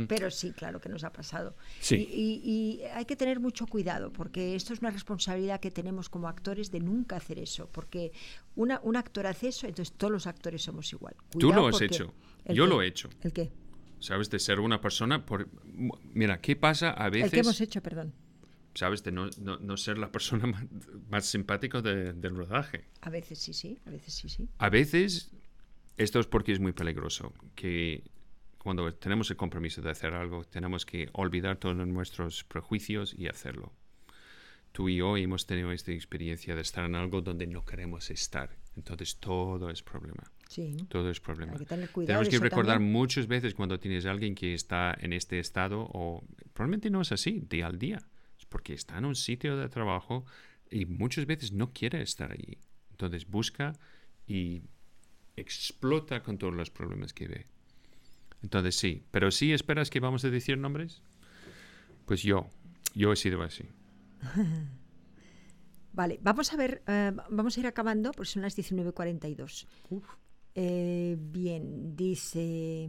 Speaker 1: Pero, sí, claro que nos ha pasado.
Speaker 2: Sí.
Speaker 1: Y, y- y hay que tener mucho cuidado porque esto es una responsabilidad que tenemos como actores de nunca hacer eso. Porque una, un actor hace eso, entonces todos los actores somos igual.
Speaker 2: Tú lo has hecho.
Speaker 1: ¿El
Speaker 2: Yo
Speaker 1: qué?
Speaker 2: lo he hecho.
Speaker 1: ¿El qué?
Speaker 2: ¿Sabes? De ser una persona por... Mira, ¿qué pasa a
Speaker 1: El que hemos
Speaker 2: veces?
Speaker 1: hecho, perdón.
Speaker 2: ¿Sabes? De no, no- no ser la persona más, más simpática de- del rodaje.
Speaker 1: A veces sí, sí, a veces sí, sí.
Speaker 2: A veces, esto es porque es muy peligroso, que cuando tenemos el compromiso de hacer algo, tenemos que olvidar todos nuestros prejuicios y hacerlo. Tú y yo hemos tenido esta experiencia de estar en algo donde no queremos estar. Entonces todo es problema.
Speaker 1: Sí.
Speaker 2: Todo es problema.
Speaker 1: Hay que tener cuidado.
Speaker 2: Tenemos que recordar
Speaker 1: también.
Speaker 2: muchas veces cuando tienes a alguien que está en este estado, o probablemente no es así, día al día. Es porque está en un sitio de trabajo y muchas veces no quiere estar allí. Entonces busca y explota con todos los problemas que ve. Entonces sí, pero sí esperas que vamos a decir nombres. Pues yo, yo he sido así.
Speaker 1: Vale, vamos a ver, eh, vamos a ir acabando, porque son las 19.42. Eh, bien, dice,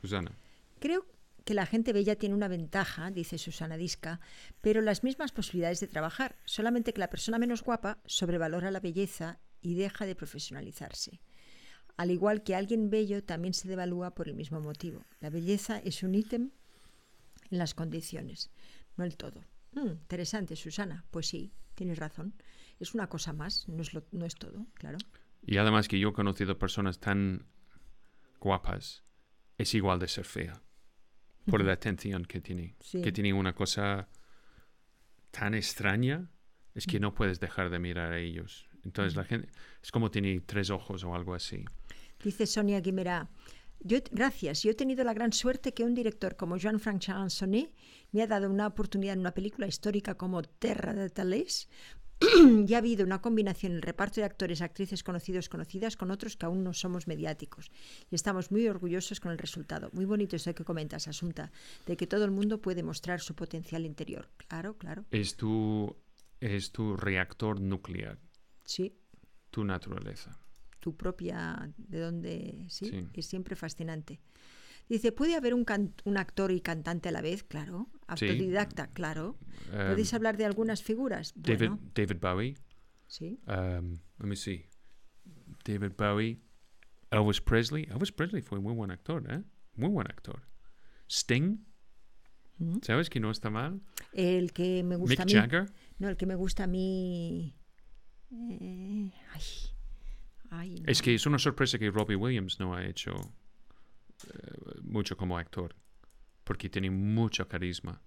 Speaker 2: Susana.
Speaker 1: Creo que la gente bella tiene una ventaja, dice Susana Disca, pero las mismas posibilidades de trabajar, solamente que la persona menos guapa sobrevalora la belleza y deja de profesionalizarse. Al igual que alguien bello también se devalúa por el mismo motivo. La belleza es un ítem en las condiciones, no el todo. Mm, interesante, Susana. Pues sí, tienes razón. Es una cosa más, no es, lo- no es todo, claro.
Speaker 2: Y además que yo he conocido personas tan guapas, es igual de ser fea. Por la atención que tiene.
Speaker 1: Sí.
Speaker 2: Que tiene una cosa tan extraña, es que no puedes dejar de mirar a ellos. Entonces la gente, es como tiene tres ojos o algo así.
Speaker 1: Dice Sonia Guimerá. Yo, gracias. Yo he tenido la gran suerte que un director como Jean-Franc Chansonnet me ha dado una oportunidad en una película histórica como Terra de Tales. y ha habido una combinación en el reparto de actores, actrices conocidos, conocidas con otros que aún no somos mediáticos. Y estamos muy orgullosos con el resultado. Muy bonito esto que comentas, Asunta, de que todo el mundo puede mostrar su potencial interior. Claro, claro.
Speaker 2: Es tu, es tu reactor nuclear,
Speaker 1: Sí,
Speaker 2: tu naturaleza.
Speaker 1: tu propia, de donde, sí,
Speaker 2: Sí.
Speaker 1: es siempre fascinante. Dice, ¿puede haber un, can- un actor y cantante a la vez? Claro.
Speaker 2: Sí.
Speaker 1: Autodidacta, claro.
Speaker 2: Um,
Speaker 1: ¿Podéis hablar de algunas figuras?
Speaker 2: David,
Speaker 1: Bueno,
Speaker 2: David Bowie.
Speaker 1: sí.
Speaker 2: Um, let me see. David Bowie. Elvis Presley. Elvis Presley fue muy buen actor, ¿eh? Muy buen actor. Sting.
Speaker 1: Mm.
Speaker 2: ¿Sabes que no está mal?
Speaker 1: El que me gusta
Speaker 2: Mick
Speaker 1: a mí.
Speaker 2: Jagger.
Speaker 1: No, el que me gusta a mí. eh, ay, ay, no.
Speaker 2: Es que es una sorpresa que Robbie Williams no ha hecho eh, mucho como actor. Porque tiene mucho carisma.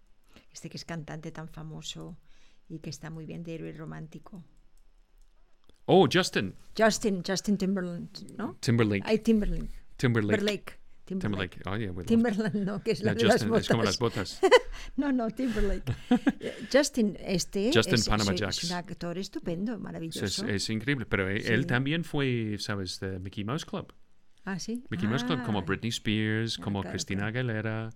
Speaker 1: Este que es cantante tan famoso y que está muy bien de héroe romántico.
Speaker 2: Oh, Justin
Speaker 1: Justin, Justin Timberland, ¿no?
Speaker 2: Timberlake.
Speaker 1: Ay, Timberlake.
Speaker 2: Timberlake.
Speaker 1: Timberlake. Timberlake.
Speaker 2: Timberlake. Oh, yeah,
Speaker 1: Timberland, no, que es la
Speaker 2: No,
Speaker 1: de las
Speaker 2: Justin, es como
Speaker 1: botas.
Speaker 2: las botas.
Speaker 1: No, no, Timberlake. Justin, este
Speaker 2: Justin
Speaker 1: es,
Speaker 2: Panama
Speaker 1: es-
Speaker 2: Jacks.
Speaker 1: es un actor estupendo,
Speaker 2: Es,
Speaker 1: maravilloso.
Speaker 2: es increíble. Pero
Speaker 1: Sí.
Speaker 2: él también fue, ¿sabes? De Mickey Mouse Club.
Speaker 1: Ah, sí.
Speaker 2: Mickey Mouse Club, como
Speaker 1: Ah,
Speaker 2: Britney Spears,
Speaker 1: Ah,
Speaker 2: como
Speaker 1: claro,
Speaker 2: Christina
Speaker 1: claro.
Speaker 2: Aguilera,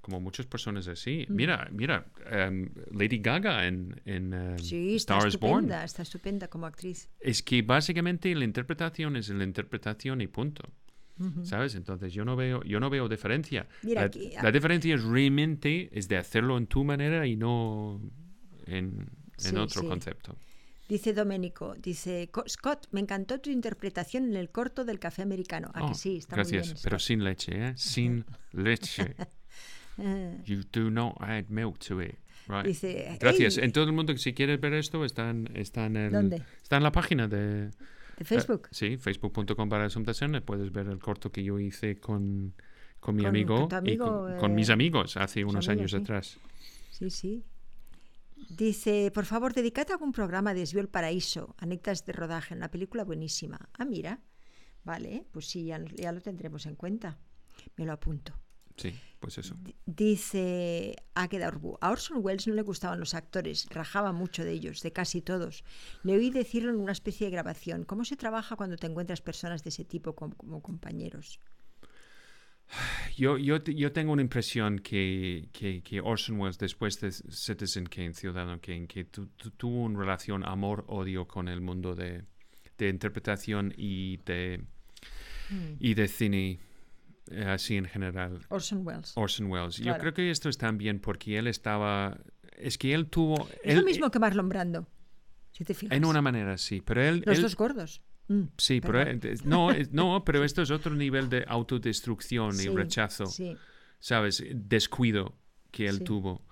Speaker 2: como muchas personas así.
Speaker 1: Mm.
Speaker 2: Mira, mira, em, Lady Gaga en, en em,
Speaker 1: Sí, está
Speaker 2: Star is Born.
Speaker 1: estupenda, está estupenda como actriz.
Speaker 2: Es que básicamente la interpretación es la interpretación y punto. ¿Sabes? Entonces yo no veo, yo no veo diferencia.
Speaker 1: Mira
Speaker 2: la,
Speaker 1: aquí,
Speaker 2: la
Speaker 1: ah.
Speaker 2: diferencia es realmente es de hacerlo en tu manera y no en, en
Speaker 1: Sí,
Speaker 2: otro
Speaker 1: sí.
Speaker 2: concepto.
Speaker 1: Dice Doménico, dice, "Co- Scott, me encantó tu interpretación en el corto del café americano. Ah,
Speaker 2: Oh,
Speaker 1: que sí, está
Speaker 2: gracias,
Speaker 1: muy bien.
Speaker 2: pero sin leche, ¿eh? Sin leche.
Speaker 1: Eh,
Speaker 2: You do not add milk to it. Right.
Speaker 1: Dice,
Speaker 2: Gracias.
Speaker 1: "Ey,
Speaker 2: En todo el mundo que si quieres ver esto está en, está en, el-
Speaker 1: ¿Dónde?
Speaker 2: está en la página de
Speaker 1: de Facebook.
Speaker 2: eh, sí, facebook.com para. Puedes ver el corto que yo hice con, con mi
Speaker 1: Con-
Speaker 2: amigo,
Speaker 1: con tu
Speaker 2: y
Speaker 1: amigo,
Speaker 2: con, con
Speaker 1: eh,
Speaker 2: mis amigos hace unos
Speaker 1: amigos,
Speaker 2: años
Speaker 1: sí.
Speaker 2: atrás.
Speaker 1: Sí, sí. Dice, por favor, dedicad algún programa de Desvío el Paraíso, anécdotas de rodaje, una película buenísima. Ah, mira. Vale, pues sí, ya, ya lo tendremos en cuenta. Me lo apunto.
Speaker 2: Sí, pues eso.
Speaker 1: Di- Dice Águeda Urbu, a Orson Welles no le gustaban los actores, rajaba mucho de ellos, de casi todos. Le oí decirlo en una especie de grabación. ¿Cómo se trabaja cuando te encuentras personas de ese tipo com- como, compañeros?
Speaker 2: Yo, yo, yo tengo una impresión que, que, que Orson Welles, después de Citizen Kane, Ciudadano Kane, que tu- tu- tuvo una relación amor-odio con el mundo de, de interpretación y de, y de cine, eh, así en general.
Speaker 1: Orson Welles.
Speaker 2: Orson Welles. Yo creo que esto es también porque él estaba... Es que él tuvo...
Speaker 1: es
Speaker 2: él-
Speaker 1: lo mismo que Marlon Brando, si te fijas.
Speaker 2: En una manera, sí. Pero él...
Speaker 1: Los
Speaker 2: él-
Speaker 1: dos gordos. Mm,
Speaker 2: Sí, pero
Speaker 1: perdón.
Speaker 2: eh, no, es- no, pero esto es otro nivel de autodestrucción y rechazo,
Speaker 1: Sí,
Speaker 2: ¿sabes? Descuido que él
Speaker 1: Sí.
Speaker 2: tuvo.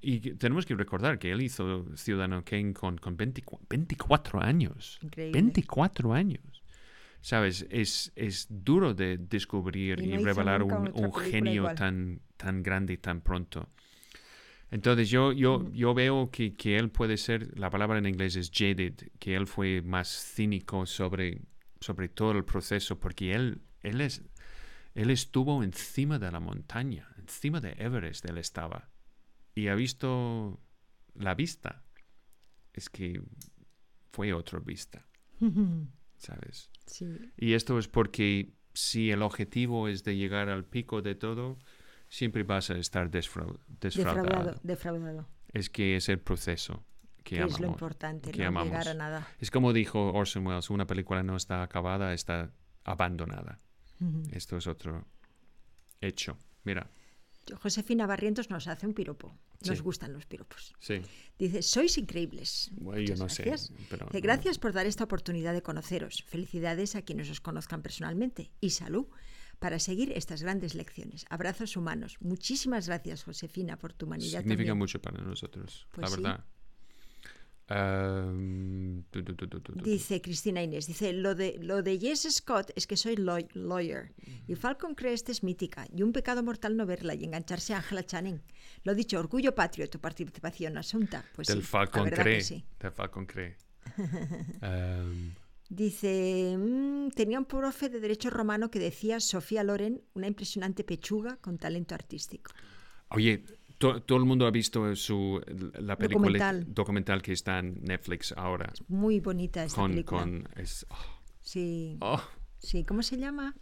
Speaker 2: y tenemos que recordar que él hizo Ciudadano Kane con, con 24, 24 años.
Speaker 1: Increíble.
Speaker 2: 24 años. ¿Sabes? Es, es duro de descubrir
Speaker 1: Y no
Speaker 2: revelar un, genio
Speaker 1: igual.
Speaker 2: tan, tan grande y tan pronto. Entonces yo, yo, yo veo que, que él puede ser, la palabra en inglés es jaded, que él fue más cínico sobre, sobre todo el proceso, porque él, él, es, él estuvo encima de la montaña, encima de Everest él estaba, y ha visto la vista. Es que fue otra vista, ¿sabes?
Speaker 1: Sí.
Speaker 2: Y esto es porque si el objetivo es de llegar al pico de todo, siempre vas a estar defraudado.
Speaker 1: Defraudado, defraudado.
Speaker 2: Es que es el proceso que
Speaker 1: Que
Speaker 2: amamos.
Speaker 1: es lo importante,
Speaker 2: que
Speaker 1: no
Speaker 2: amamos.
Speaker 1: llegar a nada.
Speaker 2: Es como dijo Orson Welles, una película no está acabada, está abandonada. Esto es otro hecho. Mira,
Speaker 1: Josefina Barrientos nos hace un piropo. Nos
Speaker 2: Sí.
Speaker 1: gustan los piropos.
Speaker 2: sí.
Speaker 1: Dice, sois increíbles.
Speaker 2: Bueno, yo no
Speaker 1: gracias.
Speaker 2: sé. Pero,
Speaker 1: Dice, gracias por dar esta oportunidad de conoceros. Felicidades a quienes os conozcan personalmente. Y salud para seguir estas grandes lecciones. Abrazos humanos. Muchísimas gracias, Josefina, por tu humanidad.
Speaker 2: Significa
Speaker 1: también.
Speaker 2: mucho para nosotros,
Speaker 1: Pues
Speaker 2: la
Speaker 1: sí.
Speaker 2: verdad. Am, tu, tu, tu.
Speaker 1: Dice Cristina Inés, dice, lo de, lo de Jess Scott es que soy law- lawyer y Falcon Crest es mítica y un pecado mortal no verla y engancharse a Angela Channing. Lo dicho, orgullo patrio tu participación, Asunta. Pues
Speaker 2: Del
Speaker 1: sí,
Speaker 2: Falcon cree.
Speaker 1: sí.
Speaker 2: Del Falcon cree. Am,
Speaker 1: Dice, mm, tenía un profe de derecho romano que decía Sofía Loren, una impresionante pechuga con talento artístico.
Speaker 2: Oye, to- todo el mundo ha visto su, la película
Speaker 1: Documental.
Speaker 2: documental que está en Netflix ahora.
Speaker 1: Muy bonita esta
Speaker 2: Con,
Speaker 1: película.
Speaker 2: con es, oh,
Speaker 1: Sí,
Speaker 2: oh.
Speaker 1: sí, ¿cómo se llama?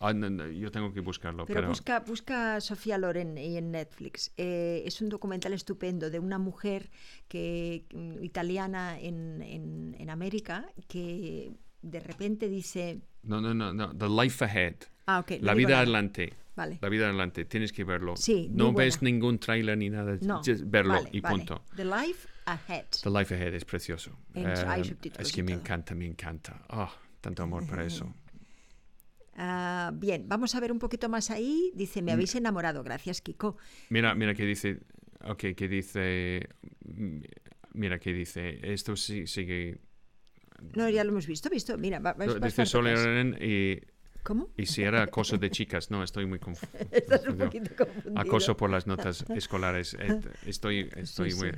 Speaker 2: Ah, no, no, yo tengo que buscarlo,
Speaker 1: Pero,
Speaker 2: pero,
Speaker 1: busca, busca Sofía Loren y en Netflix. Eh, es un documental estupendo de una mujer que, mm, italiana en, en- en América que de repente dice...
Speaker 2: no, no, no, no, The Life Ahead,
Speaker 1: Ah, ok. no
Speaker 2: La vida adelante.
Speaker 1: Vale.
Speaker 2: La vida adelante, tienes que verlo.
Speaker 1: Sí,
Speaker 2: no ves
Speaker 1: buena.
Speaker 2: ningún trailer ni nada,
Speaker 1: No,
Speaker 2: just verlo
Speaker 1: vale,
Speaker 2: y
Speaker 1: vale.
Speaker 2: punto.
Speaker 1: The Life Ahead.
Speaker 2: The Life Ahead es precioso.
Speaker 1: En- hay subtítulos
Speaker 2: es que me encanta, me encanta. Ah, tanto amor para eso.
Speaker 1: Ah, bien, vamos a ver un poquito más ahí. Dice,
Speaker 2: Mm.
Speaker 1: me habéis enamorado. Gracias, Kiko.
Speaker 2: Mira, mira que dice, ok, que dice, mm, mira que dice, esto sí, sigue,
Speaker 1: No, ya lo hemos visto, visto. Mira, va, va-
Speaker 2: dice. Loren y,
Speaker 1: ¿Cómo?
Speaker 2: y si era acoso de chicas, no, estoy muy confuso.
Speaker 1: Estás un poquito confundido.
Speaker 2: Acoso por las notas escolares, estoy, estoy
Speaker 1: Sí,
Speaker 2: muy...
Speaker 1: sí.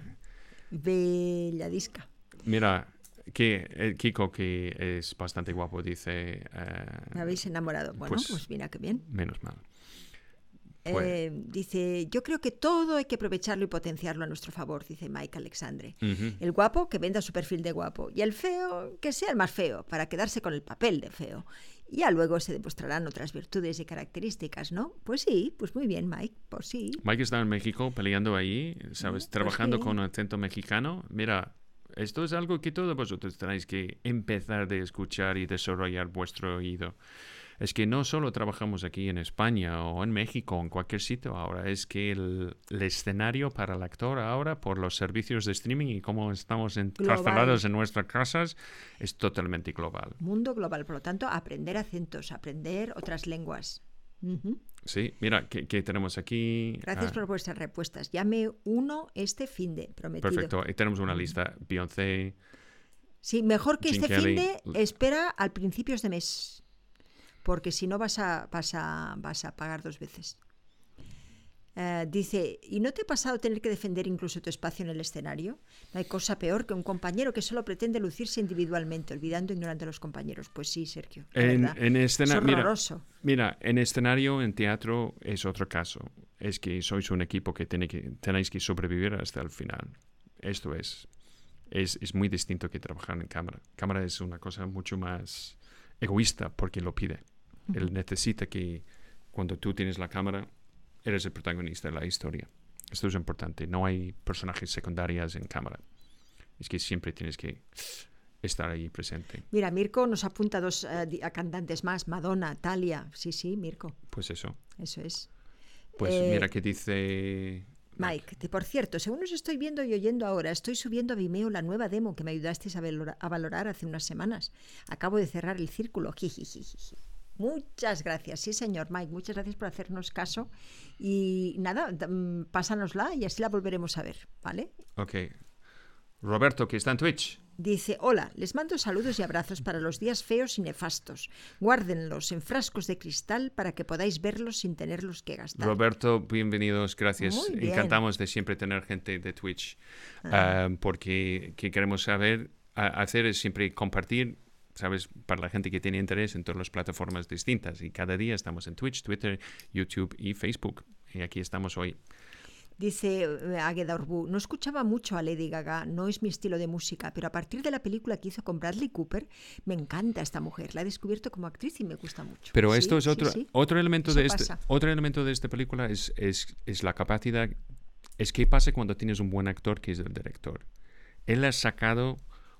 Speaker 1: Belladisca.
Speaker 2: Mira, que eh, Kiko, que es bastante guapo, dice, eh,
Speaker 1: Me habéis enamorado. Bueno,
Speaker 2: pues-
Speaker 1: pues, mira qué bien.
Speaker 2: menos mal. Pues-
Speaker 1: Eh, dice, yo creo que todo hay que aprovecharlo y potenciarlo a nuestro favor, dice Mike Alexandre.
Speaker 2: Ujú.
Speaker 1: El guapo que venda su perfil de guapo y el feo que sea el más feo para quedarse con el papel de feo. Ya luego se demostrarán otras virtudes y características, ¿no? Pues sí, pues muy bien, Mike, pues sí.
Speaker 2: Mike está en México peleando ahí, ¿sabes?
Speaker 1: pues
Speaker 2: Trabajando
Speaker 1: sí.
Speaker 2: con un acento mexicano. Mira, esto es algo que todos vosotros tenéis que empezar de escuchar y desarrollar vuestro oído. es que no solo trabajamos aquí en España o en México o en cualquier sitio ahora, es que el, el escenario para el actor ahora, por los servicios de streaming y cómo estamos encarcelados en nuestras casas, es totalmente global.
Speaker 1: Mundo global, por lo tanto, aprender acentos, aprender otras lenguas.
Speaker 2: Sí, mira, ¿qué, qué tenemos aquí?
Speaker 1: Gracias
Speaker 2: Ah,
Speaker 1: por vuestras respuestas. Llame uno este fin de prometido.
Speaker 2: Perfecto, y tenemos una lista. Beyoncé,
Speaker 1: Sí, mejor que
Speaker 2: Jim
Speaker 1: este
Speaker 2: Kelly.
Speaker 1: fin de espera al principios de mes, porque si no vas a, vas a, vas a pagar dos veces. Eh, dice, ¿y no te ha pasado tener que defender incluso tu espacio en el escenario? No hay cosa peor que un compañero que solo pretende lucirse individualmente, olvidando e ignorando a los compañeros. Pues sí, Sergio.
Speaker 2: En, en escena-
Speaker 1: es
Speaker 2: mira,
Speaker 1: horroroso.
Speaker 2: mira, en escenario, en teatro, es otro caso. Es que sois un equipo que, tiene que tenéis que sobrevivir hasta el final. Esto es, es, es muy distinto que trabajar en cámara. Cámara es una cosa mucho más egoísta porque lo pide. Él necesita que cuando tú tienes la cámara, eres el protagonista de la historia. Esto es importante. No hay personajes secundarios en cámara. Es que siempre tienes que estar ahí presente.
Speaker 1: Mira, Mirko nos apunta dos eh, di- a cantantes más, Madonna, Talia. Sí, sí, Mirko,
Speaker 2: Pues eso.
Speaker 1: eso es.
Speaker 2: Pues
Speaker 1: Eh,
Speaker 2: mira que dice...
Speaker 1: Mike, que por cierto, según os estoy viendo y oyendo ahora, estoy subiendo a Vimeo la nueva demo que me ayudasteis a, valora- a valorar hace unas semanas. Acabo de cerrar el círculo. Jijijijiji. Muchas gracias, sí señor Mike, muchas gracias por hacernos caso y nada, mm, pásanosla y así la volveremos a ver, ¿vale?
Speaker 2: Ok. Roberto, que está en Twitch.
Speaker 1: Dice, hola, les mando saludos y abrazos para los días feos y nefastos. Guárdenlos en frascos de cristal para que podáis verlos sin tenerlos que gastar.
Speaker 2: Roberto, bienvenidos, gracias.
Speaker 1: Bien.
Speaker 2: Encantamos de siempre tener gente de Twitch. Ah, porque que queremos saber, a- hacer es siempre compartir, ¿sabes? Para la gente que tiene interés en todas las plataformas distintas. Y cada día estamos en Twitch, Twitter, YouTube y Facebook. Y aquí estamos hoy.
Speaker 1: Dice eh, Águeda Orbú, no escuchaba mucho a Lady Gaga, no es mi estilo de música, pero a partir de la película que hizo con Bradley Cooper, me encanta esta mujer. La he descubierto como actriz y me gusta mucho.
Speaker 2: Pero
Speaker 1: Sí,
Speaker 2: esto es
Speaker 1: sí,
Speaker 2: otro,
Speaker 1: sí.
Speaker 2: otro elemento
Speaker 1: Eso
Speaker 2: de este, otro elemento de esta película es, es, es la capacidad, es qué pasa cuando tienes un buen actor que es el director. Él ha sacado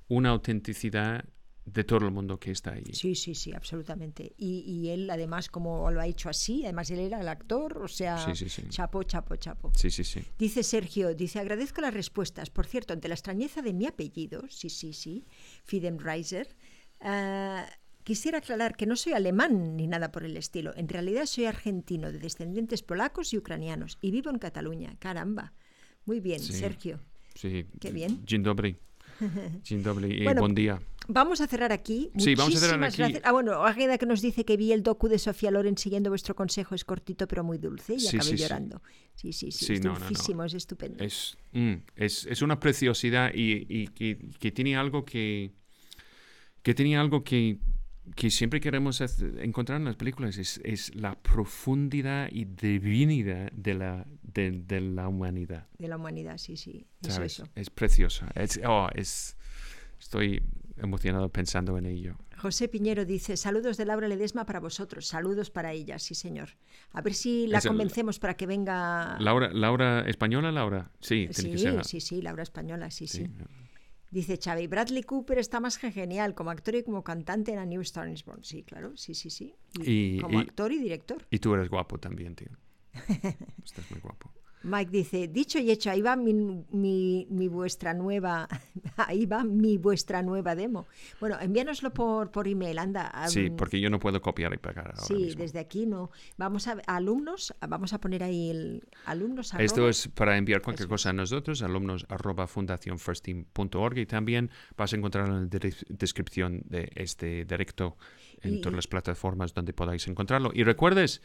Speaker 2: una autenticidad de todo el mundo que está ahí.
Speaker 1: Sí, sí, sí, absolutamente. Y, y él, además, como lo ha hecho así, además él era el actor, o sea,
Speaker 2: Sí, sí, sí.
Speaker 1: chapo, chapo, chapo.
Speaker 2: Sí, sí, sí.
Speaker 1: Dice Sergio, dice, agradezco las respuestas. Por cierto, ante la extrañeza de mi apellido, sí, sí, sí, Fidenreiser, ah, quisiera aclarar que no soy alemán ni nada por el estilo. En realidad soy argentino, de descendientes polacos y ucranianos, y vivo en Cataluña. Caramba. Muy bien. Sergio.
Speaker 2: sí.
Speaker 1: Qué bien.
Speaker 2: Dzień dobry. Dzień dobry y
Speaker 1: Bueno,
Speaker 2: buen día.
Speaker 1: Vamos a cerrar aquí.
Speaker 2: Sí, vamos a cerrar
Speaker 1: Muchísimas
Speaker 2: aquí.
Speaker 1: gracias. Ah, bueno, Águeda que nos dice que vi el docu de Sofía Loren siguiendo vuestro consejo. Es cortito pero muy dulce y
Speaker 2: Sí,
Speaker 1: acabé
Speaker 2: sí,
Speaker 1: llorando. Sí, sí, sí. Es
Speaker 2: no, no, no.
Speaker 1: es estupendo.
Speaker 2: Es, mm, es, es una preciosidad y, y que, que tiene algo que, que tiene algo que, que siempre queremos hacer- encontrar en las películas, es, es la profundidad y divinidad de la, de, de la humanidad.
Speaker 1: De la humanidad, sí, sí. Eso,
Speaker 2: ¿sabes?
Speaker 1: eso.
Speaker 2: Es preciosa. Es, oh, es, estoy emocionado pensando en ello.
Speaker 1: José Piñero dice, saludos de Laura Ledesma para vosotros, saludos para ella, sí señor. A ver si la
Speaker 2: Es el-
Speaker 1: convencemos para que venga...
Speaker 2: Laura, Laura, ¿española Laura? Sí, que
Speaker 1: Sí,
Speaker 2: ser.
Speaker 1: sí, sí, Laura Española, sí, sí.
Speaker 2: sí.
Speaker 1: Dice Xavi, Bradley Cooper está más que genial como actor y como cantante en A New Star is Born. Sí, claro, sí, sí, sí. Y,
Speaker 2: Y-
Speaker 1: como
Speaker 2: y-
Speaker 1: actor y director.
Speaker 2: Y tú eres guapo también, tío. Estás muy guapo.
Speaker 1: Mike dice, dicho y hecho, ahí va mi, mi, mi vuestra nueva, ahí va mi vuestra nueva demo. Bueno, envíanoslo por, por email, anda.
Speaker 2: Sí, porque yo no puedo copiar y pegar ahora
Speaker 1: Sí,
Speaker 2: mismo.
Speaker 1: desde aquí no. Vamos a, a alumnos, vamos a poner ahí el alumnos.
Speaker 2: Esto
Speaker 1: arroba-
Speaker 2: es para enviar cualquier
Speaker 1: Eso
Speaker 2: cosa a nosotros, alumnos arroba fundacionfirsteam.org y también vas a encontrar en la descripción de este directo en
Speaker 1: Y-
Speaker 2: todas las plataformas donde podáis encontrarlo. Y recuerdes,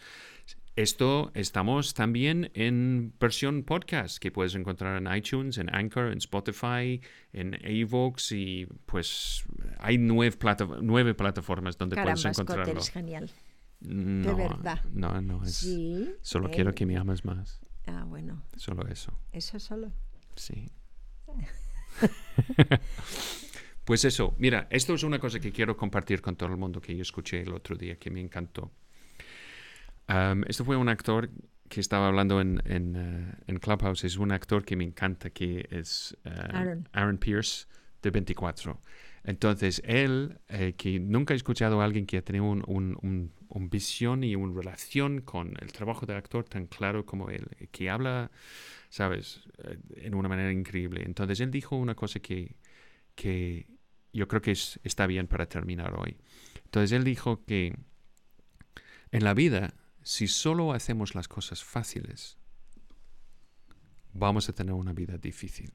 Speaker 2: esto estamos también en versión podcast que puedes encontrar en iTunes, en Anchor, en Spotify, en Evox y pues hay nueve, plata- nueve plataformas donde
Speaker 1: Caramba,
Speaker 2: puedes
Speaker 1: Scott,
Speaker 2: encontrarlo.
Speaker 1: eres genial.
Speaker 2: No,
Speaker 1: verdad.
Speaker 2: no, no, es,
Speaker 1: Sí.
Speaker 2: solo
Speaker 1: eh,
Speaker 2: quiero que me ames más,
Speaker 1: Ah, bueno,
Speaker 2: solo eso.
Speaker 1: eso solo.
Speaker 2: Sí. pues eso, mira, esto es una cosa que quiero compartir con todo el mundo que yo escuché el otro día, que me encantó. Am, esto fue un actor que estaba hablando en, en, eh, en Clubhouse, es un actor que me encanta, que es eh,
Speaker 1: Aaron.
Speaker 2: Aaron Pierce, de 24. Entonces, él, eh, que nunca he escuchado a alguien que ha tenido un, un- un- un visión y una relación con el trabajo del actor tan claro como él, que habla, sabes, en una manera increíble. Entonces, él dijo una cosa que, que yo creo que es- está bien para terminar hoy. Entonces, él dijo que en la vida, si solo hacemos las cosas fáciles, vamos a tener una vida difícil.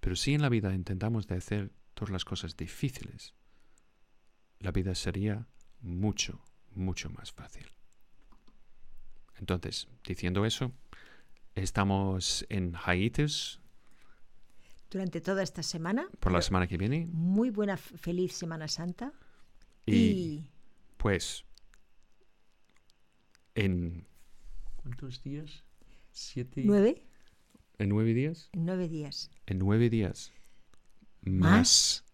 Speaker 2: Pero si en la vida intentamos hacer todas las cosas difíciles, la vida sería mucho, mucho más fácil. Entonces, diciendo eso, estamos en hiatus
Speaker 1: Durante toda esta semana,
Speaker 2: por la semana que viene
Speaker 1: muy buena, feliz Semana Santa.
Speaker 2: y,
Speaker 1: Y,
Speaker 2: pues en ¿cuántos días? Siete.
Speaker 1: nueve,
Speaker 2: ¿En nueve días?
Speaker 1: en nueve días.
Speaker 2: En nueve días.
Speaker 1: Más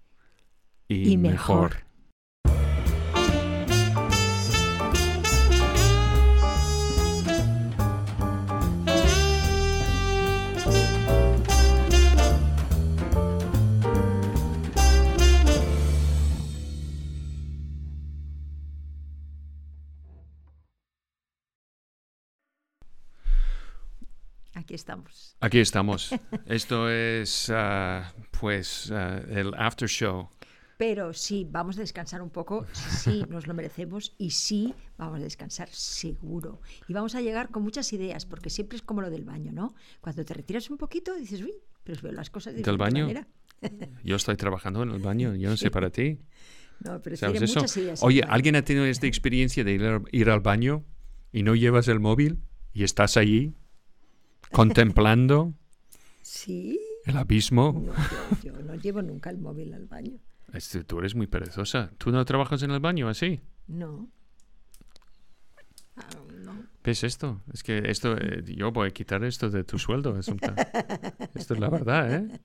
Speaker 2: y,
Speaker 1: y mejor.
Speaker 2: mejor.
Speaker 1: Aquí estamos.
Speaker 2: Aquí estamos. Esto es, ah, pues, ah, el after show.
Speaker 1: Pero sí, vamos a descansar un poco, sí, nos lo merecemos y sí, vamos a descansar seguro. Y vamos a llegar con muchas ideas, porque siempre es como lo del baño, ¿no? Cuando te retiras un poquito dices, uy, pero veo las cosas de
Speaker 2: ¿Del baño?
Speaker 1: manera".
Speaker 2: Yo estoy trabajando en el baño, yo no sé para ti.
Speaker 1: No, pero
Speaker 2: ¿Sabes eso?
Speaker 1: muchas ideas.
Speaker 2: Oye. ¿alguien ha tenido esta experiencia de ir al baño y no llevas el móvil y estás allí contemplando
Speaker 1: Sí,
Speaker 2: el abismo?
Speaker 1: no, yo, yo no llevo nunca el móvil al baño.
Speaker 2: Este, tú eres muy perezosa. ¿Tú no trabajas en el baño así?
Speaker 1: No. Ah, no.
Speaker 2: ¿Ves esto? Es que esto, eh, yo voy a quitar esto de tu sueldo, Asunta. Esto es la verdad, ¿eh?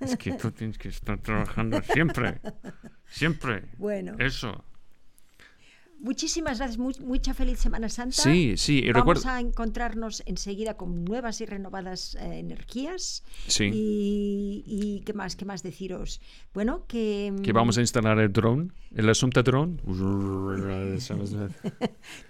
Speaker 2: Es que tú tienes que estar trabajando siempre. Siempre.
Speaker 1: Bueno,
Speaker 2: Eso.
Speaker 1: Muchísimas gracias, mu- mucha feliz Semana Santa.
Speaker 2: Sí, sí, y
Speaker 1: Vamos
Speaker 2: recuerda.
Speaker 1: a encontrarnos enseguida con nuevas y renovadas eh, energías.
Speaker 2: Sí.
Speaker 1: Y, y qué más, qué más deciros. Bueno, que,
Speaker 2: Que vamos a instalar el drone, el asunto drone.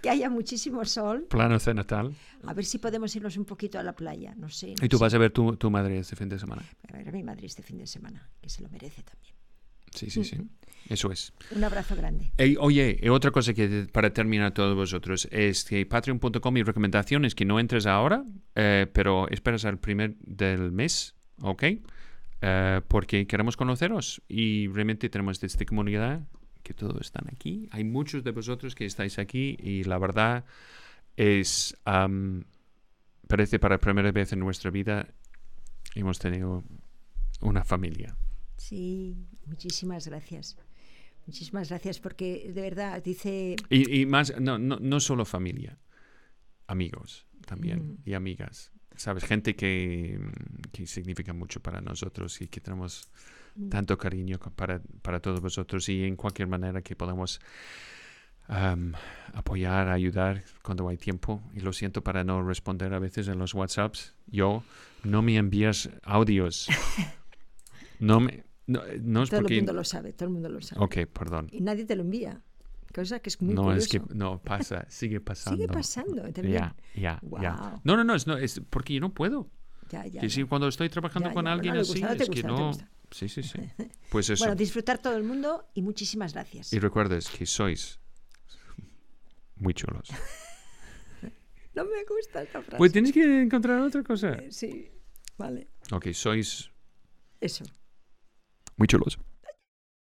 Speaker 1: que haya muchísimo sol.
Speaker 2: Plano cenital.
Speaker 1: A ver si podemos irnos un poquito a la playa. No sé. no
Speaker 2: Y tú
Speaker 1: sé.
Speaker 2: vas a ver tu, tu madre este fin de semana.
Speaker 1: A ver a mi madre este fin de semana, que se lo merece también.
Speaker 2: Sí, sí, sí. Eso es.
Speaker 1: Un abrazo grande.
Speaker 2: Oye, y otra cosa que para terminar todos vosotros es que patreon.com mi recomendación es que no entres ahora, eh, pero esperas al primer del mes, ¿ok? Eh, porque queremos conoceros y realmente tenemos esta comunidad que todos están aquí. Hay muchos de vosotros que estáis aquí y la verdad es, am, parece para primera vez en nuestra vida hemos tenido una familia.
Speaker 1: Sí, muchísimas gracias. Muchísimas gracias porque de verdad dice
Speaker 2: Y, y más, no, no, no solo familia, amigos también y amigas. ¿Sabes? Gente que, mm, que significa mucho para nosotros y que tenemos tanto cariño para, para todos vosotros y en cualquier manera que podamos am, apoyar, ayudar cuando hay tiempo. Y lo siento para no responder a veces en los WhatsApps. Yo, no me envías audios. No me... No, no es
Speaker 1: todo el
Speaker 2: porque...
Speaker 1: mundo lo sabe, todo el mundo lo sabe.
Speaker 2: Ok, perdón.
Speaker 1: Y nadie te lo envía. Cosa que es muy
Speaker 2: No, es que
Speaker 1: curioso.
Speaker 2: no pasa, sigue pasando.
Speaker 1: Sigue pasando también.
Speaker 2: Ya, ya, ya.
Speaker 1: Guau.
Speaker 2: No, no, no, es, no, es porque yo no puedo.
Speaker 1: Ya, ya,
Speaker 2: que
Speaker 1: ya.
Speaker 2: si cuando estoy trabajando
Speaker 1: Ya,
Speaker 2: con
Speaker 1: ya,
Speaker 2: alguien
Speaker 1: no,
Speaker 2: así,
Speaker 1: gusta,
Speaker 2: es que
Speaker 1: gusta, no te
Speaker 2: no. Sí, sí, sí. Pues eso.
Speaker 1: Bueno, disfrutar todo el mundo y muchísimas gracias.
Speaker 2: y recuerdes que sois muy chulos.
Speaker 1: No me gusta esta frase.
Speaker 2: Pues tienes que encontrar otra cosa.
Speaker 1: Sí, vale.
Speaker 2: Ok, sois
Speaker 1: Eso.
Speaker 2: Muy chulos.